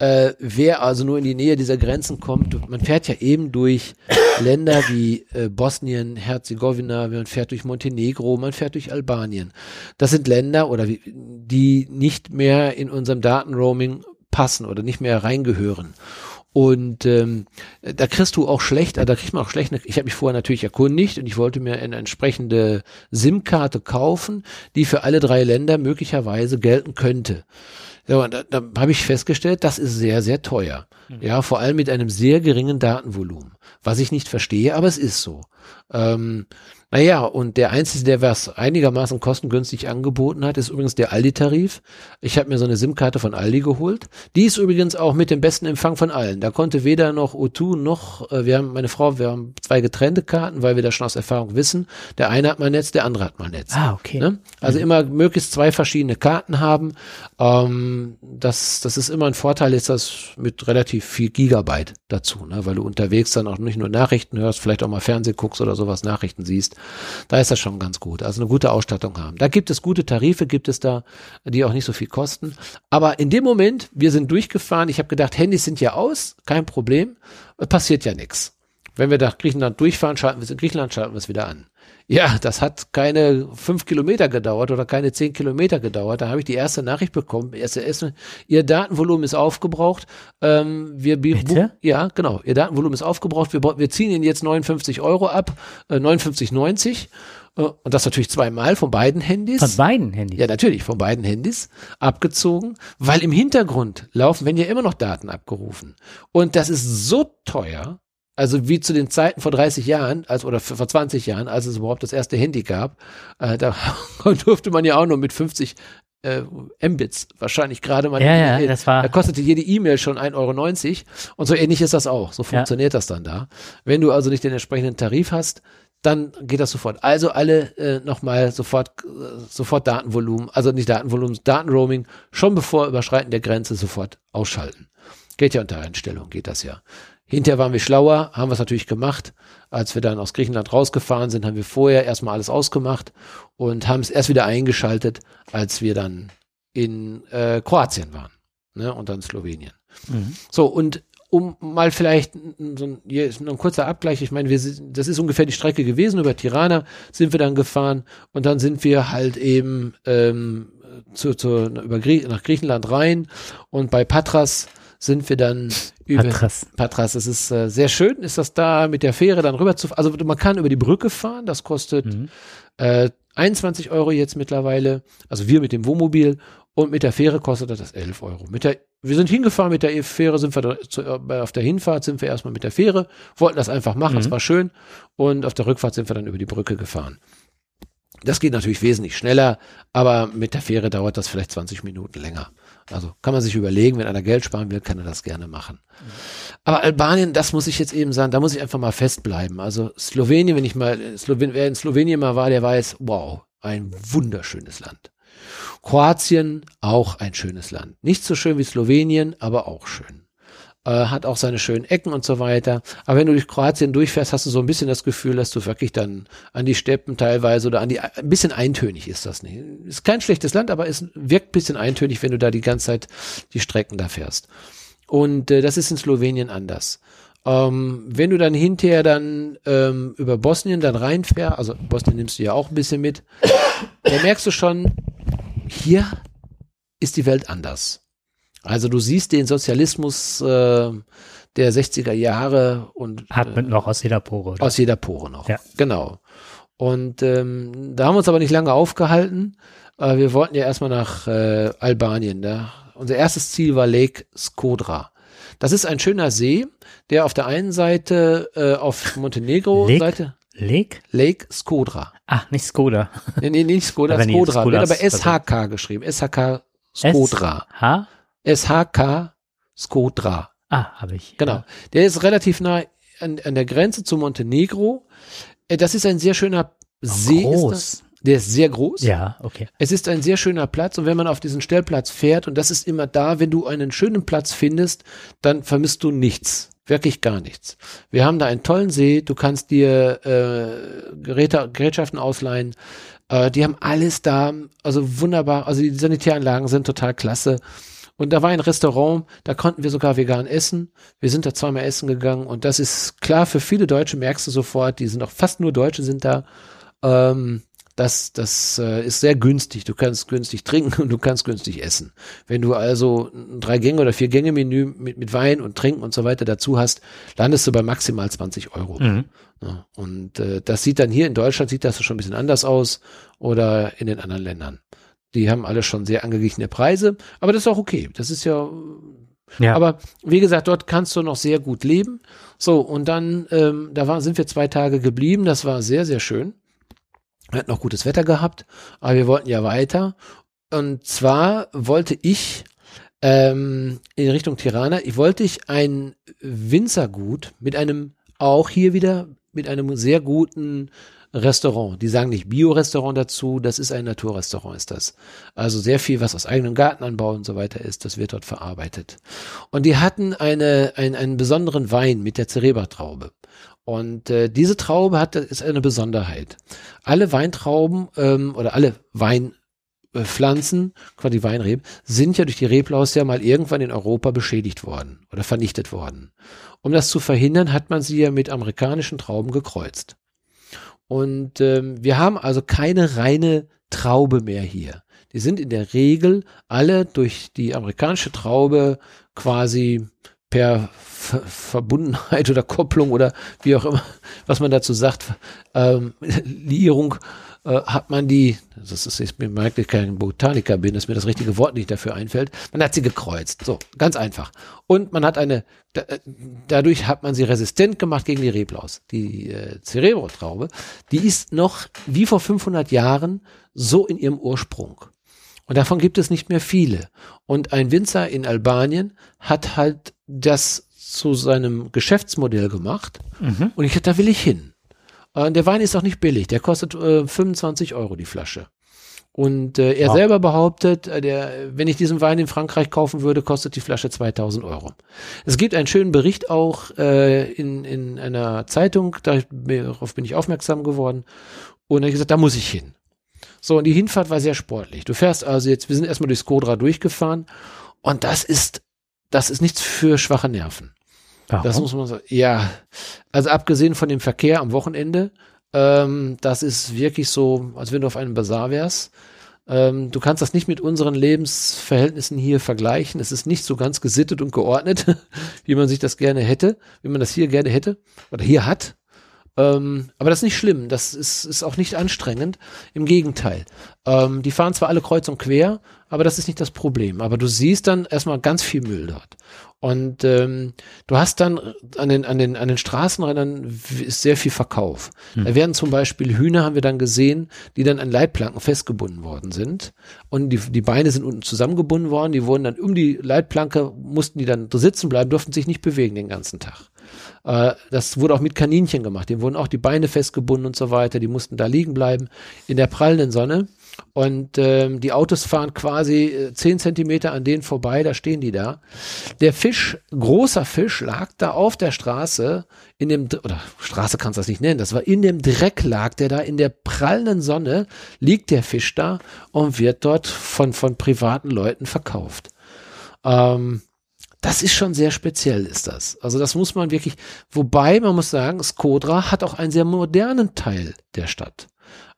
Speaker 2: Äh, wer also nur in die Nähe dieser Grenzen kommt, man fährt ja eben durch Länder wie äh, Bosnien, Herzegowina, man fährt durch Montenegro, man fährt durch Albanien. Das sind Länder oder wie, die nicht mehr in unserem Datenroaming passen oder nicht mehr reingehören. Und ähm, da kriegst du auch schlecht, da kriegt man auch schlecht. Ich habe mich vorher natürlich erkundigt und ich wollte mir eine entsprechende SIM-Karte kaufen, die für alle drei Länder möglicherweise gelten könnte. Ja, und da, da habe ich festgestellt, das ist sehr, sehr teuer. Ja, vor allem mit einem sehr geringen Datenvolumen. Was ich nicht verstehe, aber es ist so. Ähm, naja, und der Einzige, der was einigermaßen kostengünstig angeboten hat, ist übrigens der Aldi-Tarif. Ich habe mir so eine SIM-Karte von Aldi geholt. Die ist übrigens auch mit dem besten Empfang von allen. Da konnte weder noch O2 noch, äh, wir haben, meine Frau, wir haben zwei getrennte Karten, weil wir das schon aus Erfahrung wissen. Der eine hat mal Netz, der andere hat mal Netz.
Speaker 1: Ah, okay.
Speaker 2: Ne? Also immer möglichst zwei verschiedene Karten haben. Ähm, das, das ist immer ein Vorteil, ist das mit relativ viel Gigabyte dazu, ne? weil du unterwegs dann auch nicht nur Nachrichten hörst, vielleicht auch mal Fernsehen guckst oder sowas, Nachrichten siehst. Da ist das schon ganz gut. Also eine gute Ausstattung haben. Da gibt es gute Tarife, gibt es da, die auch nicht so viel kosten. Aber in dem Moment, wir sind durchgefahren, ich habe gedacht, Handys sind ja aus, kein Problem, passiert ja nichts. Wenn wir nach Griechenland durchfahren, schalten wir es in Griechenland, schalten wir es wieder an. Ja, das hat keine fünf Kilometer gedauert oder keine zehn Kilometer gedauert. Da habe ich die erste Nachricht bekommen. SMS, Ihr Datenvolumen ist aufgebraucht. Ähm, wir
Speaker 1: Bitte?
Speaker 2: Ja, genau. Ihr Datenvolumen ist aufgebraucht. Wir, wir ziehen Ihnen jetzt 59 Euro ab, äh, 59,90. Äh, und das natürlich zweimal von beiden Handys.
Speaker 1: Von beiden Handys?
Speaker 2: Ja, natürlich, von beiden Handys abgezogen, weil im Hintergrund laufen, wenn ja immer noch Daten abgerufen. Und das ist so teuer, also wie zu den Zeiten vor 30 Jahren, als oder vor 20 Jahren, als es überhaupt das erste Handy gab, äh, da durfte man ja auch nur mit 50 äh, Mbits wahrscheinlich gerade mal.
Speaker 1: Ja, ja, das war.
Speaker 2: Da kostete jede E-Mail schon 1,90 Euro. Und so ähnlich ist das auch. So funktioniert ja. das dann da. Wenn du also nicht den entsprechenden Tarif hast, dann geht das sofort. Also alle äh, nochmal sofort, äh, sofort Datenvolumen, also nicht Datenvolumen, Datenroaming, schon bevor Überschreiten der Grenze sofort ausschalten. Geht ja unter Einstellung, geht das ja. Hinterher waren wir schlauer, haben wir es natürlich gemacht. Als wir dann aus Griechenland rausgefahren sind, haben wir vorher erstmal alles ausgemacht und haben es erst wieder eingeschaltet, als wir dann in äh, Kroatien waren ne, und dann Slowenien. Mhm. So, und um mal vielleicht so ein, hier ist noch ein kurzer Abgleich. Ich meine, wir, das ist ungefähr die Strecke gewesen. Über Tirana sind wir dann gefahren und dann sind wir halt eben ähm, zu, zu, über Grie nach Griechenland rein und bei Patras sind wir dann über
Speaker 1: Patras.
Speaker 2: Patras. Es ist äh, sehr schön, ist das da mit der Fähre dann rüber zu. Also man kann über die Brücke fahren. Das kostet mhm. äh, 21 Euro jetzt mittlerweile. Also wir mit dem Wohnmobil und mit der Fähre kostet das 11 Euro. Mit der, wir sind hingefahren mit der Fähre, sind wir da, zu, äh, auf der Hinfahrt sind wir erstmal mit der Fähre, wollten das einfach machen, es mhm. war schön. Und auf der Rückfahrt sind wir dann über die Brücke gefahren. Das geht natürlich wesentlich schneller, aber mit der Fähre dauert das vielleicht 20 Minuten länger. Also kann man sich überlegen, wenn einer Geld sparen will, kann er das gerne machen. Aber Albanien, das muss ich jetzt eben sagen, da muss ich einfach mal festbleiben. Also Slowenien, wenn ich mal, Slowen, wer in Slowenien mal war, der weiß, wow, ein wunderschönes Land. Kroatien, auch ein schönes Land. Nicht so schön wie Slowenien, aber auch schön äh, hat auch seine schönen Ecken und so weiter. Aber wenn du durch Kroatien durchfährst, hast du so ein bisschen das Gefühl, dass du wirklich dann an die Steppen teilweise oder an die, ein bisschen eintönig ist das nicht. Ist kein schlechtes Land, aber es wirkt ein bisschen eintönig, wenn du da die ganze Zeit die Strecken da fährst. Und äh, das ist in Slowenien anders. Ähm, wenn du dann hinterher dann ähm, über Bosnien dann reinfährst, also Bosnien nimmst du ja auch ein bisschen mit, dann merkst du schon, hier ist die Welt anders. Also du siehst den Sozialismus äh, der 60er Jahre und
Speaker 1: atmet äh, noch aus jeder Pore.
Speaker 2: Oder? Aus jeder Pore noch. Ja. Genau. Und ähm, da haben wir uns aber nicht lange aufgehalten. Äh, wir wollten ja erstmal nach äh, Albanien. Da. Unser erstes Ziel war Lake Skodra. Das ist ein schöner See, der auf der einen Seite äh, auf Montenegro-Seite.
Speaker 1: Lake?
Speaker 2: Lake Skodra.
Speaker 1: Ach, nicht Skoda.
Speaker 2: Nee, nee, nicht Skoda, Skodra. Wird aber SHK geschrieben. SHK Skodra.
Speaker 1: H?
Speaker 2: SHK Skodra.
Speaker 1: Ah, habe ich.
Speaker 2: Genau. Ja. Der ist relativ nah an, an der Grenze zu Montenegro. Äh, das ist ein sehr schöner See.
Speaker 1: Groß.
Speaker 2: Der ist sehr groß.
Speaker 1: Ja, okay.
Speaker 2: Es ist ein sehr schöner Platz und wenn man auf diesen Stellplatz fährt, und das ist immer da, wenn du einen schönen Platz findest, dann vermisst du nichts. Wirklich gar nichts. Wir haben da einen tollen See, du kannst dir äh, Geräte, Gerätschaften ausleihen. Äh, die haben alles da, also wunderbar. Also die Sanitäranlagen sind total klasse. Und da war ein Restaurant, da konnten wir sogar vegan essen. Wir sind da zweimal essen gegangen und das ist klar für viele Deutsche, merkst du sofort, die sind auch fast nur Deutsche sind da. Ähm, das, das äh, ist sehr günstig. Du kannst günstig trinken und du kannst günstig essen. Wenn du also ein drei Gänge oder vier Gänge Menü mit, mit Wein und Trinken und so weiter dazu hast, landest du bei maximal 20 Euro. Mhm. Ja, und äh, das sieht dann hier in Deutschland sieht das schon ein bisschen anders aus oder in den anderen Ländern. Die haben alle schon sehr angeglichene Preise, aber das ist auch okay. Das ist ja, ja. Aber wie gesagt, dort kannst du noch sehr gut leben. So, und dann, ähm, da war, sind wir zwei Tage geblieben. Das war sehr, sehr schön. Wir hatten noch gutes Wetter gehabt, aber wir wollten ja weiter. Und zwar wollte ich ähm, in Richtung Tirana, ich wollte ich ein Winzergut mit einem, auch hier wieder, mit einem sehr guten Restaurant. Die sagen nicht Bio-Restaurant dazu, das ist ein Naturrestaurant, ist das. Also sehr viel, was aus eigenem Gartenanbau und so weiter ist, das wird dort verarbeitet. Und die hatten eine, ein, einen besonderen Wein mit der Cerebra-Traube. Und äh, diese Traube hat ist eine Besonderheit. Alle Weintrauben ähm, oder alle Weinpflanzen, quasi Weinreben, sind ja durch die Reblaus ja mal irgendwann in Europa beschädigt worden oder vernichtet worden. Um das zu verhindern, hat man sie ja mit amerikanischen Trauben gekreuzt. Und ähm, wir haben also keine reine Traube mehr hier. Die sind in der Regel alle durch die amerikanische Traube quasi per Ver Verbundenheit oder Kopplung oder wie auch immer, was man dazu sagt, ähm, Liierung äh, hat man die, das ist mir merkt, ich kein Botaniker bin, dass mir das richtige Wort nicht dafür einfällt, man hat sie gekreuzt. So, ganz einfach. Und man hat eine, da, äh, dadurch hat man sie resistent gemacht gegen die Reblaus. Die äh, Cerebrotraube, die ist noch wie vor 500 Jahren so in ihrem Ursprung. Und davon gibt es nicht mehr viele. Und ein Winzer in Albanien hat halt das zu seinem Geschäftsmodell gemacht. Mhm. Und ich da will ich hin. Äh, der Wein ist auch nicht billig. Der kostet äh, 25 Euro die Flasche. Und äh, er wow. selber behauptet, äh, der, wenn ich diesen Wein in Frankreich kaufen würde, kostet die Flasche 2000 Euro. Es gibt einen schönen Bericht auch äh, in, in einer Zeitung, darauf bin ich aufmerksam geworden. Und er hat gesagt, da muss ich hin. So, und die Hinfahrt war sehr sportlich. Du fährst also jetzt, wir sind erstmal durch Skodra durchgefahren und das ist, das ist nichts für schwache Nerven. Warum? Das muss man sagen. Ja, also abgesehen von dem Verkehr am Wochenende, ähm, das ist wirklich so, als wenn du auf einem Bazar wärst. Ähm, du kannst das nicht mit unseren Lebensverhältnissen hier vergleichen. Es ist nicht so ganz gesittet und geordnet, wie man sich das gerne hätte, wie man das hier gerne hätte oder hier hat. Ähm, aber das ist nicht schlimm, das ist, ist auch nicht anstrengend. Im Gegenteil. Ähm, die fahren zwar alle kreuz und quer, aber das ist nicht das Problem. Aber du siehst dann erstmal ganz viel Müll dort. Und ähm, du hast dann an den, an den, an den Straßenrändern ist sehr viel Verkauf. Hm. Da werden zum Beispiel Hühner, haben wir dann gesehen, die dann an Leitplanken festgebunden worden sind. Und die, die Beine sind unten zusammengebunden worden. Die wurden dann um die Leitplanke, mussten die dann sitzen bleiben, durften sich nicht bewegen den ganzen Tag. Äh, das wurde auch mit Kaninchen gemacht. Denen wurden auch die Beine festgebunden und so weiter. Die mussten da liegen bleiben in der prallenden Sonne. Und ähm, die Autos fahren quasi äh, zehn Zentimeter an denen vorbei, da stehen die da. Der Fisch, großer Fisch, lag da auf der Straße, in dem, oder Straße kannst du das nicht nennen, das war in dem Dreck lag der da, in der prallenden Sonne liegt der Fisch da und wird dort von, von privaten Leuten verkauft. Ähm, das ist schon sehr speziell, ist das. Also das muss man wirklich, wobei man muss sagen, Skodra hat auch einen sehr modernen Teil der Stadt.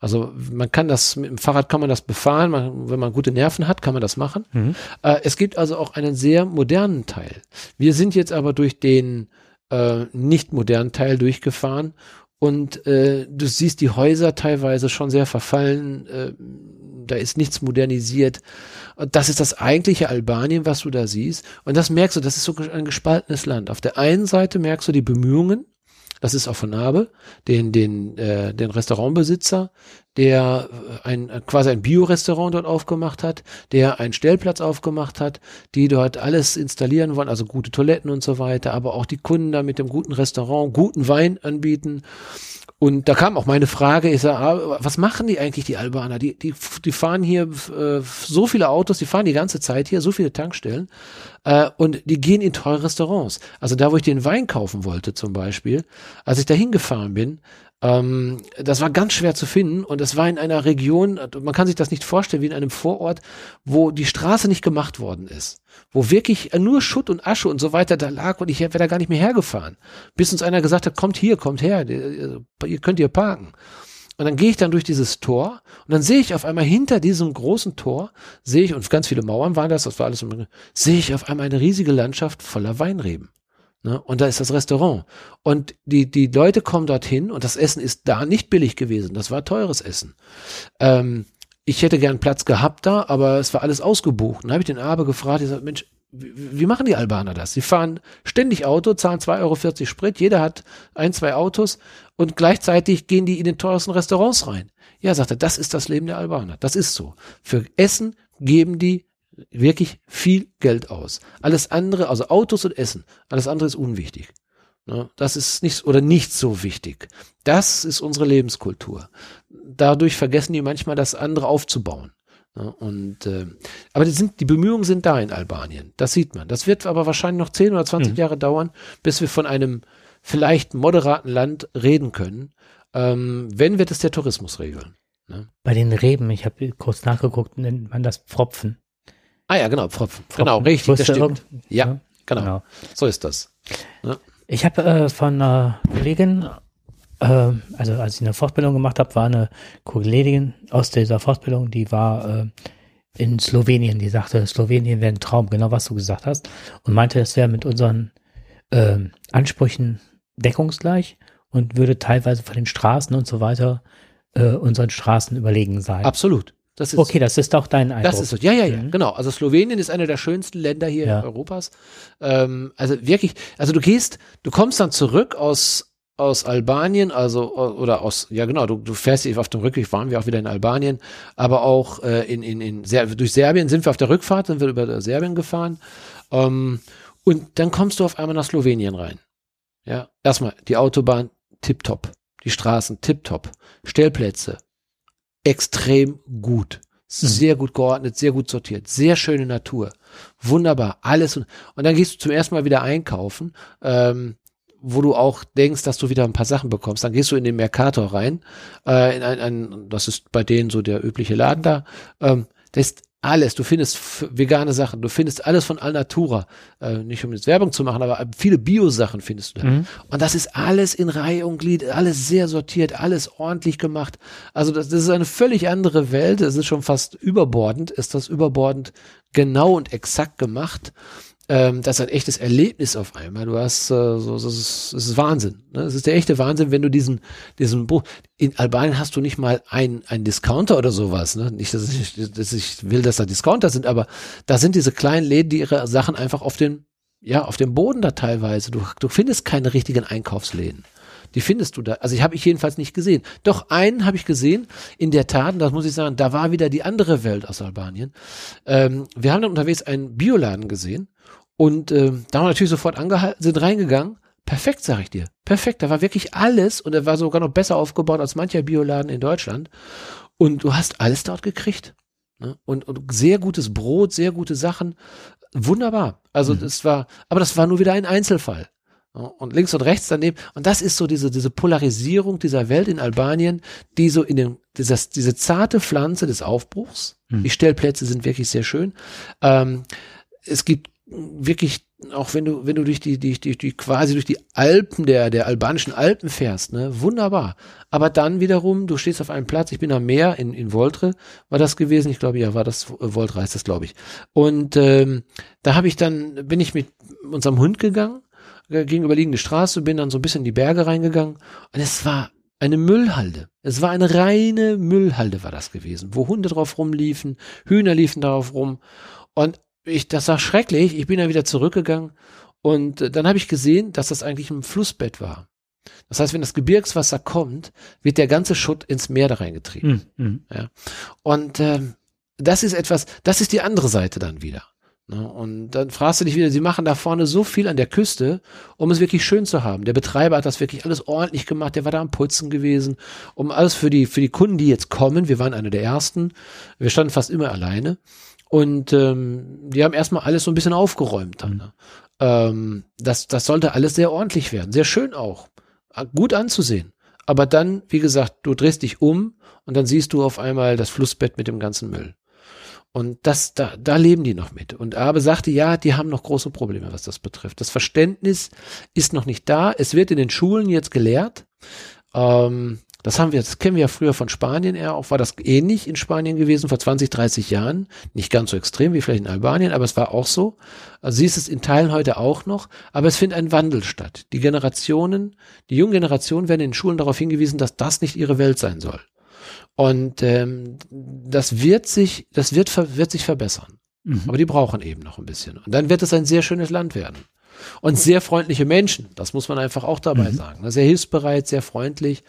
Speaker 2: Also man kann das, mit dem Fahrrad kann man das befahren, man, wenn man gute Nerven hat, kann man das machen. Mhm. Äh, es gibt also auch einen sehr modernen Teil. Wir sind jetzt aber durch den äh, nicht modernen Teil durchgefahren und äh, du siehst die Häuser teilweise schon sehr verfallen, äh, da ist nichts modernisiert. Das ist das eigentliche Albanien, was du da siehst. Und das merkst du, das ist so ein gespaltenes Land. Auf der einen Seite merkst du die Bemühungen, das ist auch von Nabe, den, den, äh, den Restaurantbesitzer, der äh, ein, quasi ein Bio-Restaurant dort aufgemacht hat, der einen Stellplatz aufgemacht hat, die dort alles installieren wollen, also gute Toiletten und so weiter, aber auch die Kunden da mit dem guten Restaurant guten Wein anbieten und da kam auch meine Frage, ich sag, ah, was machen die eigentlich, die Albaner? Die, die, die fahren hier äh, so viele Autos, die fahren die ganze Zeit hier, so viele Tankstellen äh, und die gehen in teure Restaurants. Also da, wo ich den Wein kaufen wollte zum Beispiel, als ich da hingefahren bin, ähm, das war ganz schwer zu finden und es war in einer Region, man kann sich das nicht vorstellen, wie in einem Vorort, wo die Straße nicht gemacht worden ist. Wo wirklich nur Schutt und Asche und so weiter da lag und ich wäre da gar nicht mehr hergefahren. Bis uns einer gesagt hat, kommt hier, kommt her, ihr könnt hier parken. Und dann gehe ich dann durch dieses Tor und dann sehe ich auf einmal hinter diesem großen Tor, sehe ich, und ganz viele Mauern waren das, das war alles, sehe ich auf einmal eine riesige Landschaft voller Weinreben. Ne? Und da ist das Restaurant. Und die, die Leute kommen dorthin und das Essen ist da nicht billig gewesen. Das war teures Essen. Ähm, ich hätte gern Platz gehabt da, aber es war alles ausgebucht. Dann habe ich den Aber gefragt, ich sage, Mensch, wie, wie machen die Albaner das? Sie fahren ständig Auto, zahlen 2,40 Euro Sprit, jeder hat ein, zwei Autos und gleichzeitig gehen die in den teuersten Restaurants rein. Ja, sagt er, das ist das Leben der Albaner. Das ist so. Für Essen geben die wirklich viel Geld aus. Alles andere, also Autos und Essen, alles andere ist unwichtig. Ne? Das ist nicht oder nicht so wichtig. Das ist unsere Lebenskultur. Dadurch vergessen die manchmal, das andere aufzubauen. Ne? Und äh, aber die, sind, die Bemühungen sind da in Albanien. Das sieht man. Das wird aber wahrscheinlich noch 10 oder 20 mhm. Jahre dauern, bis wir von einem vielleicht moderaten Land reden können. Ähm, wenn wird es der Tourismus regeln.
Speaker 1: Ne? Bei den Reben, ich habe kurz nachgeguckt, nennt man das Pfropfen.
Speaker 2: Ah ja, genau, Pfropfen. Genau, richtig, das stimmt. Ja, ja, genau. genau. So ist das.
Speaker 1: Ja. Ich habe äh, von einer Kollegin, äh, also als ich eine Fortbildung gemacht habe, war eine Kollegin aus dieser Fortbildung, die war äh, in Slowenien, die sagte, Slowenien wäre ein Traum, genau was du gesagt hast, und meinte, es wäre mit unseren äh, Ansprüchen deckungsgleich und würde teilweise von den Straßen und so weiter äh, unseren Straßen überlegen sein.
Speaker 2: Absolut.
Speaker 1: Das okay, das ist auch dein
Speaker 2: Eindruck. Das ist so. Ja, ja, ja, mhm. genau. Also Slowenien ist einer der schönsten Länder hier ja. Europas. Ähm, also wirklich, also du gehst, du kommst dann zurück aus aus Albanien, also oder aus, ja genau, du, du fährst auf dem Rückweg, waren wir auch wieder in Albanien, aber auch äh, in, in, in Ser durch Serbien sind wir auf der Rückfahrt, sind wir über Serbien gefahren. Ähm, und dann kommst du auf einmal nach Slowenien rein. Ja, erstmal die Autobahn tipptopp, die Straßen tipptopp, Stellplätze extrem gut. Sehr gut geordnet, sehr gut sortiert, sehr schöne Natur. Wunderbar, alles. Und, und dann gehst du zum ersten Mal wieder einkaufen, ähm, wo du auch denkst, dass du wieder ein paar Sachen bekommst. Dann gehst du in den Mercator rein, äh, in ein, ein, das ist bei denen so der übliche Laden da. Ähm, das ist alles. Du findest vegane Sachen, du findest alles von Alnatura. Äh, nicht um jetzt Werbung zu machen, aber viele Bio-Sachen findest du da. Mhm. Und das ist alles in Reihe und Glied, alles sehr sortiert, alles ordentlich gemacht. Also das, das ist eine völlig andere Welt. Es ist schon fast überbordend, ist das überbordend genau und exakt gemacht ähm, das ist ein echtes Erlebnis auf einmal. Du hast äh, so, das ist, das ist Wahnsinn. Ne? Das ist der echte Wahnsinn, wenn du diesen, diesen Buch. In Albanien hast du nicht mal ein, ein Discounter oder sowas. Ne? Nicht, dass ich, dass ich will, dass da Discounter sind, aber da sind diese kleinen Läden, die ihre Sachen einfach auf den, ja, auf dem Boden da teilweise. Du, du findest keine richtigen Einkaufsläden. Die findest du da. Also ich habe ich jedenfalls nicht gesehen. Doch einen habe ich gesehen. In der Tat, das muss ich sagen, da war wieder die andere Welt aus Albanien. Ähm, wir haben dann unterwegs einen Bioladen gesehen und äh, da haben wir natürlich sofort angehalten, sind reingegangen. Perfekt, sag ich dir. Perfekt. Da war wirklich alles und er war sogar noch besser aufgebaut als mancher Bioladen in Deutschland. Und du hast alles dort gekriegt. Ne? Und, und sehr gutes Brot, sehr gute Sachen. Wunderbar. Also mhm. das war, aber das war nur wieder ein Einzelfall. Und links und rechts daneben. Und das ist so diese, diese Polarisierung dieser Welt in Albanien, die so in den, dieses, diese zarte Pflanze des Aufbruchs. Mhm. Die Stellplätze sind wirklich sehr schön. Ähm, es gibt wirklich, auch wenn du, wenn du durch die, die, die, die quasi durch die Alpen der, der albanischen Alpen fährst, ne, wunderbar. Aber dann wiederum, du stehst auf einem Platz, ich bin am Meer in, in Voltre, war das gewesen, ich glaube, ja, war das, Voltre heißt das, glaube ich. Und ähm, da habe ich dann, bin ich mit unserem Hund gegangen, äh, gegenüberliegende Straße, bin dann so ein bisschen in die Berge reingegangen und es war eine Müllhalde. Es war eine reine Müllhalde war das gewesen, wo Hunde drauf rumliefen, Hühner liefen darauf rum und ich, das war schrecklich. Ich bin dann wieder zurückgegangen und äh, dann habe ich gesehen, dass das eigentlich ein Flussbett war. Das heißt, wenn das Gebirgswasser kommt, wird der ganze Schutt ins Meer da reingetrieben. Mhm. Ja. Und ähm, das ist etwas, das ist die andere Seite dann wieder. Ne? Und dann fragst du dich wieder, sie machen da vorne so viel an der Küste, um es wirklich schön zu haben. Der Betreiber hat das wirklich alles ordentlich gemacht, der war da am Putzen gewesen, um alles für die, für die Kunden, die jetzt kommen, wir waren einer der ersten, wir standen fast immer alleine, und ähm, die haben erstmal alles so ein bisschen aufgeräumt dann. Ne? Ähm, das, das sollte alles sehr ordentlich werden, sehr schön auch, gut anzusehen. Aber dann, wie gesagt, du drehst dich um und dann siehst du auf einmal das Flussbett mit dem ganzen Müll. Und das, da, da leben die noch mit. Und Abe sagte, ja, die haben noch große Probleme, was das betrifft. Das Verständnis ist noch nicht da. Es wird in den Schulen jetzt gelehrt. Ähm, das haben wir, das kennen wir ja früher von Spanien eher auch, war das ähnlich in Spanien gewesen vor 20, 30 Jahren. Nicht ganz so extrem wie vielleicht in Albanien, aber es war auch so. Also siehst es in Teilen heute auch noch, aber es findet ein Wandel statt. Die Generationen, die jungen Generationen werden in den Schulen darauf hingewiesen, dass das nicht ihre Welt sein soll. Und ähm, das wird sich, das wird, wird sich verbessern. Mhm. Aber die brauchen eben noch ein bisschen. Und dann wird es ein sehr schönes Land werden. Und sehr freundliche Menschen, das muss man einfach auch dabei mhm. sagen. Sehr hilfsbereit, sehr freundlich.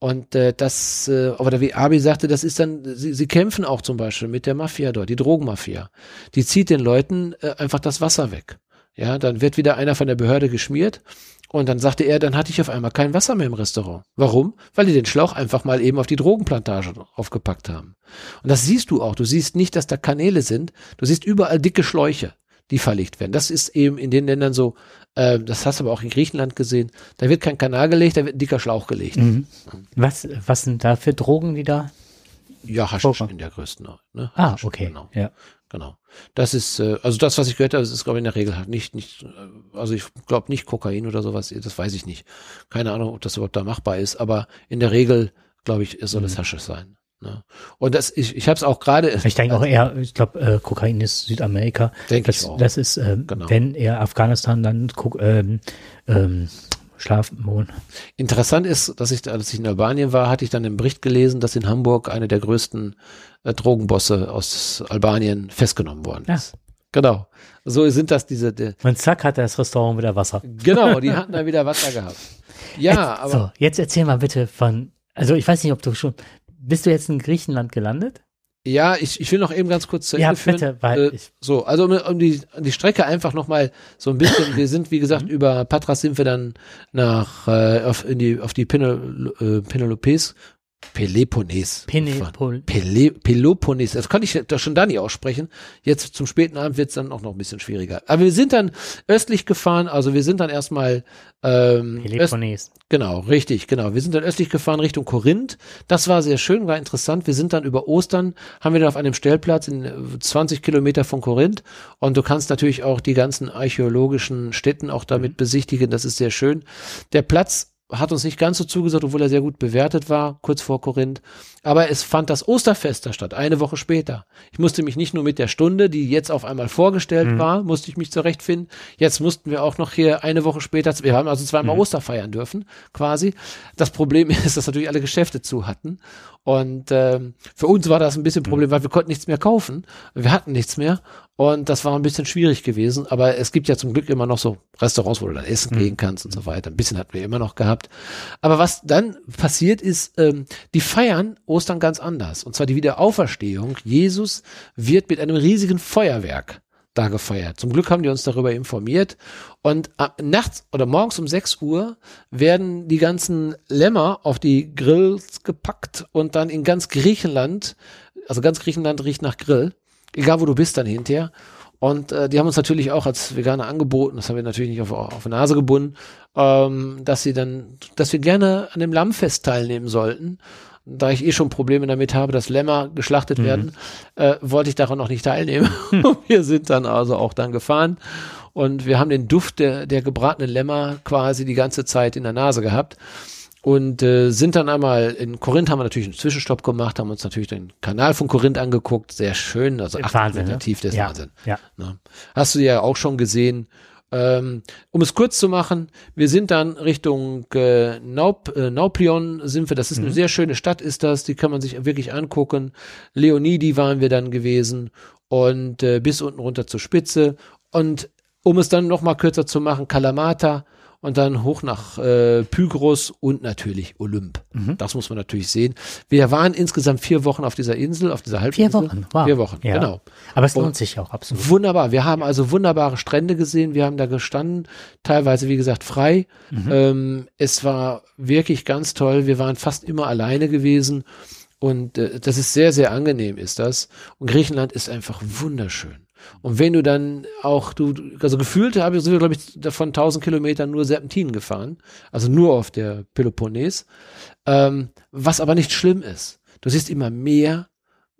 Speaker 2: Und äh, das, äh, oder wie Abi sagte, das ist dann, sie, sie kämpfen auch zum Beispiel mit der Mafia dort, die Drogenmafia. Die zieht den Leuten äh, einfach das Wasser weg. Ja, dann wird wieder einer von der Behörde geschmiert. Und dann sagte er, dann hatte ich auf einmal kein Wasser mehr im Restaurant. Warum? Weil die den Schlauch einfach mal eben auf die Drogenplantage aufgepackt haben. Und das siehst du auch. Du siehst nicht, dass da Kanäle sind. Du siehst überall dicke Schläuche, die verlegt werden. Das ist eben in den Ländern so, äh, das hast du aber auch in Griechenland gesehen. Da wird kein Kanal gelegt, da wird ein dicker Schlauch gelegt. Mhm.
Speaker 1: Was, was sind da für Drogen, die da?
Speaker 2: Ja, Haschisch in der größten.
Speaker 1: Ne? Ah, okay. Genau. Ja.
Speaker 2: Genau. Das ist, äh, also das, was ich gehört habe, ist, glaube ich, in der Regel halt nicht, nicht, äh, also ich glaube nicht Kokain oder sowas, das weiß ich nicht. Keine Ahnung, ob das überhaupt da machbar ist, aber in der Regel, glaube ich, soll es mhm. Haschisch sein. Ne? Und das, ich, ich habe es auch gerade.
Speaker 1: Ich denke auch eher, ich glaube, äh, Kokain ist Südamerika.
Speaker 2: Denke
Speaker 1: ich auch. Das ist, äh, genau. wenn eher Afghanistan, dann ähm, ähm, Schlafmohn.
Speaker 2: Interessant ist, dass ich, als ich in Albanien war, hatte ich dann einen Bericht gelesen, dass in Hamburg eine der größten äh, Drogenbosse aus Albanien festgenommen worden ist. Ja. Genau. So sind das diese. Die,
Speaker 1: Und zack hat das Restaurant wieder Wasser.
Speaker 2: Genau, die hatten da wieder Wasser gehabt. Ja,
Speaker 1: jetzt,
Speaker 2: aber.
Speaker 1: So, jetzt erzähl mal bitte von. Also ich weiß nicht, ob du schon. Bist du jetzt in Griechenland gelandet?
Speaker 2: Ja, ich, ich will noch eben ganz kurz zu
Speaker 1: Ende ja, führen. Bitte, weil
Speaker 2: äh, so, also um, um, die, um die Strecke einfach nochmal so ein bisschen, wir sind, wie gesagt, mhm. über Patras sind wir dann nach äh, auf, in die, auf die Penel, äh, Penelopes Peloponnes.
Speaker 1: Penepol
Speaker 2: Pele Peloponnes. Das konnte ich doch schon da nicht aussprechen. Jetzt zum späten Abend wird es dann auch noch ein bisschen schwieriger. Aber wir sind dann östlich gefahren. Also wir sind dann erstmal ähm,
Speaker 1: Peloponnes.
Speaker 2: Genau, richtig, genau. Wir sind dann östlich gefahren Richtung Korinth. Das war sehr schön, war interessant. Wir sind dann über Ostern, haben wir dann auf einem Stellplatz in 20 äh, Kilometer von Korinth. Und du kannst natürlich auch die ganzen archäologischen Städten auch damit mhm. besichtigen. Das ist sehr schön. Der Platz hat uns nicht ganz so zugesagt, obwohl er sehr gut bewertet war, kurz vor Korinth. Aber es fand das Osterfest da statt, eine Woche später. Ich musste mich nicht nur mit der Stunde, die jetzt auf einmal vorgestellt mhm. war, musste ich mich zurechtfinden. Jetzt mussten wir auch noch hier eine Woche später, wir haben also zweimal mhm. Oster feiern dürfen, quasi. Das Problem ist, dass natürlich alle Geschäfte zu hatten. Und ähm, für uns war das ein bisschen ein Problem, weil wir konnten nichts mehr kaufen. Wir hatten nichts mehr. Und das war ein bisschen schwierig gewesen. Aber es gibt ja zum Glück immer noch so Restaurants, wo du dann essen mhm. gehen kannst und so weiter. Ein bisschen hatten wir immer noch gehabt. Aber was dann passiert ist, ähm, die feiern Ostern ganz anders. Und zwar die Wiederauferstehung. Jesus wird mit einem riesigen Feuerwerk da gefeiert. Zum Glück haben die uns darüber informiert. Und nachts oder morgens um 6 Uhr werden die ganzen Lämmer auf die Grills gepackt und dann in ganz Griechenland, also ganz Griechenland riecht nach Grill, egal wo du bist dann hinterher. Und äh, die haben uns natürlich auch als Veganer angeboten, das haben wir natürlich nicht auf, auf die Nase gebunden, ähm, dass sie dann, dass wir gerne an dem Lammfest teilnehmen sollten da ich eh schon Probleme damit habe, dass Lämmer geschlachtet mhm. werden, äh, wollte ich daran noch nicht teilnehmen. wir sind dann also auch dann gefahren und wir haben den Duft der, der gebratenen Lämmer quasi die ganze Zeit in der Nase gehabt und äh, sind dann einmal in Korinth haben wir natürlich einen Zwischenstopp gemacht, haben uns natürlich den Kanal von Korinth angeguckt, sehr schön, also acht
Speaker 1: Wahnsinn, Meter
Speaker 2: ne? tief, das
Speaker 1: ja,
Speaker 2: Wahnsinn.
Speaker 1: Ja.
Speaker 2: Ne? Hast du ja auch schon gesehen. Ähm, um es kurz zu machen, wir sind dann Richtung äh, Naup, äh, Nauplion sind wir, das ist mhm. eine sehr schöne Stadt, ist das, die kann man sich wirklich angucken. Leonidi waren wir dann gewesen und äh, bis unten runter zur Spitze. Und um es dann noch mal kürzer zu machen, Kalamata, und dann hoch nach äh, Pygros und natürlich Olymp. Mhm. Das muss man natürlich sehen. Wir waren insgesamt vier Wochen auf dieser Insel, auf dieser Halbinsel.
Speaker 1: Vier Wochen, wow.
Speaker 2: Vier Wochen,
Speaker 1: ja.
Speaker 2: genau.
Speaker 1: Aber es lohnt und sich auch absolut.
Speaker 2: Wunderbar. Wir haben also wunderbare Strände gesehen. Wir haben da gestanden, teilweise wie gesagt frei. Mhm. Ähm, es war wirklich ganz toll. Wir waren fast immer alleine gewesen. Und äh, das ist sehr, sehr angenehm, ist das. Und Griechenland ist einfach wunderschön. Und wenn du dann auch, du, also gefühlt habe, sind wir, glaube ich, davon 1000 Kilometern nur Serpentinen gefahren. Also nur auf der Peloponnes. Ähm, was aber nicht schlimm ist. Du siehst immer mehr,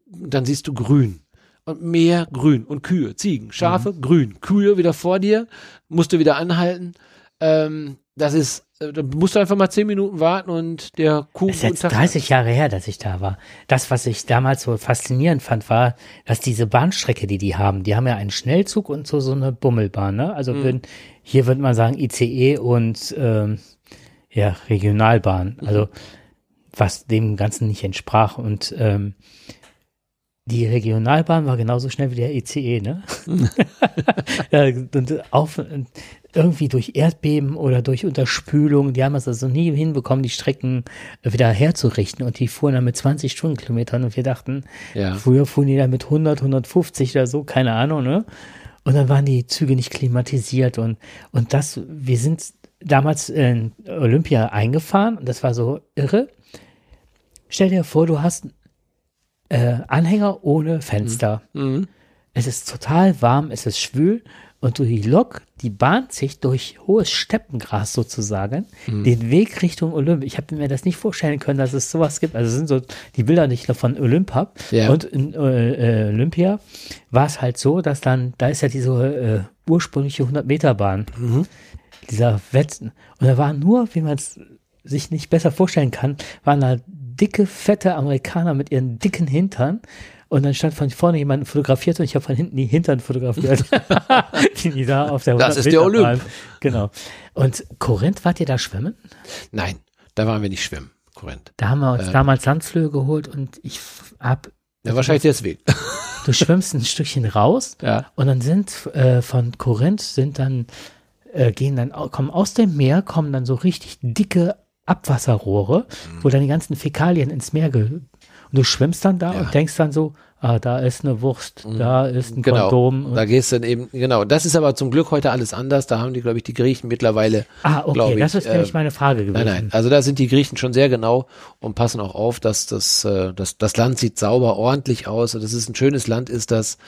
Speaker 2: dann siehst du grün. Und mehr grün. Und Kühe, Ziegen, Schafe, mhm. grün. Kühe wieder vor dir, musst du wieder anhalten. Ähm, das ist da musst du einfach mal zehn Minuten warten und der Kuh.
Speaker 1: Das ist jetzt 30 Jahre her, dass ich da war. Das, was ich damals so faszinierend fand, war, dass diese Bahnstrecke, die die haben, die haben ja einen Schnellzug und so, so eine Bummelbahn, ne? Also mhm. würden, hier würde man sagen ICE und ähm, ja, Regionalbahn. Mhm. Also was dem Ganzen nicht entsprach. Und ähm, die Regionalbahn war genauso schnell wie der ICE, ne? ja, und auf, irgendwie durch Erdbeben oder durch Unterspülung, die haben es also nie hinbekommen, die Strecken wieder herzurichten und die fuhren dann mit 20 Stundenkilometern und wir dachten, ja. früher fuhren die dann mit 100, 150 oder so, keine Ahnung, ne? Und dann waren die Züge nicht klimatisiert und, und das, wir sind damals in Olympia eingefahren und das war so irre. Stell dir vor, du hast äh, Anhänger ohne Fenster. Mhm. Es ist total warm, es ist schwül und die Lok, die bahnt sich durch hohes Steppengras sozusagen mhm. den Weg Richtung Olymp. Ich habe mir das nicht vorstellen können, dass es sowas gibt. Also sind so die Bilder nicht von Olymp hab. Ja. Und in äh, Olympia war es halt so, dass dann, da ist ja diese äh, ursprüngliche 100-Meter-Bahn, mhm. dieser Wetzen. Und da war nur, wie man es sich nicht besser vorstellen kann, waren da dicke, fette Amerikaner mit ihren dicken Hintern und dann stand von vorne jemand fotografiert und ich habe von hinten die Hintern fotografiert. die da auf der
Speaker 2: Das ist der Olymp.
Speaker 1: Genau. Und Korinth, wart ihr da schwimmen?
Speaker 2: Nein, da waren wir nicht schwimmen. Korinth.
Speaker 1: Da haben wir uns äh, damals Sandflöhe geholt und ich hab.
Speaker 2: Ja, wahrscheinlich deswegen.
Speaker 1: Du schwimmst ein Stückchen raus ja. und dann sind äh, von Korinth sind dann äh, gehen dann kommen aus dem Meer kommen dann so richtig dicke Abwasserrohre, mhm. wo dann die ganzen Fäkalien ins Meer ge und du schwimmst dann da ja. und denkst dann so, ah, da ist eine Wurst, mhm. da ist ein
Speaker 2: genau.
Speaker 1: Kondom.
Speaker 2: Da gehst du dann eben, genau. Das ist aber zum Glück heute alles anders. Da haben die, glaube ich, die Griechen mittlerweile.
Speaker 1: Ah, okay,
Speaker 2: ich,
Speaker 1: das ist äh, nämlich meine Frage gewesen.
Speaker 2: Nein, nein. Also da sind die Griechen schon sehr genau und passen auch auf, dass das, äh, das, das Land sieht sauber, ordentlich aus. Das ist ein schönes Land, ist das.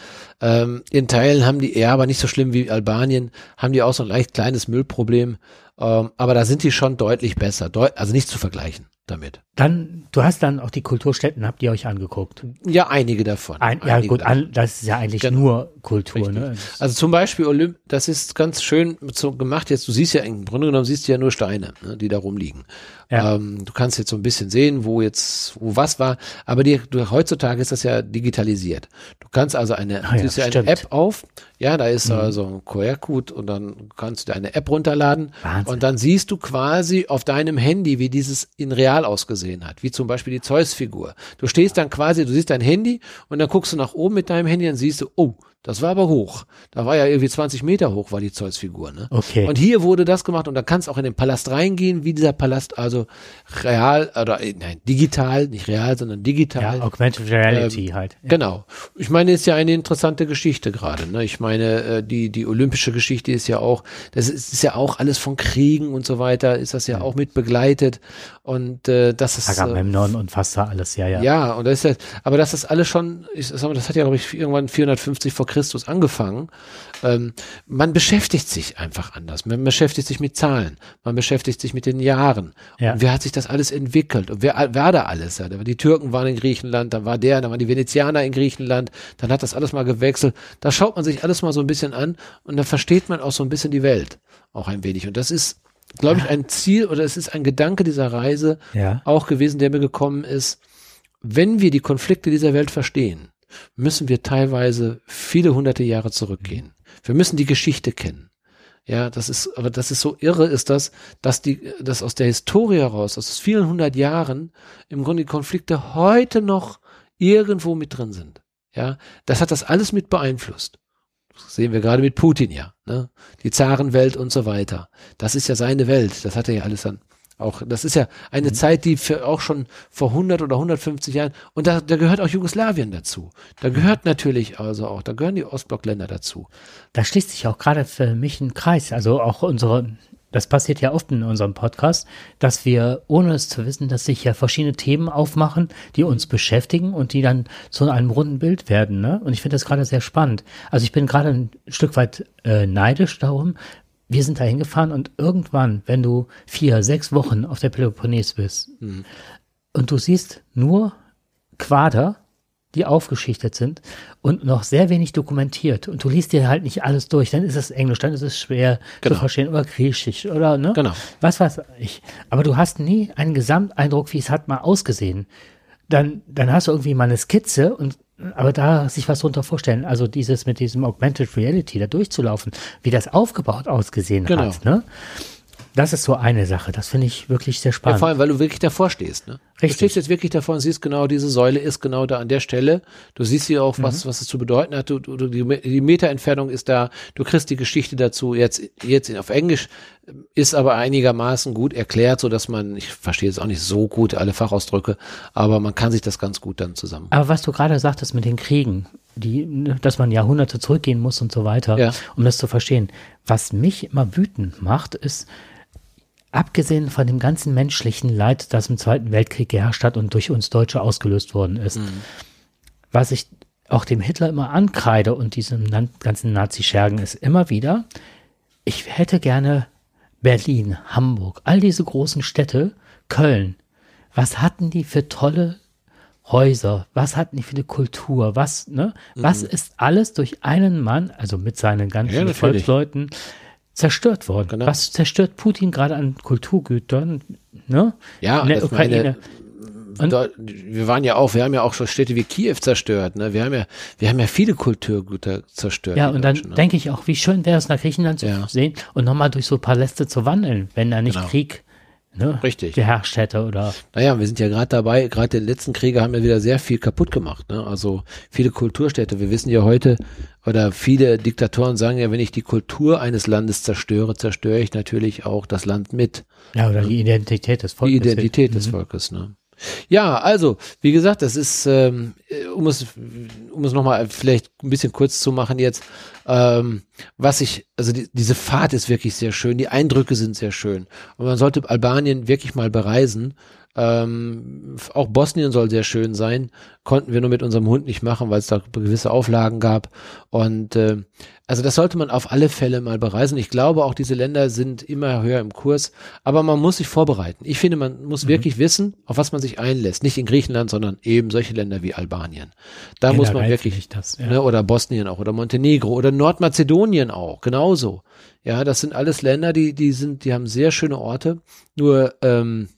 Speaker 2: Ähm, in Teilen haben die, ja, aber nicht so schlimm wie Albanien, haben die auch so ein leicht kleines Müllproblem. Ähm, aber da sind die schon deutlich besser. Deut also nicht zu vergleichen damit.
Speaker 1: Dann, du hast dann auch die Kulturstätten, habt ihr euch angeguckt?
Speaker 2: Ja, einige davon.
Speaker 1: Ein, ja, gut, an, das ist ja eigentlich genau. nur Kultur. Ne?
Speaker 2: Also zum Beispiel Olymp, das ist ganz schön so gemacht. Jetzt, du siehst ja im Grunde genommen siehst du ja nur Steine, ne, die da rumliegen. Ja. Ähm, du kannst jetzt so ein bisschen sehen, wo jetzt, wo was war, aber die, du, heutzutage ist das ja digitalisiert. Du kannst also eine, ah, ja, ja eine App auf, ja, da ist mhm. also ein QR-Code und dann kannst du deine App runterladen Wahnsinn. und dann siehst du quasi auf deinem Handy, wie dieses in real ausgesehen hat, wie zum Beispiel die Zeus-Figur. Du stehst dann quasi, du siehst dein Handy und dann guckst du nach oben mit deinem Handy und siehst du, oh, das war aber hoch. Da war ja irgendwie 20 Meter hoch, war die Zeus-Figur. Ne?
Speaker 1: Okay.
Speaker 2: Und hier wurde das gemacht und da kannst auch in den Palast reingehen, wie dieser Palast, also real, oder äh, nein, digital, nicht real, sondern digital.
Speaker 1: Ja, Augmented Reality ähm, halt.
Speaker 2: Ja. Genau. Ich meine, ist ja eine interessante Geschichte gerade. Ne? Ich meine, äh, die, die olympische Geschichte ist ja auch, das ist, ist ja auch alles von Kriegen und so weiter, ist das ja, ja. auch mit begleitet. Und äh, das ist.
Speaker 1: Agamemnon äh, und fast alles, ja, ja.
Speaker 2: Ja, und das ist ja, aber das ist alles schon, ich sag mal, das hat ja, glaube ich, irgendwann 450 vor Christus angefangen. Ähm, man beschäftigt sich einfach anders. Man beschäftigt sich mit Zahlen. Man beschäftigt sich mit den Jahren. Ja. Und wie hat sich das alles entwickelt? Und wer, wer da alles? Ja, die Türken waren in Griechenland, dann war der, dann waren die Venezianer in Griechenland, dann hat das alles mal gewechselt. Da schaut man sich alles mal so ein bisschen an und dann versteht man auch so ein bisschen die Welt. Auch ein wenig. Und das ist, glaube ich, ein Ziel oder es ist ein Gedanke dieser Reise ja. auch gewesen, der mir gekommen ist. Wenn wir die Konflikte dieser Welt verstehen, müssen wir teilweise viele hunderte Jahre zurückgehen. Wir müssen die Geschichte kennen. Ja, das ist, aber das ist so irre, ist das, dass die, dass aus der Historie heraus, aus vielen hundert Jahren, im Grunde die Konflikte heute noch irgendwo mit drin sind. Ja, das hat das alles mit beeinflusst. Das sehen wir gerade mit Putin ja, ne? Die Zarenwelt und so weiter. Das ist ja seine Welt. Das hat er ja alles an auch, das ist ja eine mhm. Zeit, die für auch schon vor 100 oder 150 Jahren, und da, da gehört auch Jugoslawien dazu. Da mhm. gehört natürlich also auch, da gehören die Ostblockländer dazu.
Speaker 1: Da schließt sich auch gerade für mich ein Kreis. Also auch unsere, das passiert ja oft in unserem Podcast, dass wir, ohne es zu wissen, dass sich ja verschiedene Themen aufmachen, die uns beschäftigen und die dann zu einem runden Bild werden. Ne? Und ich finde das gerade sehr spannend. Also ich bin gerade ein Stück weit äh, neidisch darum, wir sind da hingefahren und irgendwann, wenn du vier, sechs Wochen auf der Peloponnes bist mhm. und du siehst nur Quader, die aufgeschichtet sind und noch sehr wenig dokumentiert und du liest dir halt nicht alles durch, dann ist es Englisch, dann ist es schwer genau. zu verstehen oder Griechisch oder ne?
Speaker 2: Genau.
Speaker 1: Was weiß ich. Aber du hast nie einen Gesamteindruck, wie es hat mal ausgesehen. Dann, dann hast du irgendwie mal eine Skizze und aber da sich was drunter vorstellen, also dieses mit diesem Augmented Reality da durchzulaufen, wie das aufgebaut ausgesehen genau. hat, ne? Das ist so eine Sache, das finde ich wirklich sehr spannend. Ja,
Speaker 2: vor allem, weil du wirklich davor stehst, ne? Richtig. Du stehst jetzt wirklich davor und siehst genau, diese Säule ist genau da an der Stelle. Du siehst hier auch, was, mhm. was es zu bedeuten hat. Du, du, die, die Meterentfernung ist da. Du kriegst die Geschichte dazu. Jetzt, jetzt auf Englisch ist aber einigermaßen gut erklärt, so dass man, ich verstehe jetzt auch nicht so gut alle Fachausdrücke, aber man kann sich das ganz gut dann zusammen.
Speaker 1: Aber was du gerade sagtest mit den Kriegen, die, ne, dass man Jahrhunderte zurückgehen muss und so weiter,
Speaker 2: Ja.
Speaker 1: um das zu verstehen. Was mich immer wütend macht, ist, abgesehen von dem ganzen menschlichen Leid, das im Zweiten Weltkrieg geherrscht hat und durch uns Deutsche ausgelöst worden ist, was ich auch dem Hitler immer ankreide und diesem ganzen Nazi-Schergen ist immer wieder, ich hätte gerne Berlin, Hamburg, all diese großen Städte, Köln. Was hatten die für tolle Häuser? Was hatten die für eine Kultur? Was, ne? Was ist alles durch einen Mann, also mit seinen ganzen
Speaker 2: Ja.
Speaker 1: Volksleuten, zerstört worden?
Speaker 2: Genau.
Speaker 1: Was zerstört Putin gerade an Kulturgütern, ne?
Speaker 2: Ja,
Speaker 1: In der Ukraine.
Speaker 2: meine-
Speaker 1: Und-
Speaker 2: Da, wir waren ja auch, wir haben ja auch schon Städte wie Kiew zerstört, ne? Wir haben ja, wir haben ja viele Kulturgüter zerstört.
Speaker 1: Ja, und dann
Speaker 2: ne?
Speaker 1: denke ich auch, wie schön wäre es, nach Griechenland zu
Speaker 2: Ja.
Speaker 1: sehen und nochmal durch so Paläste zu wandeln, wenn da nicht
Speaker 2: Genau.
Speaker 1: Krieg ne,
Speaker 2: Richtig.
Speaker 1: geherrscht hätte oder
Speaker 2: Naja, wir sind ja gerade dabei, gerade die letzten Kriege haben ja wieder sehr viel kaputt gemacht. Ne? Also viele Kulturstädte. Wir wissen ja heute, oder viele Diktatoren sagen ja, wenn ich die Kultur eines Landes zerstöre, zerstöre ich natürlich auch das Land mit.
Speaker 1: ja oder die Identität des Volkes.
Speaker 2: Die Identität des
Speaker 1: Mhm.
Speaker 2: Volkes. Ne? Ja, also, wie gesagt, das ist, ähm, äh, um es, um es nochmal vielleicht ein bisschen kurz zu machen jetzt, ähm, was ich, also die, diese Fahrt ist wirklich sehr schön, die Eindrücke sind sehr schön. Und man sollte Albanien wirklich mal bereisen. Ähm, auch Bosnien soll sehr schön sein. Konnten wir nur mit unserem Hund nicht machen, weil es da gewisse Auflagen gab. Und äh, also das sollte man auf alle Fälle mal bereisen. Ich glaube, auch diese Länder sind immer höher im Kurs. Aber man muss sich vorbereiten. Ich finde, man muss wirklich wissen, auf was man sich einlässt. Nicht in Griechenland, sondern eben solche Länder wie Albanien. Da muss man
Speaker 1: Generell
Speaker 2: wirklich
Speaker 1: das, ja.
Speaker 2: ne, oder Bosnien auch oder Montenegro oder Nordmazedonien auch genauso. Ja, das sind alles Länder, die die sind, die haben sehr schöne Orte. Nur ähm,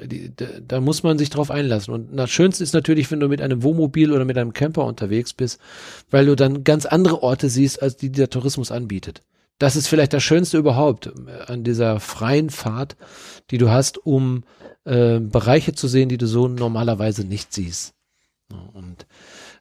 Speaker 2: die, da, da muss man sich drauf einlassen. Und das Schönste ist natürlich, wenn du mit einem Wohnmobil oder mit einem Camper unterwegs bist, weil du dann ganz andere Orte siehst, als die der Tourismus anbietet. Das ist vielleicht das Schönste überhaupt äh, an dieser freien Fahrt, die du hast, um äh, Bereiche zu sehen, die du so normalerweise nicht siehst. Und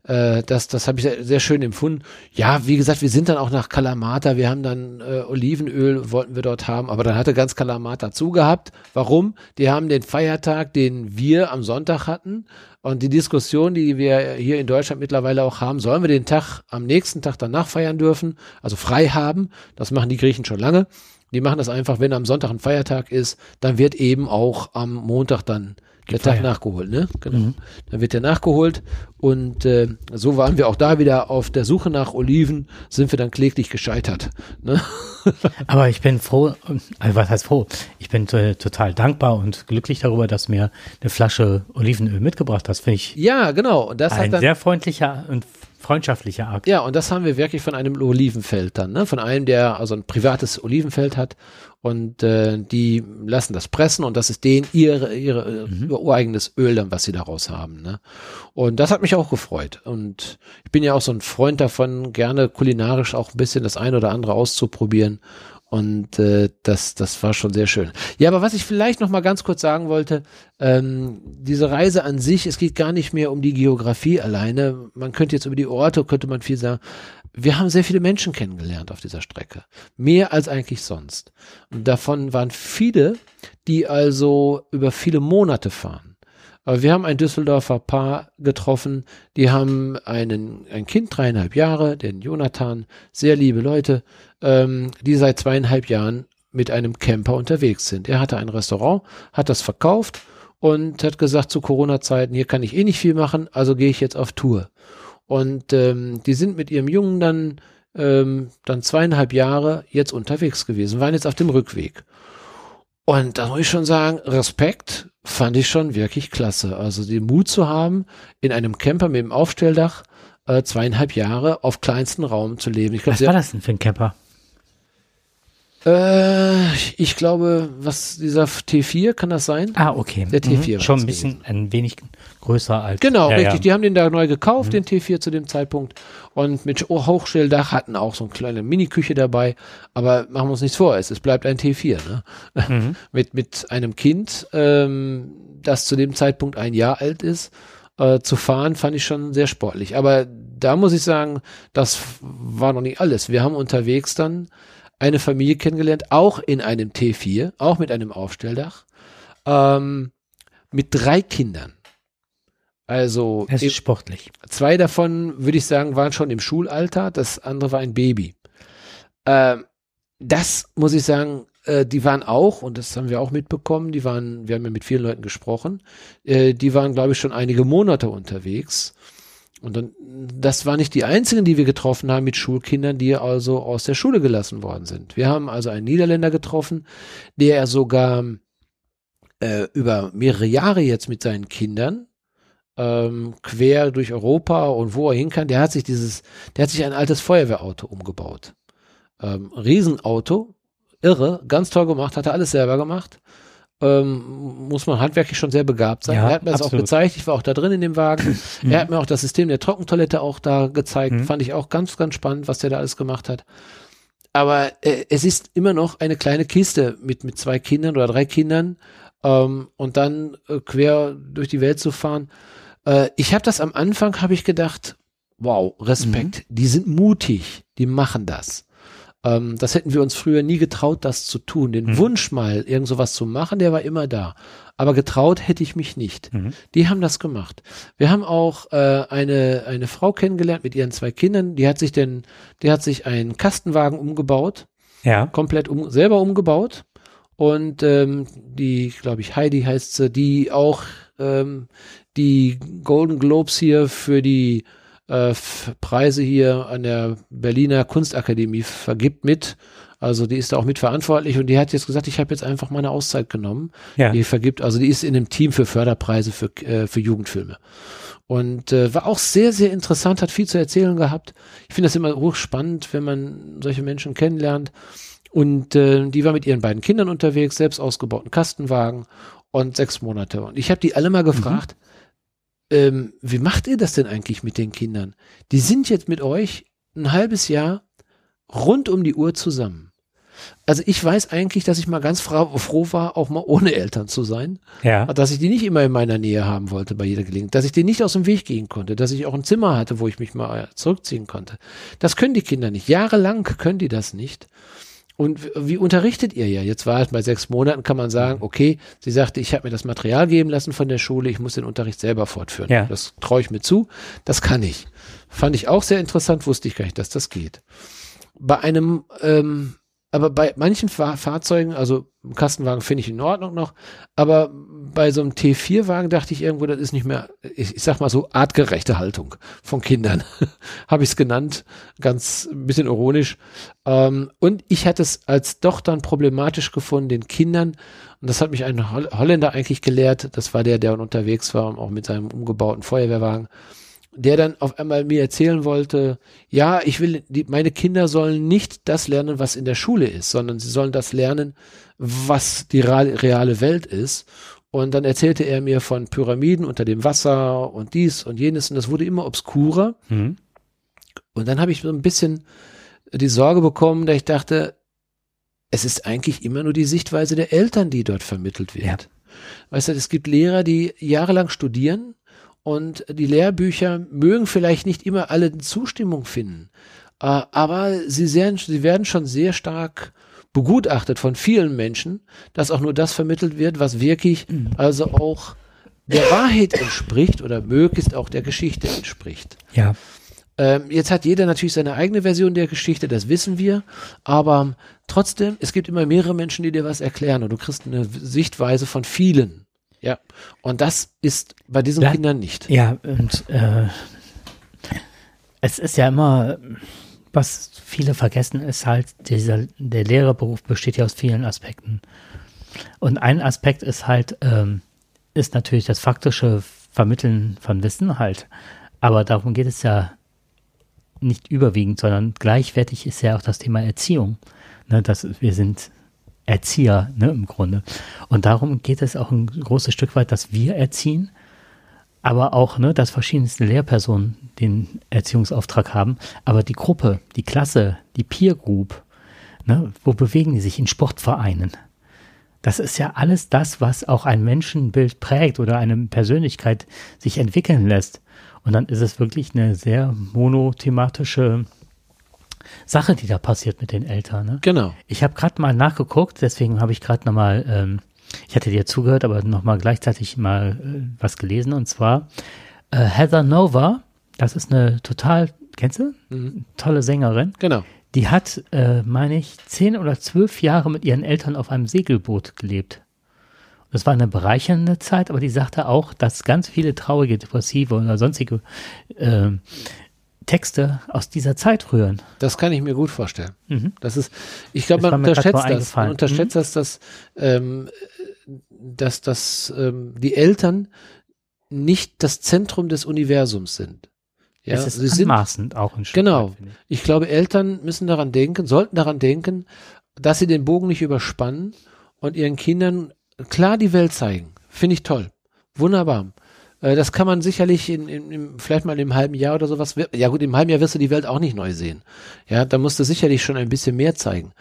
Speaker 2: äh, das, das habe ich sehr, sehr schön empfunden. Ja, wie gesagt, wir sind dann auch nach Kalamata. Wir haben dann äh, Olivenöl, wollten wir dort haben, aber dann hatte ganz Kalamata zugehabt. Warum? Die haben den Feiertag, den wir am Sonntag hatten. Und die Diskussion, die wir hier in Deutschland mittlerweile auch haben, sollen wir den Tag am nächsten Tag danach feiern dürfen, also frei haben. Das machen die Griechen schon lange. Die machen das einfach, wenn am Sonntag ein Feiertag ist, dann wird eben auch am Montag dann der Tag
Speaker 1: Gefeiert.
Speaker 2: nachgeholt, ne? Genau. Dann wird der nachgeholt und äh, so waren wir auch da wieder auf der Suche nach Oliven, sind wir dann kläglich gescheitert. Ne?
Speaker 1: Aber ich bin froh, also was heißt froh? Ich bin total dankbar und glücklich darüber, dass mir eine Flasche Olivenöl mitgebracht hast. Finde ich
Speaker 2: Ja, genau. Und das
Speaker 1: ein
Speaker 2: hat dann,
Speaker 1: sehr freundlicher und freundschaftlicher Akt.
Speaker 2: ja, und das haben wir wirklich von einem Olivenfeld dann, ne? Von einem, der also ein privates Olivenfeld hat und äh, die lassen das pressen und das ist denen ihre, ihre
Speaker 1: Mhm.
Speaker 2: ihr ureigenes Öl dann, was sie daraus haben. Ne? Und das hat mich auch gefreut. Und ich bin ja auch so ein Freund davon, gerne kulinarisch auch ein bisschen das eine oder andere auszuprobieren. Und äh, das, das war schon sehr schön. Ja, aber was ich vielleicht noch mal ganz kurz sagen wollte, ähm, diese Reise an sich, es geht gar nicht mehr um die Geografie alleine. Man könnte jetzt über die Orte, könnte man viel sagen. Wir haben sehr viele Menschen kennengelernt auf dieser Strecke. Mehr als eigentlich sonst. Und davon waren viele, die also über viele Monate fahren. Aber wir haben ein Düsseldorfer Paar getroffen, die haben einen, ein Kind, dreieinhalb Jahre, den Jonathan, sehr liebe Leute, ähm, die seit zweieinhalb Jahren mit einem Camper unterwegs sind. Er hatte ein Restaurant, hat das verkauft und hat gesagt, zu Corona-Zeiten, hier kann ich eh nicht viel machen, also gehe ich jetzt auf Tour. Und ähm, die sind mit ihrem Jungen dann, ähm, dann zweieinhalb Jahre jetzt unterwegs gewesen, waren jetzt auf dem Rückweg. Und da muss ich schon sagen, Respekt fand ich schon wirklich klasse. Also den Mut zu haben, in einem Camper mit dem Aufstelldach äh, zweieinhalb Jahre auf kleinsten Raum zu leben. Ich glaube,
Speaker 1: Was war das denn für ein Camper?
Speaker 2: Äh, ich glaube, was dieser T4 kann das sein?
Speaker 1: Ah, okay.
Speaker 2: Der T4
Speaker 1: Mhm. Schon ein bisschen ein wenig größer als.
Speaker 2: Genau,
Speaker 1: ja,
Speaker 2: richtig.
Speaker 1: Ja.
Speaker 2: Die haben den da neu gekauft, den T4 zu dem Zeitpunkt. Und mit Hochstelldach hatten auch so eine kleine Mini-Küche dabei. Aber machen wir uns nichts vor, es, es bleibt ein T4. Ne?
Speaker 1: Mhm.
Speaker 2: mit, mit einem Kind, ähm, das zu dem Zeitpunkt ein Jahr alt ist, äh, zu fahren, fand ich schon sehr sportlich. Aber da muss ich sagen, das war noch nicht alles. Wir haben unterwegs dann eine Familie kennengelernt, auch in einem T4, auch mit einem Aufstelldach, ähm, mit drei Kindern. Also
Speaker 1: es ist sportlich.
Speaker 2: Zwei davon, würde ich sagen, waren schon im Schulalter, das andere war ein Baby. Ähm, das muss ich sagen, äh, die waren auch, und das haben wir auch mitbekommen, die waren, wir haben ja mit vielen Leuten gesprochen, äh, die waren, glaube ich, schon einige Monate unterwegs. Und dann, das war nicht die einzigen, die wir getroffen haben mit Schulkindern, die also aus der Schule gelassen worden sind. Wir haben also einen Niederländer getroffen, der sogar äh, über mehrere Jahre jetzt mit seinen Kindern ähm, quer durch Europa und wo er hin kann, der hat sich dieses, der hat sich ein altes Feuerwehrauto umgebaut. Ähm, Riesenauto, irre, ganz toll gemacht, hat er alles selber gemacht. Ähm, muss man handwerklich schon sehr begabt sein. Ja, er hat mir das absolut. auch gezeigt. Ich war auch da drin in dem Wagen. er hat mir auch das System der Trockentoilette auch da gezeigt. Mhm. Fand ich auch ganz, ganz spannend, was der da alles gemacht hat. Aber äh, es ist immer noch eine kleine Kiste mit, mit zwei Kindern oder drei Kindern ähm, und dann äh, quer durch die Welt zu fahren. Äh, ich habe das am Anfang, habe ich gedacht, wow, Respekt, mhm. die sind mutig, die machen das. Ähm, das hätten wir uns früher nie getraut, das zu tun. Den mhm. Wunsch mal, irgend sowas zu machen, der war immer da. Aber getraut hätte ich mich nicht. Mhm. Die haben das gemacht. Wir haben auch äh, eine, eine Frau kennengelernt mit ihren zwei Kindern, die hat sich denn, die hat sich einen Kastenwagen umgebaut. Ja. Komplett um, selber umgebaut. Und ähm, die, glaube ich, Heidi heißt sie, die auch ähm, die Golden Globes hier für die äh, Preise hier an der Berliner Kunstakademie vergibt mit. Also die ist da auch mitverantwortlich und die hat jetzt gesagt, ich habe jetzt einfach meine Auszeit genommen. Ja. Die vergibt, also die ist in einem Team für Förderpreise für, äh, für Jugendfilme. Und äh, war auch sehr, sehr interessant, hat viel zu erzählen gehabt. Ich finde das immer hochspannend, wenn man solche Menschen kennenlernt. Und äh, die war mit ihren beiden Kindern unterwegs, selbst ausgebauten Kastenwagen und sechs Monate. Und ich habe die alle mal gefragt, mhm ähm, wie macht ihr das denn eigentlich mit den Kindern? Die sind jetzt mit euch ein halbes Jahr rund um die Uhr zusammen. Also ich weiß eigentlich, dass ich mal ganz froh war, auch mal ohne Eltern zu sein. Ja. Dass ich die nicht immer in meiner Nähe haben wollte bei jeder Gelegenheit. Dass ich denen nicht aus dem Weg gehen konnte. Dass ich auch ein Zimmer hatte, wo ich mich mal zurückziehen konnte. Das können die Kinder nicht. Jahrelang können die das nicht. Und wie unterrichtet ihr ja? Jetzt war es bei sechs Monaten, kann man sagen, okay, sie sagte, ich habe mir das Material geben lassen von der Schule, ich muss den Unterricht selber fortführen. Ja. Das traue ich mir zu, das kann ich. Fand ich auch sehr interessant, wusste ich gar nicht, dass das geht. Bei einem ähm, aber bei manchen Fahr Fahrzeugen, also Kastenwagen finde ich in Ordnung noch, aber bei so einem T4-Wagen dachte ich irgendwo, das ist nicht mehr, ich, ich sag mal so, artgerechte Haltung von Kindern, habe ich es genannt, ganz ein bisschen ironisch. Ähm, und ich hatte es als doch dann problematisch gefunden, den Kindern, und das hat mich ein Holländer eigentlich gelehrt, das war der, der unterwegs war, auch mit seinem umgebauten Feuerwehrwagen, der dann auf einmal mir erzählen wollte, ja, ich will, die, meine Kinder sollen nicht das lernen, was in der Schule ist, sondern sie sollen das lernen, was die reale Welt ist. Und dann erzählte er mir von Pyramiden unter dem Wasser und dies und jenes und das wurde immer obskurer. Mhm. Und dann habe ich so ein bisschen die Sorge bekommen, da ich dachte, es ist eigentlich immer nur die Sichtweise der Eltern, die dort vermittelt wird. Ja. Weißt du, es gibt Lehrer, die jahrelang studieren und die Lehrbücher mögen vielleicht nicht immer alle Zustimmung finden, äh, aber sie, sehr, sie werden schon sehr stark begutachtet von vielen Menschen, dass auch nur das vermittelt wird, was wirklich mhm. also auch der Wahrheit entspricht oder möglichst auch der Geschichte entspricht.
Speaker 1: Ja.
Speaker 2: Ähm, jetzt hat jeder natürlich seine eigene Version der Geschichte, das wissen wir, aber trotzdem, es gibt immer mehrere Menschen, die dir was erklären und du kriegst eine Sichtweise von vielen. Ja, und das ist bei diesen ja, Kindern nicht.
Speaker 1: Ja, und äh, es ist ja immer, was viele vergessen, ist halt, dieser, der Lehrerberuf besteht ja aus vielen Aspekten. Und ein Aspekt ist halt, ähm, ist natürlich das faktische Vermitteln von Wissen halt. Aber darum geht es ja nicht überwiegend, sondern gleichwertig ist ja auch das Thema Erziehung. Ne, dass wir sind Erzieher, ne, im Grunde. Und darum geht es auch ein großes Stück weit, dass wir erziehen, aber auch, ne, dass verschiedenste Lehrpersonen den Erziehungsauftrag haben, aber die Gruppe, die Klasse, die Peer Group, ne, wo bewegen die sich in Sportvereinen? Das ist ja alles das, was auch ein Menschenbild prägt oder eine Persönlichkeit sich entwickeln lässt. Und dann ist es wirklich eine sehr monothematische Sache, die da passiert mit den Eltern. Ne?
Speaker 2: Genau.
Speaker 1: Ich habe gerade mal nachgeguckt, deswegen habe ich gerade nochmal, ähm, ich hatte dir zugehört, aber nochmal gleichzeitig mal äh, was gelesen und zwar äh, Heather Nova, das ist eine total, kennst du? Mhm. Tolle Sängerin.
Speaker 2: Genau.
Speaker 1: Die hat, äh, meine ich, zehn oder zwölf Jahre mit ihren Eltern auf einem Segelboot gelebt. Das war eine bereichernde Zeit, aber die sagte auch, dass ganz viele traurige, depressive oder sonstige äh, Texte aus dieser Zeit rühren.
Speaker 2: Das kann ich mir gut vorstellen. Mhm. Das ist, ich glaube, man unterschätzt das. Man unterschätzt mhm. das, dass, ähm, dass, dass ähm, die Eltern nicht das Zentrum des Universums sind.
Speaker 1: Ja, es ist sie
Speaker 2: sind,
Speaker 1: auch ein
Speaker 2: Stück Genau. Weit, ich. ich glaube, Eltern müssen daran denken, sollten daran denken, dass sie den Bogen nicht überspannen und ihren Kindern klar die Welt zeigen. Finde ich toll. Wunderbar. Äh, das kann man sicherlich in, in, in, vielleicht mal im halben Jahr oder sowas. Ja gut, im halben Jahr wirst du die Welt auch nicht neu sehen. Ja, da musst du sicherlich schon ein bisschen mehr zeigen.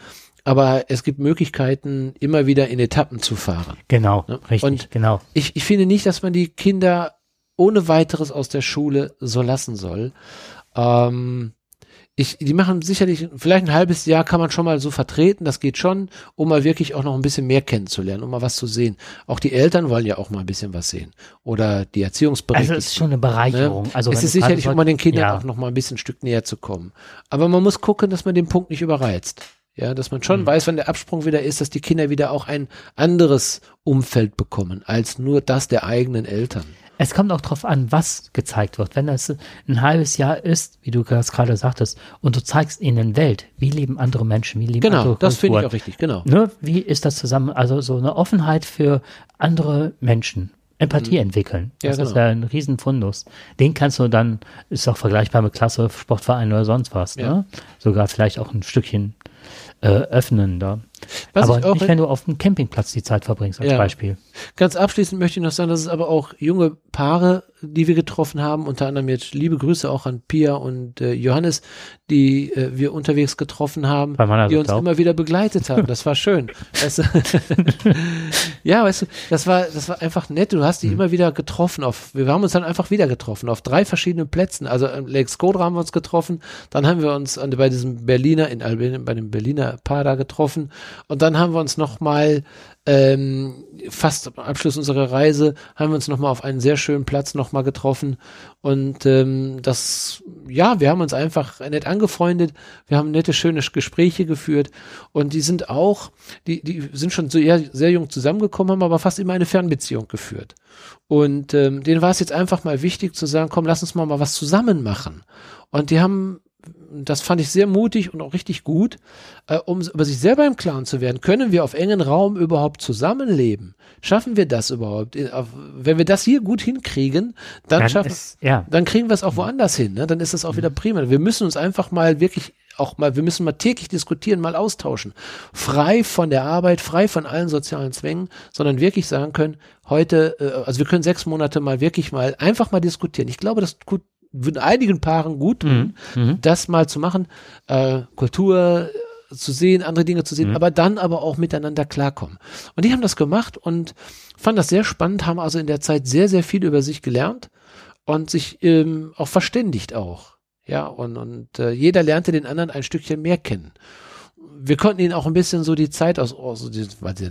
Speaker 2: Aber es gibt Möglichkeiten, immer wieder in Etappen zu fahren.
Speaker 1: Genau, ne? richtig,
Speaker 2: Und
Speaker 1: genau.
Speaker 2: Ich, ich finde nicht, dass man die Kinder ohne weiteres aus der Schule so lassen soll. Ähm, ich, die machen sicherlich, vielleicht ein halbes Jahr kann man schon mal so vertreten, das geht schon, um mal wirklich auch noch ein bisschen mehr kennenzulernen, um mal was zu sehen. Auch die Eltern wollen ja auch mal ein bisschen was sehen. Oder die Erziehungsberichte.
Speaker 1: Also es ist schon eine Bereicherung.
Speaker 2: Ne? Also es ist sicherlich, um mal den Kindern ja. auch noch mal ein bisschen ein Stück näher zu kommen. Aber man muss gucken, dass man den Punkt nicht überreizt. Ja, dass man schon mhm. weiß, wenn der Absprung wieder ist, dass die Kinder wieder auch ein anderes Umfeld bekommen, als nur das der eigenen Eltern.
Speaker 1: Es kommt auch darauf an, was gezeigt wird. Wenn das ein halbes Jahr ist, wie du das gerade sagtest, und du zeigst ihnen Welt, wie leben andere Menschen, wie leben
Speaker 2: genau,
Speaker 1: andere
Speaker 2: Genau, das finde ich auch richtig, genau.
Speaker 1: Ne, wie ist das zusammen, also so eine Offenheit für andere Menschen, Empathie mhm. entwickeln. Das ja, genau. ist ja ein Riesenfundus. Den kannst du dann, ist auch vergleichbar mit Klasse, Sportverein oder sonst was, ja. ne? Sogar vielleicht auch ein Stückchen äh, öffnen da. Was aber nicht, wenn du auf dem Campingplatz die Zeit verbringst, als ja. Beispiel.
Speaker 2: Ganz abschließend möchte ich noch sagen, dass es aber auch junge Paare, die wir getroffen haben, unter anderem jetzt liebe Grüße auch an Pia und äh, Johannes, die äh, wir unterwegs getroffen haben, die uns immer wieder begleitet haben. Das war schön. weißt du? ja, weißt du, das war, das war einfach nett. Du hast die mhm. immer wieder getroffen. Auf, wir haben uns dann einfach wieder getroffen auf drei verschiedenen Plätzen. Also am Lake Skodra haben wir uns getroffen, dann haben wir uns an, bei diesem Berliner in bei dem Berliner Paar da getroffen. Und dann haben wir uns noch mal ähm, fast am Abschluss unserer Reise haben wir uns noch mal auf einen sehr schönen Platz noch mal getroffen. Und ähm, das ja wir haben uns einfach nett angefreundet. Wir haben nette schöne Gespräche geführt. Und die sind auch die die sind schon sehr sehr jung zusammengekommen haben aber fast immer eine Fernbeziehung geführt. Und ähm, denen war es jetzt einfach mal wichtig zu sagen komm lass uns mal mal was zusammen machen. Und die haben das fand ich sehr mutig und auch richtig gut, äh, um über sich selber im Klaren zu werden. Können wir auf engen Raum überhaupt zusammenleben? Schaffen wir das überhaupt? Äh, wenn wir das hier gut hinkriegen, dann, dann schaffen, ist, ja. dann kriegen wir es auch woanders hin. Ne? Dann ist es auch wieder prima. Wir müssen uns einfach mal wirklich auch mal, wir müssen mal täglich diskutieren, mal austauschen. Frei von der Arbeit, frei von allen sozialen Zwängen, sondern wirklich sagen können, heute, äh, also wir können sechs Monate mal wirklich mal einfach mal diskutieren. Ich glaube, das tut würden einigen Paaren gut tun, mhm. mhm. das mal zu machen, äh, Kultur zu sehen, andere Dinge zu sehen, mhm. aber dann aber auch miteinander klarkommen. Und die haben das gemacht und fanden das sehr spannend, haben also in der Zeit sehr, sehr viel über sich gelernt und sich ähm, auch verständigt auch. Ja, und, und äh, jeder lernte den anderen ein Stückchen mehr kennen wir konnten ihnen auch ein bisschen so die Zeit aus, aus weil sie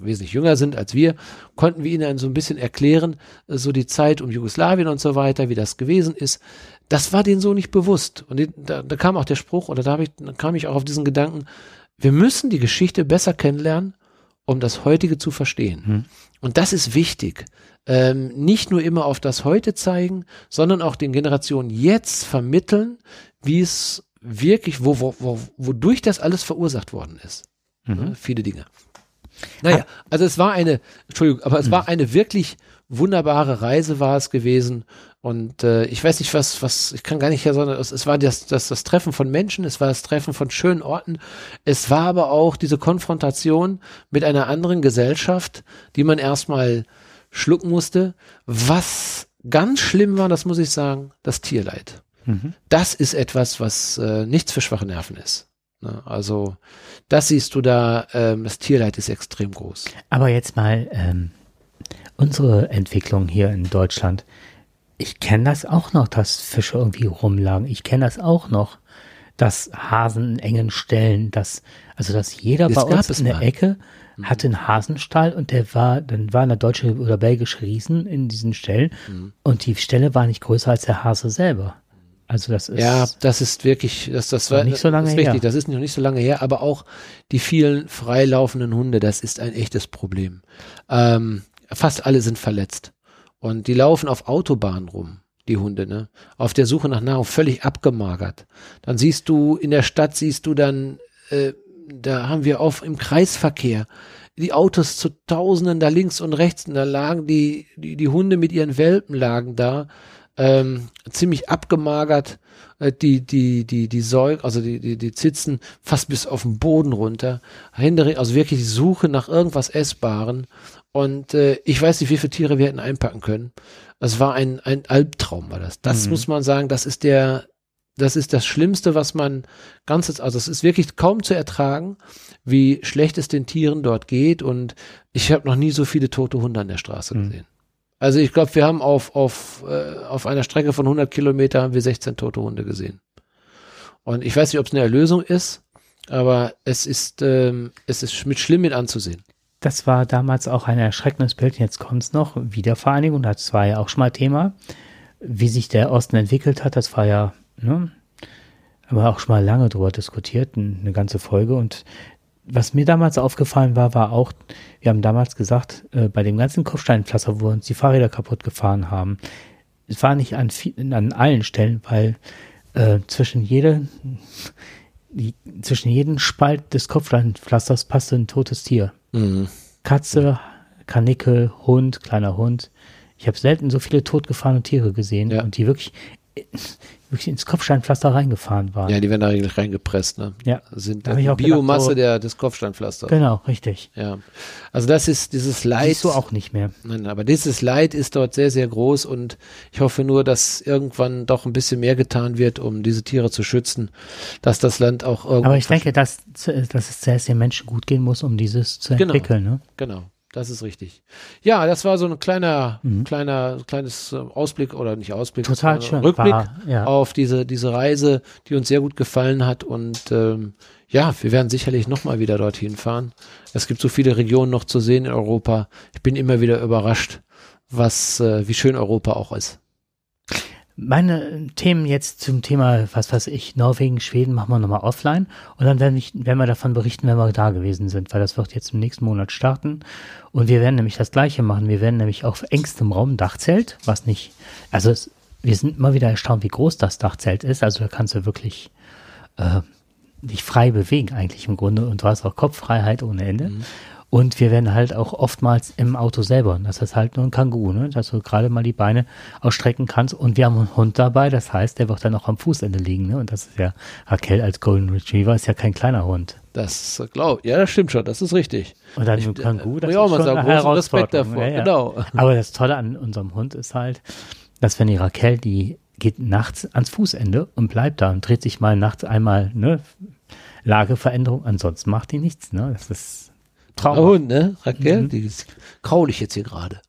Speaker 2: wesentlich jünger sind als wir, konnten wir ihnen so ein bisschen erklären, so die Zeit um Jugoslawien und so weiter, wie das gewesen ist. Das war denen so nicht bewusst. Und da, da kam auch der Spruch, oder da, ich, da kam ich auch auf diesen Gedanken, wir müssen die Geschichte besser kennenlernen, um das heutige zu verstehen. Hm. Und das ist wichtig. Ähm, nicht nur immer auf das Heute zeigen, sondern auch den Generationen jetzt vermitteln, wie es wirklich, wo, wo, wo, wodurch das alles verursacht worden ist. Mhm. Ja, viele Dinge. Naja, also es war eine, Entschuldigung, aber es mhm. war eine wirklich wunderbare Reise war es gewesen. Und äh, ich weiß nicht, was, was, ich kann gar nicht sagen, es, es war das, das, das Treffen von Menschen, es war das Treffen von schönen Orten, es war aber auch diese Konfrontation mit einer anderen Gesellschaft, die man erstmal schlucken musste. Was ganz schlimm war, das muss ich sagen, das Tierleid. Mhm. Das ist etwas, was äh, nichts für schwache Nerven ist. Ne? Also das siehst du da, ähm, das Tierleid ist extrem groß.
Speaker 1: Aber jetzt mal ähm, unsere Entwicklung hier in Deutschland. Ich kenne das auch noch, dass Fische irgendwie rumlagen. Ich kenne das auch noch, dass Hasen in engen Stellen, dass, also dass jeder das bei uns in der mal. Ecke mhm. hatte einen Hasenstall und der war, dann war eine deutsche oder belgische Riesen in diesen Stellen mhm. und die Stelle war nicht größer als der Hase selber. Also das ist
Speaker 2: ja, das ist wirklich, das das war
Speaker 1: nicht so lange
Speaker 2: das
Speaker 1: ist richtig,
Speaker 2: Das ist noch nicht so lange her, aber auch die vielen freilaufenden Hunde, das ist ein echtes Problem. Ähm, fast alle sind verletzt und die laufen auf Autobahnen rum, die Hunde, ne? Auf der Suche nach Nahrung, völlig abgemagert. Dann siehst du in der Stadt siehst du dann, äh, da haben wir auf im Kreisverkehr die Autos zu Tausenden da links und rechts, und da lagen die die die Hunde mit ihren Welpen lagen da ähm, ziemlich abgemagert, äh, die, die, die, die Säug, also die, die, die Zitzen fast bis auf den Boden runter. Also wirklich die Suche nach irgendwas Essbaren. Und äh, ich weiß nicht, wie viele Tiere wir hätten einpacken können. Es war ein, ein Albtraum, war das. Das mhm. muss man sagen, das ist der, das ist das Schlimmste, was man ganzes, also es ist wirklich kaum zu ertragen, wie schlecht es den Tieren dort geht. Und ich habe noch nie so viele tote Hunde an der Straße mhm. gesehen. Also ich glaube, wir haben auf, auf, äh, auf einer Strecke von 100 Kilometer haben wir 16 tote Hunde gesehen. Und ich weiß nicht, ob es eine Erlösung ist, aber es ist, ähm, es ist mit schlimm mit anzusehen.
Speaker 1: Das war damals auch ein erschreckendes Bild. Jetzt kommt es noch. Wiedervereinigung, das war ja auch schon mal Thema. Wie sich der Osten entwickelt hat, das war ja, ne, aber auch schon mal lange drüber diskutiert, eine ganze Folge. Und was mir damals aufgefallen war, war auch, wir haben damals gesagt, äh, bei dem ganzen Kopfsteinpflaster, wo uns die Fahrräder kaputt gefahren haben, es war nicht an, an allen Stellen, weil äh, zwischen jede, die, zwischen jedem Spalt des Kopfsteinpflasters passte ein totes Tier. Mhm. Katze, Kanickel, Hund, kleiner Hund. Ich habe selten so viele totgefahrene Tiere gesehen ja. und die wirklich wirklich ins Kopfsteinpflaster reingefahren waren.
Speaker 2: Ja, die werden da eigentlich reingepresst, ne?
Speaker 1: Ja.
Speaker 2: Sind da die Biomasse gedacht, so, der, des Kopfsteinpflasters.
Speaker 1: Genau, richtig.
Speaker 2: Ja. Also das ist dieses Leid.
Speaker 1: Siehst du auch nicht mehr.
Speaker 2: Nein, aber dieses Leid ist dort sehr, sehr groß und ich hoffe nur, dass irgendwann doch ein bisschen mehr getan wird, um diese Tiere zu schützen, dass das Land auch irgendwann.
Speaker 1: Aber ich denke, dass, dass es zuerst den Menschen gut gehen muss, um dieses zu
Speaker 2: genau,
Speaker 1: entwickeln, ne?
Speaker 2: Genau. Das ist richtig. Ja, das war so ein kleiner, mhm. kleiner, kleines äh, Ausblick oder nicht Ausblick,
Speaker 1: total schön.
Speaker 2: Rückblick war, ja. auf diese diese Reise, die uns sehr gut gefallen hat und ähm, ja, wir werden sicherlich noch mal wieder dorthin fahren. Es gibt so viele Regionen noch zu sehen in Europa. Ich bin immer wieder überrascht, was äh, wie schön Europa auch ist.
Speaker 1: Meine Themen jetzt zum Thema, was weiß ich, Norwegen, Schweden machen wir nochmal offline und dann werden, ich, werden wir davon berichten, wenn wir da gewesen sind, weil das wird jetzt im nächsten Monat starten und wir werden nämlich das Gleiche machen. Wir werden nämlich auf engstem Raum Dachzelt, was nicht, also es, wir sind immer wieder erstaunt, wie groß das Dachzelt ist. Also da kannst du wirklich äh, dich frei bewegen eigentlich im Grunde und du hast auch Kopffreiheit ohne Ende. Mhm. Und wir werden halt auch oftmals im Auto selber. Das ist halt nur ein Kangoo, ne? dass du gerade mal die Beine ausstrecken kannst. Und wir haben einen Hund dabei, das heißt, der wird dann auch am Fußende liegen. Ne? Und das ist ja, Raquel als Golden Retriever ist ja kein kleiner Hund.
Speaker 2: Das glaube ja, das stimmt schon, das ist richtig.
Speaker 1: Und dann ein Kangoo, das
Speaker 2: ist auch mal sagen, eine Respekt davor, ja, ja. genau.
Speaker 1: Aber das Tolle an unserem Hund ist halt, dass wenn die Raquel, die geht nachts ans Fußende und bleibt da und dreht sich mal nachts einmal, ne, Lageveränderung, ansonsten macht die nichts, ne? Das ist
Speaker 2: Traum. Hund, ne? Raquel, mhm. die ist kraulich jetzt hier gerade.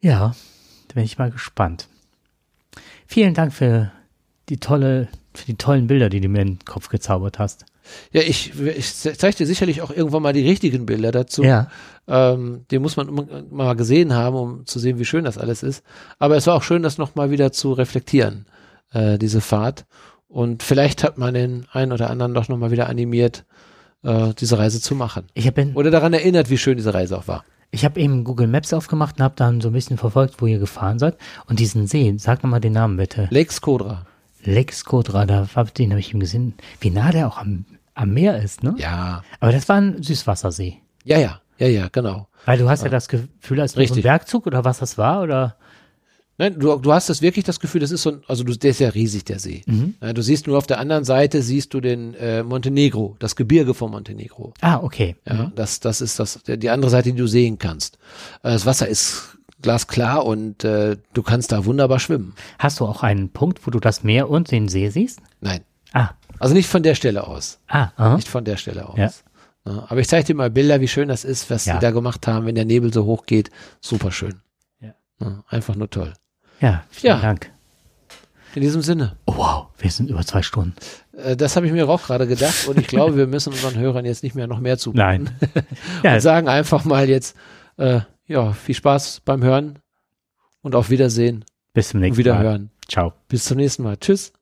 Speaker 1: Ja, da bin ich mal gespannt. Vielen Dank für die tolle, für die tollen Bilder, die du mir in den Kopf gezaubert hast.
Speaker 2: Ja, ich, ich zeige dir sicherlich auch irgendwann mal die richtigen Bilder dazu.
Speaker 1: Ja.
Speaker 2: Ähm, die muss man mal gesehen haben, um zu sehen, wie schön das alles ist. Aber es war auch schön, das nochmal wieder zu reflektieren, äh, diese Fahrt. Und vielleicht hat man den einen oder anderen doch nochmal wieder animiert, äh, diese Reise zu machen.
Speaker 1: Ich hab
Speaker 2: Oder daran erinnert, wie schön diese Reise auch war.
Speaker 1: Ich habe eben Google Maps aufgemacht und habe dann so ein bisschen verfolgt, wo ihr gefahren seid. Und diesen See, sag nochmal den Namen bitte.
Speaker 2: Lake Skodra.
Speaker 1: Lake Skodra, da hab, den habe ich ihm gesehen, wie nah der auch am, am Meer ist, ne?
Speaker 2: Ja.
Speaker 1: Aber das war ein Süßwassersee.
Speaker 2: Ja, ja, ja, ja, genau.
Speaker 1: Weil du hast ja, ja das Gefühl, als ein Bergzug oder was das war, oder?
Speaker 2: Nein, du, du hast das wirklich das Gefühl, das ist so ein, also du, der ist ja riesig, der See. Mhm. Ja, du siehst nur auf der anderen Seite, siehst du den äh, Montenegro, das Gebirge von Montenegro.
Speaker 1: Ah, okay.
Speaker 2: Ja, mhm. das, das ist das, die andere Seite, die du sehen kannst. Äh, das Wasser ist glasklar und äh, du kannst da wunderbar schwimmen.
Speaker 1: Hast du auch einen Punkt, wo du das Meer und den See siehst?
Speaker 2: Nein.
Speaker 1: Ah.
Speaker 2: Also nicht von der Stelle aus.
Speaker 1: Ah, aha.
Speaker 2: Nicht von der Stelle aus. Ja. Ja, aber ich zeige dir mal Bilder, wie schön das ist, was ja. die da gemacht haben, wenn der Nebel so hoch geht. Super schön. Ja. einfach nur toll.
Speaker 1: Ja, vielen ja. Dank.
Speaker 2: In diesem Sinne.
Speaker 1: Oh, wow, wir sind über zwei Stunden.
Speaker 2: Äh, das habe ich mir auch gerade gedacht und ich glaube, wir müssen unseren Hörern jetzt nicht mehr noch mehr zu.
Speaker 1: Nein.
Speaker 2: ja. Und sagen einfach mal jetzt, äh, ja, viel Spaß beim Hören und auf Wiedersehen.
Speaker 1: Bis zum nächsten
Speaker 2: Mal. Wiederhören.
Speaker 1: Ciao.
Speaker 2: Bis zum nächsten Mal. Tschüss.